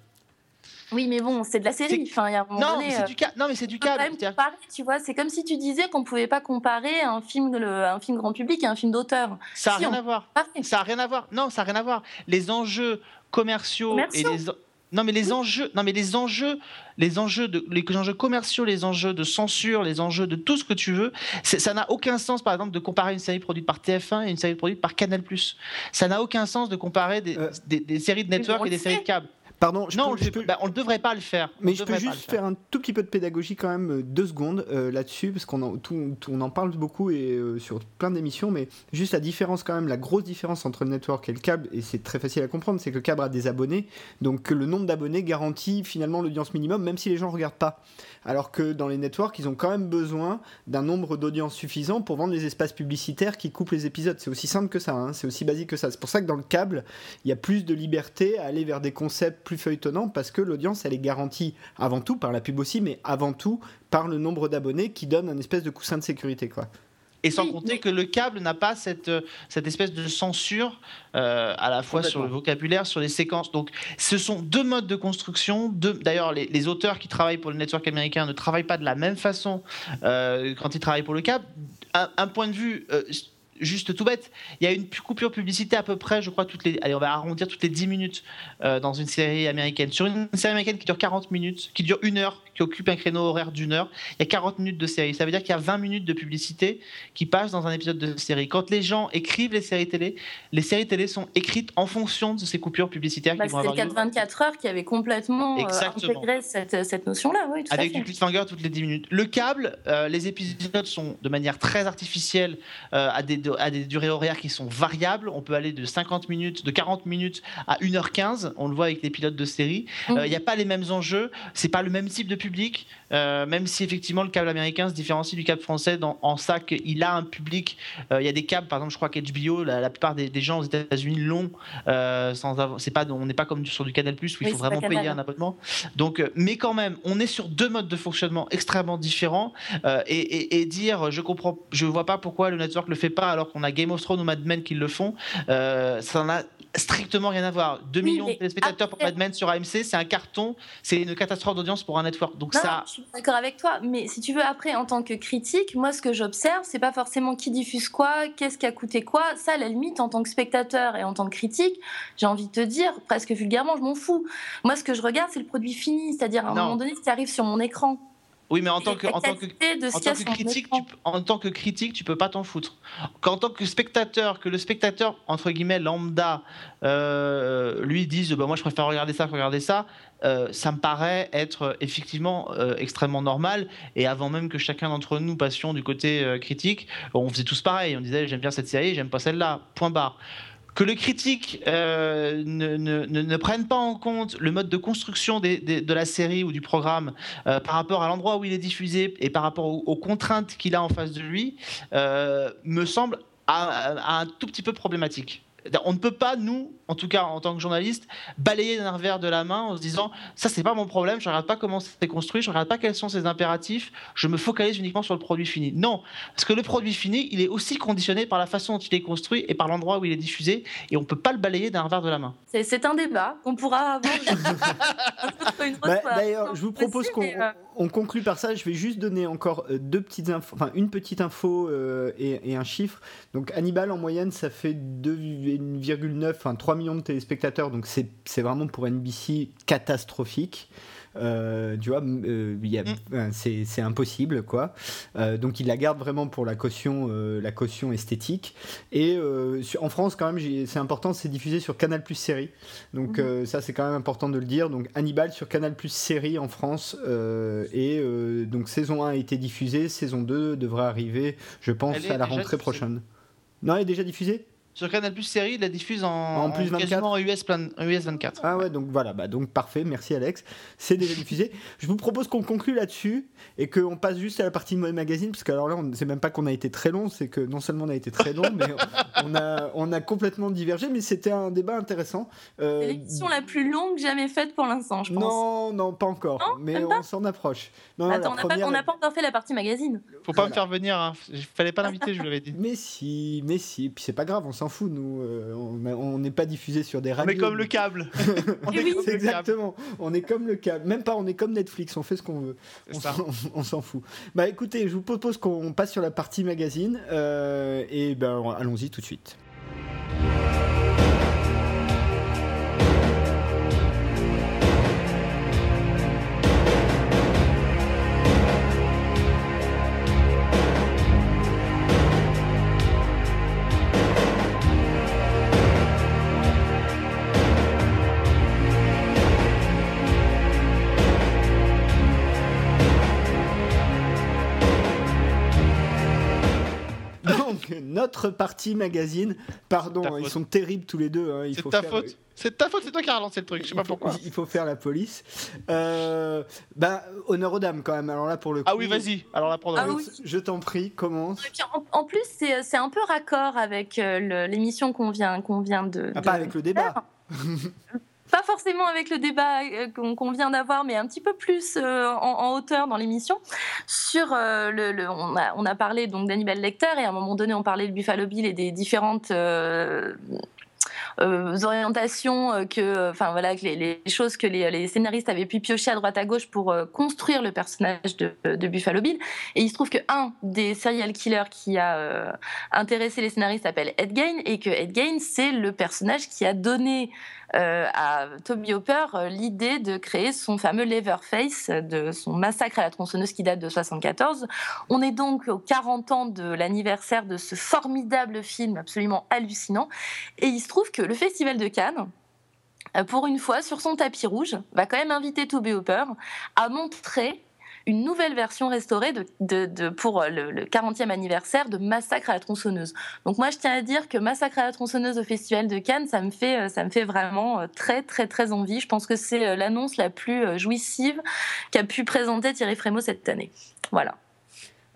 Oui, mais bon, c'est de la série. Enfin, il y a un moment non, donné, mais c'est euh, du câble. Non, mais c'est du câble. comparer, tu vois, c'est comme si tu disais qu'on pouvait pas comparer un film, le- un film grand public et un film d'auteur. Ça n'a Si, rien on- à voir. Ça n'a rien à voir. Non, ça n'a rien à voir. Les enjeux commerciaux, et les non mais les enjeux, non mais les enjeux, les enjeux de les enjeux commerciaux, les enjeux de censure, les enjeux de tout ce que tu veux, ça n'a aucun sens par exemple de comparer une série produite par TF1 et une série produite par Canal+. Ça n'a aucun sens de comparer des, Euh. des- des séries de network et des séries de câble. Pardon, je non, peux- on je peux- bah, on ne devrait pas le faire. Mais On je peux juste faire. un tout petit peu de pédagogie quand même, euh, deux secondes euh, là-dessus, parce qu'on en, tout- tout- on en parle beaucoup et euh, sur plein d'émissions, mais juste la différence quand même, la grosse différence entre le network et le câble, et c'est très facile à comprendre, c'est que le câble a des abonnés, donc que le nombre d'abonnés garantit finalement l'audience minimum, même si les gens ne regardent pas. Alors que dans les networks, ils ont quand même besoin d'un nombre d'audience suffisant pour vendre les espaces publicitaires qui coupent les épisodes. C'est aussi simple que ça, hein, c'est aussi basique que ça. C'est pour ça que dans le câble, il y a plus de liberté à aller vers des concepts plus feuilletonnants parce que l'audience, elle est garantie avant tout par la pub aussi, mais avant tout par le nombre d'abonnés qui donne un espèce de coussin de sécurité, quoi. Et sans Oui, compter mais- que le câble n'a pas cette, euh, cette espèce de censure euh, à la fois sur le vocabulaire, sur les séquences. Donc, ce sont deux modes de construction. D'ailleurs, les, les auteurs qui travaillent pour le network américain ne travaillent pas de la même façon euh, quand ils travaillent pour le câble. Un, un point de vue. euh, Juste tout bête, il y a une pu- coupure publicité à peu près, je crois, toutes les, allez, on va arrondir toutes les 10 minutes euh, dans une série américaine. Sur une série américaine qui dure 40 minutes, qui dure une heure, qui occupe un créneau horaire d'une heure, il y a 40 minutes de série. Ça veut dire qu'il y a 20 minutes de publicité qui passent dans un épisode de série. Quand les gens écrivent les séries télé, les séries télé sont écrites en fonction de ces coupures publicitaires Bah, qui vont C'était le avoir lieu. 4-24 heures qui avait complètement euh, intégré cette, cette notion-là. Oui, Avec du cliffhanger toutes les 10 minutes. Le câble, euh, les épisodes sont de manière très artificielle, à, des, à des durées horaires qui sont variables. On peut aller de 50 minutes, de 40 minutes à 1h15. On le voit avec les pilotes de série. Il Mhm. n'y a pas les mêmes enjeux, c'est pas le même type de public, euh, même si effectivement le câble américain se différencie du câble français dans, en ça qu'il a un public. euh, Il y a des câbles, par exemple, je crois qu'HBO, la, la plupart des, des gens aux États-Unis l'ont. euh, c'est pas, on n'est pas comme sur du Canal Plus où il Oui, faut vraiment payer un abonnement. Donc, euh, mais quand même, on est sur deux modes de fonctionnement extrêmement différents euh, et, et- et dire je comprends, je vois pas pourquoi le network le fait pas alors qu'on a Game of Thrones ou Mad Men qui le font, euh, ça n'a strictement rien à voir. 2 Oui, millions de téléspectateurs pour Mad Men sur AMC, c'est un carton, c'est une catastrophe d'audience pour un network. Donc Non, ça, je suis d'accord avec toi, mais si tu veux, après, en tant que critique, moi, ce que j'observe, c'est pas forcément qui diffuse quoi, qu'est-ce qui a coûté quoi. Ça, à la limite, en tant que spectateur et en tant que critique, j'ai envie de te dire, presque vulgairement, je m'en fous. Moi, ce que je regarde, c'est le produit fini, c'est-à-dire à un Non. moment donné, ce qui arrive sur mon écran. Oui, mais en tant que, en tant en tant critique, tu, en tant que critique, tu peux pas t'en foutre. Qu'en tant que spectateur, que le spectateur entre guillemets lambda euh, lui dise, bah, moi je préfère regarder ça que regarder ça, euh, ça me paraît être euh, effectivement euh, extrêmement normal. Et avant même que chacun d'entre nous passions du côté critique, on faisait tous pareil. On disait j'aime bien cette série, j'aime pas celle-là. Point barre. Que le critique euh, ne, ne, ne, ne prenne pas en compte le mode de construction de la série ou du programme euh, par rapport à l'endroit où il est diffusé et par rapport aux, contraintes qu'il a en face de lui, euh, me semble un tout petit peu problématique. On ne peut pas, nous, en tout cas en tant que journaliste, balayer d'un revers de la main en se disant ça c'est pas mon problème, je regarde pas comment c'est construit, je regarde pas quels sont ses impératifs, je me focalise uniquement sur le produit fini. Non, parce que le produit fini, il est aussi conditionné par la façon dont il est construit et par l'endroit où il est diffusé, et on peut pas le balayer d'un revers de la main. C'est- un débat qu'on pourra avoir Bah. D'ailleurs, je vous propose qu'on euh, on conclue par ça. Je vais juste donner encore euh, deux petites infos, enfin une petite info euh, et, un chiffre. Donc Hannibal en moyenne, ça fait 2,9, enfin 3 millions de téléspectateurs. Donc c'est vraiment pour NBC catastrophique. Euh, tu vois, euh, Mm. c'est impossible quoi. Euh, donc il la garde vraiment pour la caution, la caution esthétique. Et sur- en France quand même, c'est important, c'est diffusé sur Canal Plus série. Donc Mhm. euh, ça c'est quand même important de le dire. Donc Hannibal sur Canal Plus série en France et donc saison 1 a été diffusée, saison 2 devrait arriver, je pense, à la rentrée diffusée? prochaine. Non, elle est déjà diffusée? Sur Canal Plus série, il la diffuse en, En plus en 24. quasiment en US, plan- en US 24. Ah ouais, donc voilà, bah donc parfait, merci Alex. C'est déjà diffusé. Je vous propose qu'on conclue là-dessus et qu'on passe juste à la partie Mode Magazine, parce que alors là, on ne sait même pas qu'on a été très long, c'est que non seulement on a été très long, mais on a, on a complètement divergé, mais c'était un débat intéressant. Euh, C'est l'émission la plus longue jamais faite pour l'instant, je pense. non, non, pas encore, Non, mais on s'en approche. Non, Attends, la on n'a pas, première- encore fait la partie magazine. Faut pas Voilà. me faire venir, hein. il fallait pas l'inviter, je vous l'avais dit. Mais si, mais si, puis c'est pas grave, on s'en fout, nous. euh, on on n'est pas diffusé sur des On radios. est comme le câble. On est Oui. comme le câble. Exactement. On est comme le câble. Même pas, on est comme Netflix. On fait ce qu'on veut. On s'en- on s'en fout. Bah écoutez, je vous propose qu'on passe sur la partie magazine. euh, et ben allons-y tout de suite. Notre partie magazine. Pardon, hein, ils faute. sont terribles tous les deux. hein, C'est ta faire- faute. C'est ta faute, c'est toi qui as relancé le truc. Je sais il pas faut- pourquoi. Il faut faire la police. Euh, bah, honneur aux dames quand même. Alors là, pour le coup. Ah oui, vas-y. Alors là, prends Ah Je, oui. je t'en prie, commence. Et puis, en, en plus, c'est c'est un peu raccord avec euh, l'émission qu'on vient, qu'on vient de, Ah, de pas avec le débat. Pas forcément avec le débat euh, qu'on vient d'avoir, mais un petit peu plus euh, en, hauteur dans l'émission. Sur euh, le, on, a, parlé donc d'Hannibal Lecter et à un moment donné on parlait de Buffalo Bill et des différentes orientations que, enfin voilà, que les, choses que les, scénaristes avaient pu piocher à droite à gauche pour construire le personnage de, de Buffalo Bill. Et il se trouve que un des serial killers qui a intéressé les scénaristes s'appelle Ed Gein et que Ed Gein c'est le personnage qui a donné euh, à Toby Hopper euh, l'idée de créer son fameux Leatherface, euh, de son massacre à la tronçonneuse qui date de 74. On est donc aux 40 ans de l'anniversaire de ce formidable film absolument hallucinant. Et il se trouve que le Festival de Cannes, pour une fois, sur son tapis rouge, va quand même inviter Toby Hopper à montrer une nouvelle version restaurée de, pour euh, le, le 40e anniversaire de Massacre à la tronçonneuse. Donc moi, je tiens à dire que Massacre à la tronçonneuse au Festival de Cannes, ça me fait, euh, ça me fait vraiment euh, très, très, très envie. Je pense que c'est l'annonce la plus jouissive qu'a pu présenter Thierry Frémaux cette année. Voilà.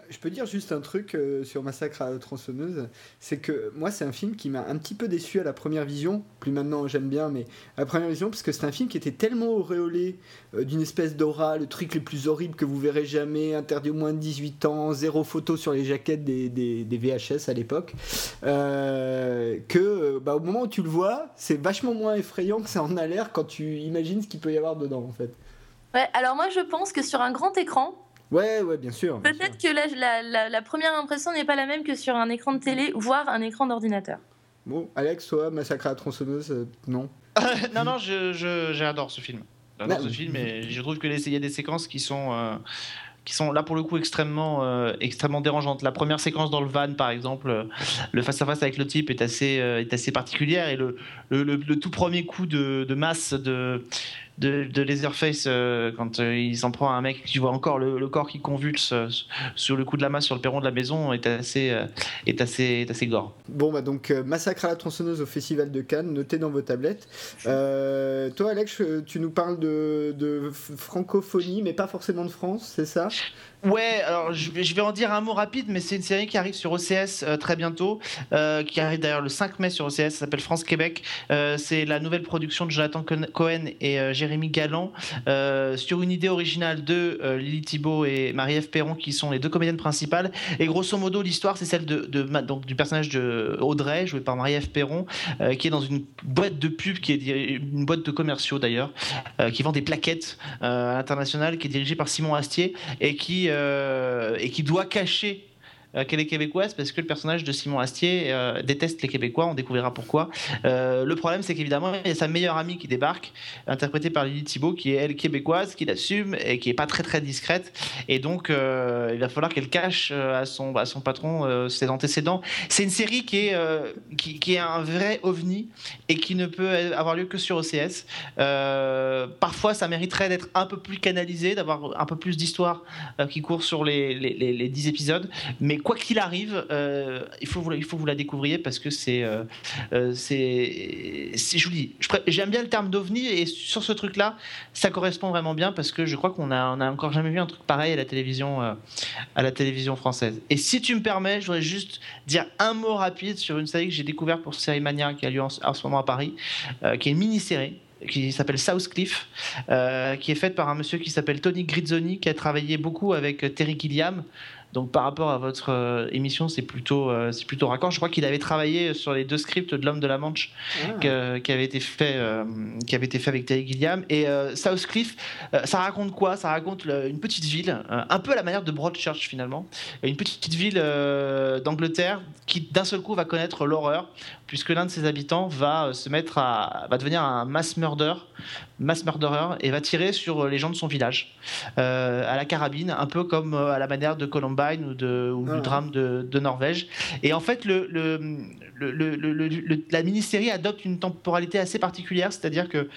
Je peux dire juste un truc euh, sur Massacre à la tronçonneuse, c'est que moi c'est un film qui m'a un petit peu déçu à la première vision, plus maintenant j'aime bien, mais à la première vision parce que c'est un film qui était tellement auréolé euh, d'une espèce d'aura, le truc le plus horrible que vous verrez jamais, interdit au moins de 18 ans, zéro photo sur les jaquettes des, des- VHS à l'époque, euh, que bah, au moment où tu le vois, c'est vachement moins effrayant que ça en a l'air quand tu imagines ce qu'il peut y avoir dedans en fait. Ouais, alors moi, je pense que sur un grand écran, Ouais, ouais, bien sûr. peut-être que la, la- la- la première impression n'est pas la même que sur un écran de télé, voire un écran d'ordinateur. Bon, Alex, toi, Massacre à la tronçonneuse, euh, non non, non, je- je- j'adore ce film. J'adore Ouais. ce film et je trouve que les- il y a des séquences qui sont, euh, qui sont là pour le coup extrêmement, euh, extrêmement dérangeantes. La première séquence dans le van, par exemple, euh, le face-à-face avec le type est assez, euh, est assez particulière et le, le, le- le tout premier coup de, de masse de, de, de Laserface, euh, quand euh, il s'en prend à un mec, tu vois encore le, le corps qui convulse euh, sur le coup de la masse sur le perron de la maison, est assez, euh, est assez, est assez gore. Bon, bah donc, euh, Massacre à la tronçonneuse au Festival de Cannes, noté dans vos tablettes. Toi, Alex, tu nous parles de, francophonie, mais pas forcément de France, c'est ça? Ouais, alors je vais, en dire un mot rapide, mais c'est une série qui arrive sur OCS euh, très bientôt, euh, qui arrive d'ailleurs le 5 mai sur OCS, ça s'appelle France-Québec. Euh, c'est la nouvelle production de Jonathan Cohen- et Jérémy Galland, sur une idée originale de Lily Thibault et Marie-Ève Perron, qui sont les deux comédiennes principales. Et grosso modo, l'histoire, c'est celle de, donc, du personnage de Audrey, joué par Marie-Ève Perron, qui est dans une boîte de pub, qui est une boîte de commerciaux d'ailleurs, qui vend des plaquettes à l'international, qui est dirigée par Simon Astier et qui, et qui doit cacher euh, qu'elle est québécoise parce que le personnage de Simon Astier euh, déteste les Québécois, on découvrira pourquoi. Euh, le problème, c'est qu'évidemment, il y a sa meilleure amie qui débarque, interprétée par Lily Thibault, qui est elle québécoise, qui l'assume et qui est pas très très discrète. Et donc, euh, il va falloir qu'elle cache euh, à son, à son patron euh, ses antécédents. C'est une série qui est, euh, qui, est un vrai ovni et qui ne peut avoir lieu que sur OCS. Euh, parfois, ça mériterait d'être un peu plus canalisé, d'avoir un peu plus d'histoire euh, qui court sur les, les, les, les 10 épisodes. Mais quoi qu'il arrive, euh, il, faut vous, vous la découvriez parce que c'est. Euh, euh, j'aime bien le terme d'ovni et sur ce truc-là, ça correspond vraiment bien parce que je crois qu'on a, on a encore jamais vu un truc pareil à la télévision, euh, à la télévision française. Et si tu me permets, je voudrais juste dire un mot rapide sur une série que j'ai découverte pour Série Mania qui a lieu en, ce moment à Paris, qui est une mini-série qui s'appelle Southcliffe, euh, qui est faite par un monsieur qui s'appelle Tony Grizzoni, qui a travaillé beaucoup avec Terry Gilliam. Donc par rapport à votre émission, c'est plutôt, c'est plutôt raccord. Je crois qu'il avait travaillé sur les deux scripts de L'Homme de la Manche ah. qui avait été fait, qui avait été fait avec Terry Gilliam. Et South Cliff, ça raconte quoi? Ça raconte une petite ville, un peu à la manière de Broadchurch finalement, une petite ville d'Angleterre qui d'un seul coup va connaître l'horreur puisque l'un de ses habitants va se mettre à, va devenir un mass murder, mass murderer et va tirer sur les gens de son village euh, à la carabine, un peu comme euh, à la manière de Columbine ou, de, ou du ah. drame de, de, Norvège. Et en fait, le, le, le, la mini-série adopte une temporalité assez particulière, c'est-à-dire que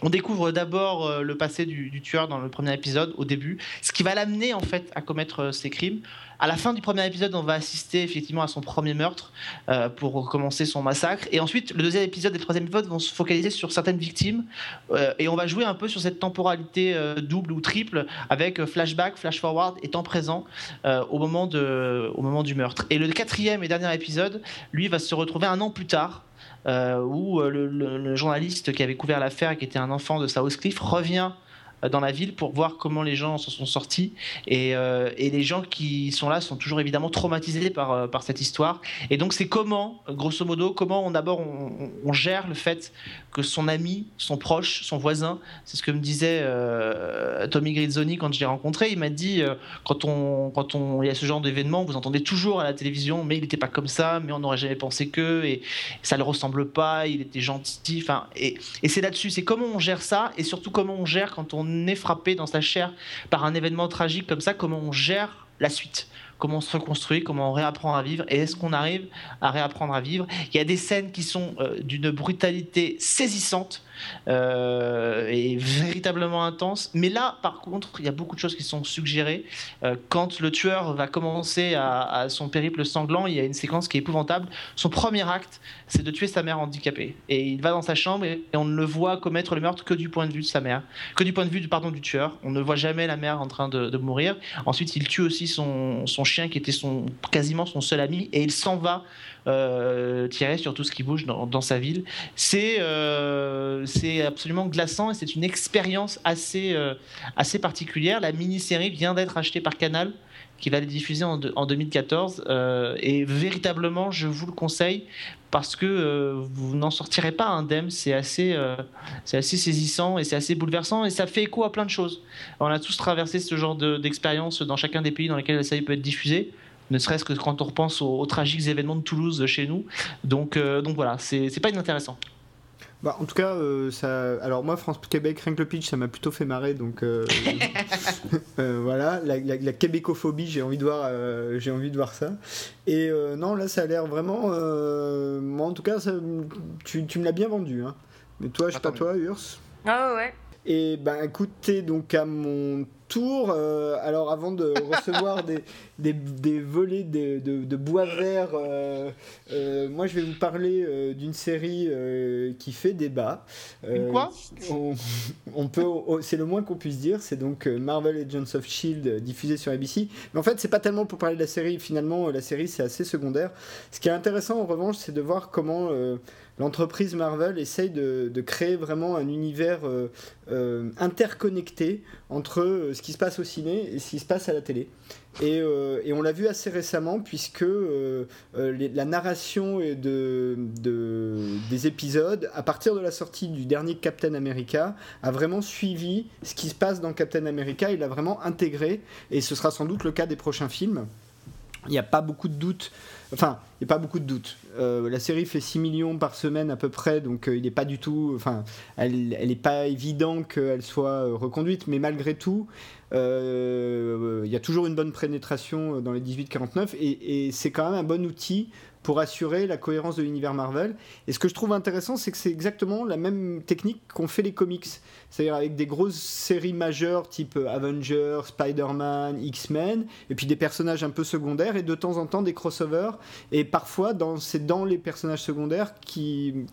on découvre d'abord euh, le passé du, du, tueur dans le premier épisode, au début, ce qui va l'amener en fait à commettre ces crimes. À la fin du premier épisode, on va assister effectivement à son premier meurtre euh, pour commencer son massacre. Et ensuite, le deuxième épisode et le troisième épisode vont se focaliser sur certaines victimes. Euh, et on va jouer un peu sur cette temporalité euh, double ou triple avec flashback, flash forward et temps présent au, moment du meurtre. Et le quatrième et dernier épisode, lui, va se retrouver un an plus tard. où le, le, journaliste qui avait couvert l'affaire qui était un enfant de Southcliffe revient dans la ville pour voir comment les gens s'en sont sortis. Et, euh, les gens qui sont là sont toujours évidemment traumatisés par, euh, par cette histoire. Et donc c'est comment, grosso modo, comment on d'abord on, gère le fait que son ami, son proche, son voisin, c'est ce que me disait Tommy Grizzoni quand je l'ai rencontré. Il m'a dit quand on quand on il y a ce genre d'événement, vous entendez toujours à la télévision, mais il n'était pas comme ça, mais on n'aurait jamais pensé que, et ça ne le ressemble pas, il était gentil. Enfin, et, et c'est là-dessus, c'est comment on gère ça, et surtout comment on gère quand on est frappé dans sa chair par un événement tragique comme ça, comment on gère la suite comment on se reconstruit, comment on réapprend à vivre, et est-ce qu'on arrive à réapprendre à vivre. Il y a des scènes qui sont euh, d'une brutalité saisissante, euh, et véritablement intense. Mais là, par contre, il y a beaucoup de choses qui sont suggérées. Euh, quand le tueur va commencer à, son périple sanglant, il y a une séquence qui est épouvantable. Son premier acte, c'est de tuer sa mère handicapée. Et il va dans sa chambre et, on ne le voit commettre le meurtre que du point de vue de sa mère, que du point de vue pardon, du tueur. On ne voit jamais la mère en train de, mourir. Ensuite, il tue aussi son, son, chien qui était son, quasiment son seul ami et il s'en va euh, tirer sur tout ce qui bouge dans, sa ville. C'est euh, c'est absolument glaçant et c'est une expérience assez, euh, assez particulière. La mini-série vient d'être achetée par Canal qui va les diffuser en, en 2014 et véritablement je vous le conseille parce que vous n'en sortirez pas indemne c'est assez c'est assez saisissant et c'est assez bouleversant et ça fait écho à plein de choses on a tous traversé ce genre d'expérience dans chacun des pays dans lesquels la série peut être diffusée ne serait-ce que quand on repense aux, tragiques événements de Toulouse chez nous. Donc, euh, donc voilà, c'est pas inintéressant. Bah, en tout cas, euh, ça. Alors moi, France Québec, rien que le pitch, ça m'a plutôt fait marrer. Donc euh, voilà, la, la, québécophobie, j'ai envie de voir, j'ai envie de voir ça. Et non, là, ça a l'air vraiment. moi, en tout cas, tu, tu me l'as bien vendu. Hein. Mais toi, je sais pas toi, Urs? Ah ouais. Et ben écoutez, donc à mon tour, euh, alors avant de recevoir des, des, des, volets de, de, bois vert, euh, euh, moi je vais vous parler d'une série qui fait débat. quoi? on, peut, c'est le moins qu'on puisse dire. C'est donc Marvel Agents of Shield diffusé sur ABC. Mais en fait, c'est pas tellement pour parler de la série. Finalement, la série c'est assez secondaire. Ce qui est intéressant en revanche, c'est de voir comment l'entreprise Marvel essaye de, créer vraiment un univers euh, euh, interconnecté entre euh, ce qui se passe au ciné et ce qui se passe à la télé. Et, on l'a vu assez récemment puisque la narration de, des épisodes, à partir de la sortie du dernier Captain America, a vraiment suivi ce qui se passe dans Captain America, il l'a vraiment intégré, et ce sera sans doute le cas des prochains films. Il n'y a pas beaucoup de doutes Enfin, il n'y a pas beaucoup de doutes. Euh, la série fait 6 millions par semaine à peu près, donc euh, il n'est pas du tout. Enfin, elle n'est pas évident qu'elle soit euh, reconduite, mais malgré tout, il y a toujours une bonne pénétration dans les 18-49 et, et c'est quand même un bon outil pour assurer la cohérence de l'univers Marvel. Et ce que je trouve intéressant, c'est que c'est exactement la même technique qu'ont fait les comics. C'est-à-dire avec des grosses séries majeures type Avengers, Spider-Man, X-Men, et puis des personnages un peu secondaires, et de temps en temps des crossovers. Et parfois, c'est dans les personnages secondaires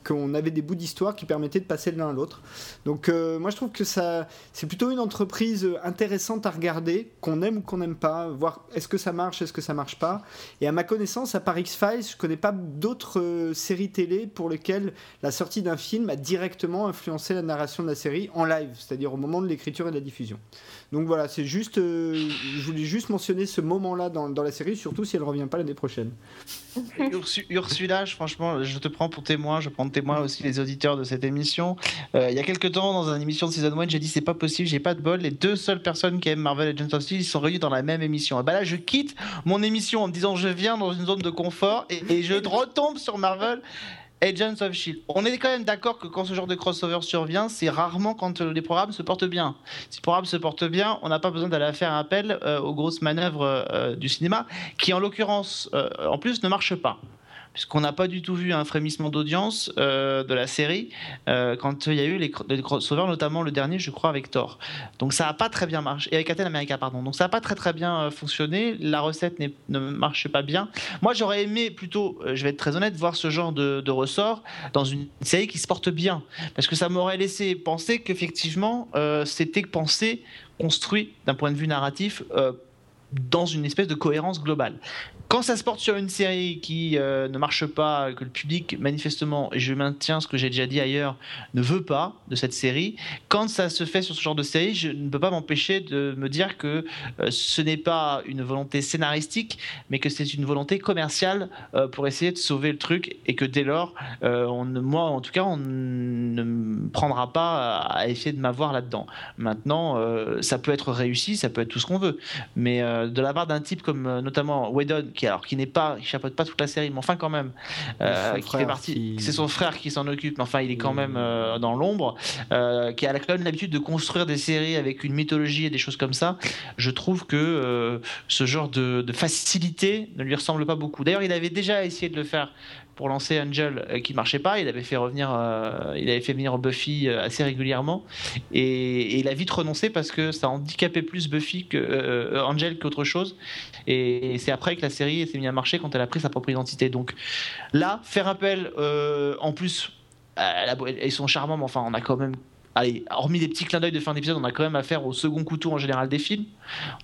qu'on avait des bouts d'histoire qui permettaient de passer de l'un à l'autre. Donc euh, moi je trouve que ça c'est plutôt une entreprise intéressante à regarder, qu'on aime ou qu'on n'aime pas, voir est-ce que ça marche, est-ce que ça marche pas. Et à ma connaissance, à part X-Files, connais pas d'autres euh, séries télé pour lesquelles la sortie d'un film a directement influencé la narration de la série en live, c'est-à-dire au moment de l'écriture et de la diffusion. Donc voilà, c'est juste, euh, je voulais juste mentionner ce moment-là dans, dans, la série, surtout si elle revient pas l'année prochaine. Ursula, franchement, je te prends pour témoin, je prends témoin aussi les auditeurs de cette émission. Euh, il y a quelques temps, dans une émission de Season 1, j'ai dit c'est pas possible, j'ai pas de bol. Les deux seules personnes qui aiment Marvel et Agents of Steel, ils sont réunis dans la même émission. Et bah là, je quitte mon émission en me disant je viens dans une zone de confort et, et je retombe sur Marvel. Agents of Shield. On est quand même d'accord que quand ce genre de crossover survient, c'est rarement quand les programmes se portent bien. Si les programmes se portent bien, on n'a pas besoin d'aller faire appel euh, aux grosses manœuvres euh, du cinéma, qui en l'occurrence, euh, en plus, ne marchent pas puisqu'on n'a pas du tout vu un frémissement d'audience euh, de la série euh, quand il y a eu les, les, crossovers, notamment le dernier, je crois, avec Thor. Donc ça n'a pas très bien marché, et avec Captain America, pardon. Donc ça n'a pas très très bien euh, fonctionné. La recette ne marche pas bien. Moi, j'aurais aimé plutôt, je vais être très honnête, voir ce genre de, ressort dans une série qui se porte bien, parce que ça m'aurait laissé penser qu'effectivement, c'était pensé, construit d'un point de vue narratif dans une espèce de cohérence globale. Quand ça se porte sur une série qui euh, ne marche pas, que le public, manifestement, et je maintiens ce que j'ai déjà dit ailleurs, ne veut pas de cette série, quand ça se fait sur ce genre de série, je ne peux pas m'empêcher de me dire que euh, ce n'est pas une volonté scénaristique, mais que c'est une volonté commerciale euh, pour essayer de sauver le truc, et que dès lors, moi en tout cas, on ne prendra pas à essayer de m'avoir là-dedans. Maintenant, ça peut être réussi, ça peut être tout ce qu'on veut, mais de la part d'un type comme notamment Whedon, qui alors qui n'est pas, qui chapeaute pas toute la série, mais enfin quand même, euh, qui fait partie. C'est son frère qui s'en occupe, mais enfin il est quand même euh, dans l'ombre, euh, qui a quand même l'habitude de construire des séries avec une mythologie et des choses comme ça. Je trouve que ce genre de, de facilité ne lui ressemble pas beaucoup. D'ailleurs, il avait déjà essayé de le faire pour lancer Angel euh, qui marchait pas. Il avait fait revenir, euh, il avait fait venir Buffy euh, assez régulièrement et, il a vite renoncé parce que ça handicapait plus Buffy que Angel qu'autre chose. Et, c'est après que la série s'est mise à marcher quand elle a pris sa propre identité. Donc là, faire appel en plus, ils sont charmants, mais enfin, on a quand même allez, hormis des petits clins d'œil de fin d'épisode, on a quand même affaire au second couteau en général des films.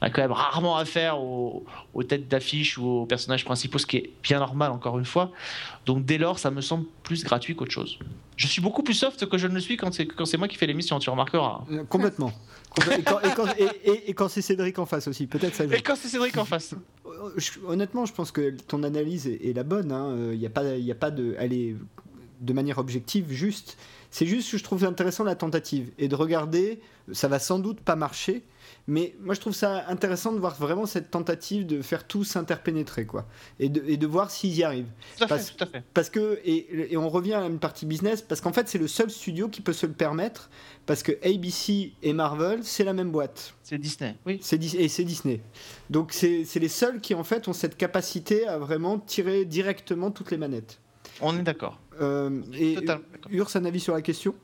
On a quand même rarement affaire aux, têtes d'affiche ou aux personnages principaux, ce qui est bien normal encore une fois. Donc dès lors, ça me semble plus gratuit qu'autre chose. Je suis beaucoup plus soft que je ne le suis quand c'est, quand c'est moi qui fais l'émission, tu remarqueras. Euh, complètement. et quand, c'est Cédric en face aussi, peut-être ça. Et quand c'est Cédric en face. Honnêtement, je pense que ton analyse est, la bonne. Il hein. n'y euh, a, pas, a pas de. Elle est de manière objective juste. C'est juste que je trouve intéressant la tentative et de regarder, ça va sans doute pas marcher, mais moi je trouve ça intéressant de voir vraiment cette tentative de faire tout s'interpénétrer quoi, et de, et de voir s'ils y arrivent. Tout à parce, fait, tout à fait. Parce que et, et, on revient à une partie business parce qu'en fait c'est le seul studio qui peut se le permettre parce que ABC et Marvel c'est la même boîte. C'est Disney, oui. C'est et c'est Disney. Donc c'est les seuls qui en fait ont cette capacité à vraiment tirer directement toutes les manettes. On est d'accord. Euh, et Urs, un avis sur la question?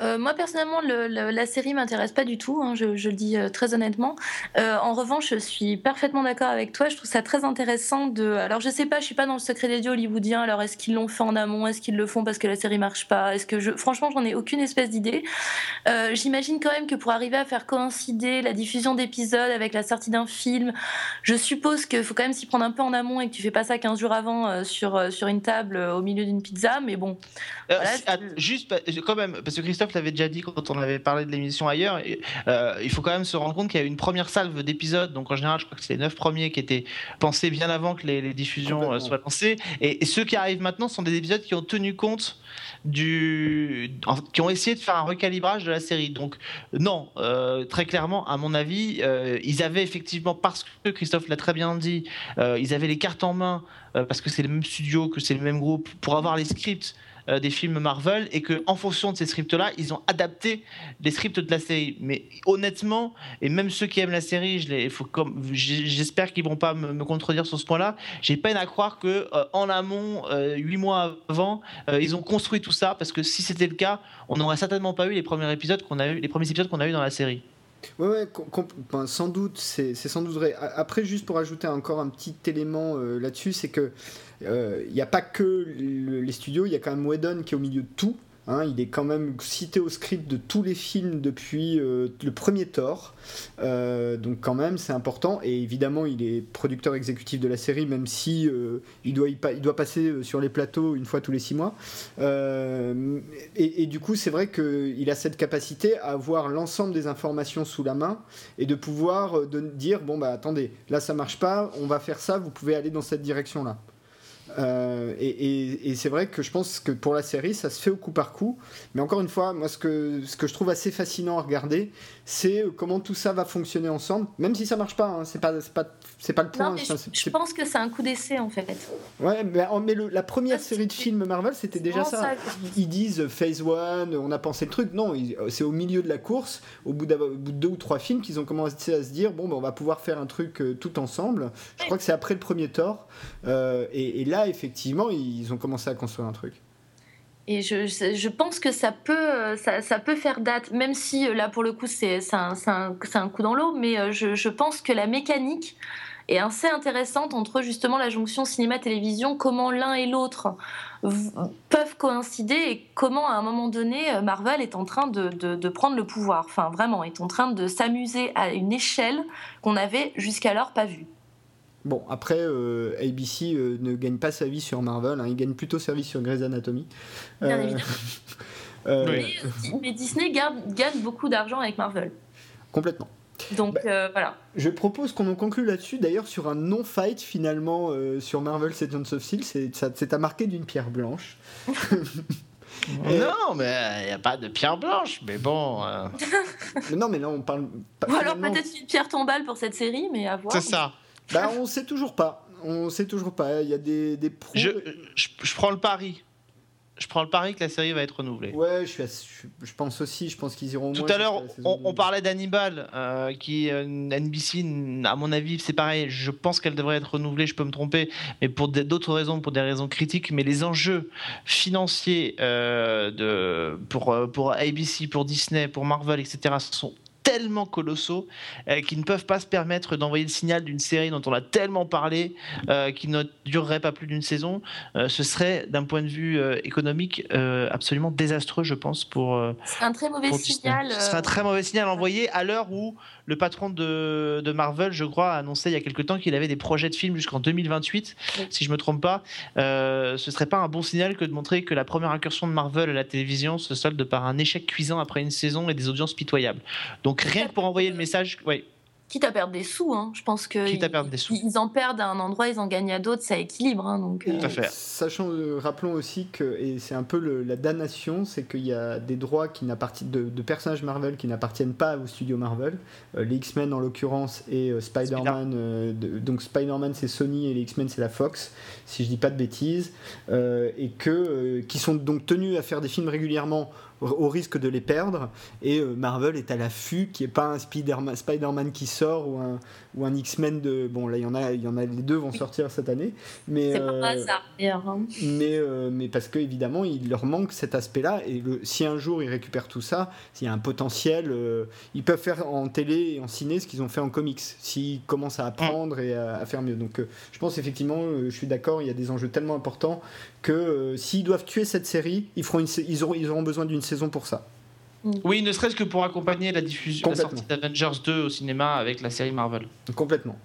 Euh, moi personnellement, le, la série m'intéresse pas du tout, hein, je, je, le dis euh, très honnêtement. Euh, en revanche, je suis parfaitement d'accord avec toi. Je trouve ça très intéressant de. Alors je sais pas, je suis pas dans le secret des dieux hollywoodiens. Alors est-ce qu'ils l'ont fait en amont Est-ce qu'ils le font parce que la série marche pas? Est-ce que je. Franchement, j'en ai aucune espèce d'idée. J'imagine quand même que pour arriver à faire coïncider la diffusion d'épisodes avec la sortie d'un film, je suppose qu'il faut quand même s'y prendre un peu en amont et que tu fais pas ça 15 jours avant sur sur une table au milieu d'une pizza. Mais bon. Voilà, juste quand même parce que Christophe l'avait déjà dit quand on avait parlé de l'émission ailleurs. Euh, il faut quand même se rendre compte qu'il y a eu une première salve d'épisodes. Donc en général, je crois que c'est les neuf premiers qui étaient pensés bien avant que les, diffusions euh, soient lancées. Et, ceux qui arrivent maintenant sont des épisodes qui ont tenu compte du, qui ont essayé de faire un recalibrage de la série. Donc non, euh, très clairement, à mon avis, ils avaient effectivement parce que Christophe l'a très bien dit, ils avaient les cartes en main parce que c'est le même studio, que c'est le même groupe, pour avoir les scripts euh, des films Marvel et que en fonction de ces scripts-là, ils ont adapté les scripts de la série. Mais honnêtement, et même ceux qui aiment la série, j'espère qu'ils vont pas me, contredire sur ce point-là. J'ai peine à croire que euh, en amont, euh, huit mois avant, ils ont construit tout ça parce que si c'était le cas, on n'aurait certainement pas eu les premiers épisodes qu'on a eu, les premiers épisodes qu'on a eu dans la série. Ouais, ouais, sans doute, c'est sans doute vrai. Après, juste pour ajouter encore un petit élément là-dessus, c'est que il euh, n'y a pas que les studios, il y a quand même Whedon qui est au milieu de tout. Hein, il est quand même cité au script de tous les films depuis euh, le premier Thor. Euh, donc quand même, c'est important. Et évidemment, il est producteur exécutif de la série, même si il, doit il doit passer sur les plateaux une fois tous les six mois. Et, et, du coup, c'est vrai qu'il a cette capacité à avoir l'ensemble des informations sous la main et de pouvoir de dire, bon, bah attendez, là ça marche pas, on va faire ça, vous pouvez aller dans cette direction-là. Euh, et, c'est vrai que je pense que pour la série, ça se fait au coup par coup. Mais encore une fois, moi, ce que, ce que je trouve assez fascinant à regarder, c'est comment tout ça va fonctionner ensemble, même si ça marche pas. Hein, c'est pas, pas, pas le point. je, pense que c'est un coup d'essai en fait. Ouais, mais, mais la première série de films Marvel, c'était déjà ça. Ils disent Phase 1, on a pensé le truc. Non, c'est au milieu de la course, au bout, de deux ou trois films, qu'ils ont commencé à se dire bon, ben, on va pouvoir faire un truc euh, tout ensemble. Je crois que c'est après le premier Thor. Euh, et, là, effectivement, ils ont commencé à construire un truc. Et je, pense que ça peut, ça, ça, peut faire date, même si euh, là, pour le coup, c'est un, coup dans l'eau, mais euh, je, pense que la mécanique est assez intéressante entre justement la jonction cinéma-télévision, comment l'un et l'autre peuvent coïncider et comment à un moment donné Marvel est en train de, de prendre le pouvoir, enfin vraiment, est en train de s'amuser à une échelle qu'on n'avait jusqu'alors pas vue. Bon, après, euh, ABC euh, ne gagne pas sa vie sur Marvel, hein, il gagne plutôt sa vie sur Grey's Anatomy. Bien euh, évidemment. mais, Disney gagne beaucoup d'argent avec Marvel. Complètement. Donc bah, voilà. Je propose qu'on en conclue là-dessus, d'ailleurs sur un non-fight finalement sur Marvel Agents of Steel, c'est à marquer d'une pierre blanche. Non, mais il n'y a pas de pierre blanche, mais bon. non, mais là on parle. Ou alors peut-être une pierre tombale pour cette série, mais à voir. C'est ça. Bah, on sait toujours pas. On sait toujours pas. Il y a des, des je, je, prends le pari. Je prends le pari que la série va être renouvelée. Ouais, je, je pense aussi. Je pense qu'ils iront. Tout à l'heure, on, parlait d'Hannibal, euh, qui euh, NBC, à mon avis, c'est pareil. Je pense qu'elle devrait être renouvelée. Je peux me tromper, mais pour d'autres raisons, pour des raisons critiques. Mais les enjeux financiers euh, de pour pour ABC, pour Disney, pour Marvel, etc. sont tellement colossaux euh, qui ne peuvent pas se permettre d'envoyer le signal d'une série dont on a tellement parlé, euh, qui ne durerait pas plus d'une saison. Euh, ce serait, d'un point de vue économique, absolument désastreux, je pense, pour. C'est un très mauvais signal. Ce serait un très mauvais signal envoyé à l'heure où le patron de, de, Marvel, je crois, a annoncé il y a quelque temps qu'il avait des projets de films jusqu'en 2028, si je me trompe pas. ce serait pas un bon signal que de montrer que la première incursion de Marvel à la télévision se solde par un échec cuisant après une saison et des audiences pitoyables. Donc rien que pour envoyer le message, ouais. Quitte à perdre des sous, hein. je pense que Quitte à perdre des sous. ils en perdent à un endroit, ils en gagnent à d'autres, ça équilibre. Hein, donc, euh. Sachant, euh, rappelons aussi que, et c'est un peu la damnation, c'est qu'il y a des droits qui n'appartiennent de, de, personnages Marvel qui n'appartiennent pas au studio Marvel, euh, les X-Men en l'occurrence et Spider-Man. donc Spider-Man c'est Sony et les X-Men c'est la Fox, si je dis pas de bêtises, et que qui sont donc tenus à faire des films régulièrement au risque de les perdre. Et euh, Marvel est à l'affût, qui est pas un Spider-Man qui sort ou un, ou un X-Men de. Bon, là, il y en a, il y en a, les deux vont sortir cette année. Mais, c'est euh, hasard, hein. mais, euh, mais parce qu'évidemment, il leur manque cet aspect-là. Et le, si un jour ils récupèrent tout ça, s'il y a un potentiel, ils peuvent faire en télé et en ciné ce qu'ils ont fait en comics, s'ils commencent à apprendre et à, faire mieux. Donc, je pense effectivement, je suis d'accord, il y a des enjeux tellement importants que s'ils doivent tuer cette série, ils, feront une, ils, auront, ils auront besoin d'une saison pour ça. Mm. Oui, ne serait-ce que pour accompagner la diffusion, la sortie d'Avengers 2 au cinéma avec la série Marvel. Complètement.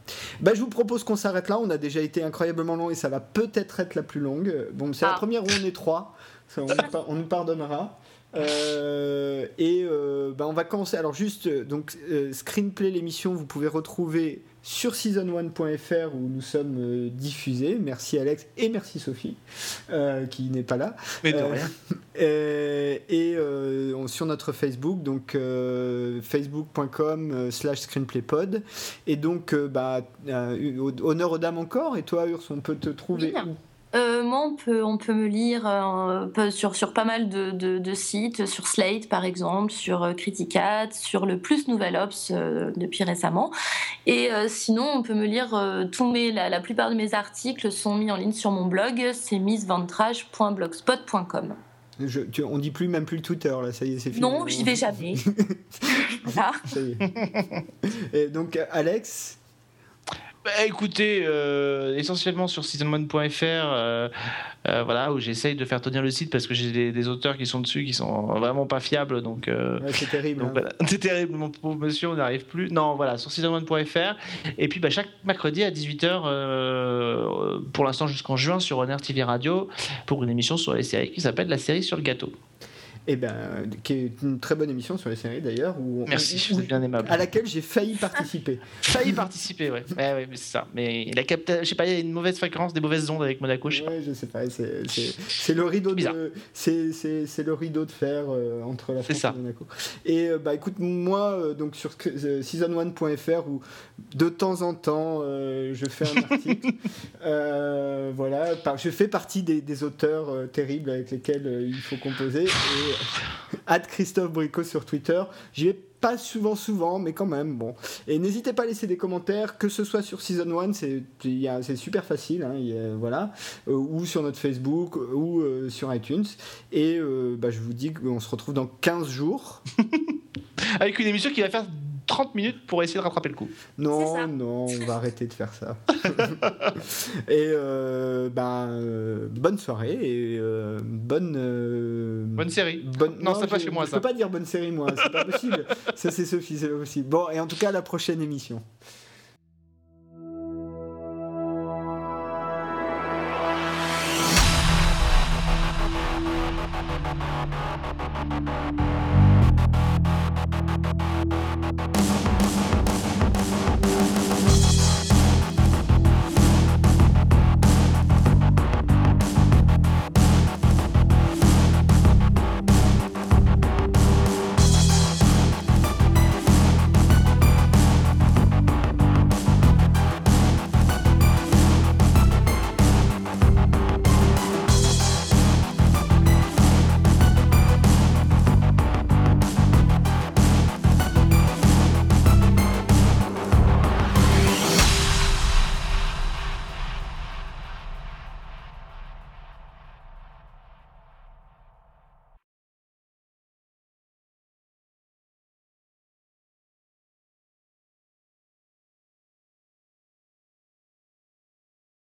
Bah, je vous propose qu'on s'arrête là. On a déjà été incroyablement long et ça va peut-être être la plus longue. Bon, c'est la ah. première où on est trois. on, nous pardonnera. Euh, et euh, bah, on va commencer. Alors juste, donc euh, Screenplay l'émission, vous pouvez retrouver sur season1.fr où nous sommes euh, diffusés. Merci Alex et merci Sophie euh, qui n'est pas là. Mais de euh, rien. et sur notre Facebook, donc facebook.com slash screenplaypod. Et donc, bah, honneur aux dames encore. Et toi, Urs, on peut te trouver où? Euh, moi, on peut, on peut me lire euh, sur, sur pas mal de, de, sites, sur Slate par exemple, sur euh, Criticat, sur le Plus Nouvel Ops depuis récemment. Et sinon, on peut me lire, tous mes, la, la, plupart de mes articles sont mis en ligne sur mon blog, c'est missventrage.blogspot.com. Je, tu, on dit plus même plus le Twitter là, ça y est, c'est fini. Non, j'y vais jamais. voilà. Ça y est. Et donc Alex, bah, écoutez, euh, essentiellement sur season1.fr, euh, euh, voilà, où j'essaye de faire tenir le site parce que j'ai des, auteurs qui sont dessus qui sont vraiment pas fiables. Donc, c'est terrible. Hein. c'est terrible, mon pauvre monsieur, on n'arrive plus. Non, voilà, sur season1.fr. Et puis bah, chaque mercredi à 18h, pour l'instant jusqu'en juin, sur Honor TV Radio, pour une émission sur les séries qui s'appelle La série sur le gâteau. Et eh ben, qui est une très bonne émission sur les séries d'ailleurs. Merci, bien aimable. À laquelle j'ai failli participer. failli participer, ouais. ouais, ouais mais c'est ça. Mais il a capté, je sais pas, il y a une mauvaise fréquence, des mauvaises ondes avec Monaco. Je sais ouais, je sais pas. C'est le rideau de, c'est le rideau de fer euh, entre la France et Monaco. Et euh, bah écoute, moi euh, donc sur season1.fr où de temps en temps je fais un article. voilà, je fais partie des, des auteurs terribles avec lesquels il faut composer. Et, Christophe Bricot sur Twitter. J'y vais pas souvent, souvent, mais quand même, bon. Et n'hésitez pas à laisser des commentaires, que ce soit sur Season 1, c'est super facile, hein, voilà, euh, ou sur notre Facebook, ou euh, sur iTunes. Et euh, bah, je vous dis qu'on se retrouve dans 15 jours. Avec une émission qui va faire 30 minutes pour essayer de rattraper le coup. Non, non, on va arrêter de faire ça. et euh, ben, euh, bonne soirée et euh, bonne. bonne série. Bonne... Non, c'est pas chez moi je ça. Je peux pas dire bonne série, moi, c'est pas possible. ça, c'est Sophie, c'est pas possible. Bon, et en tout cas, à la prochaine émission.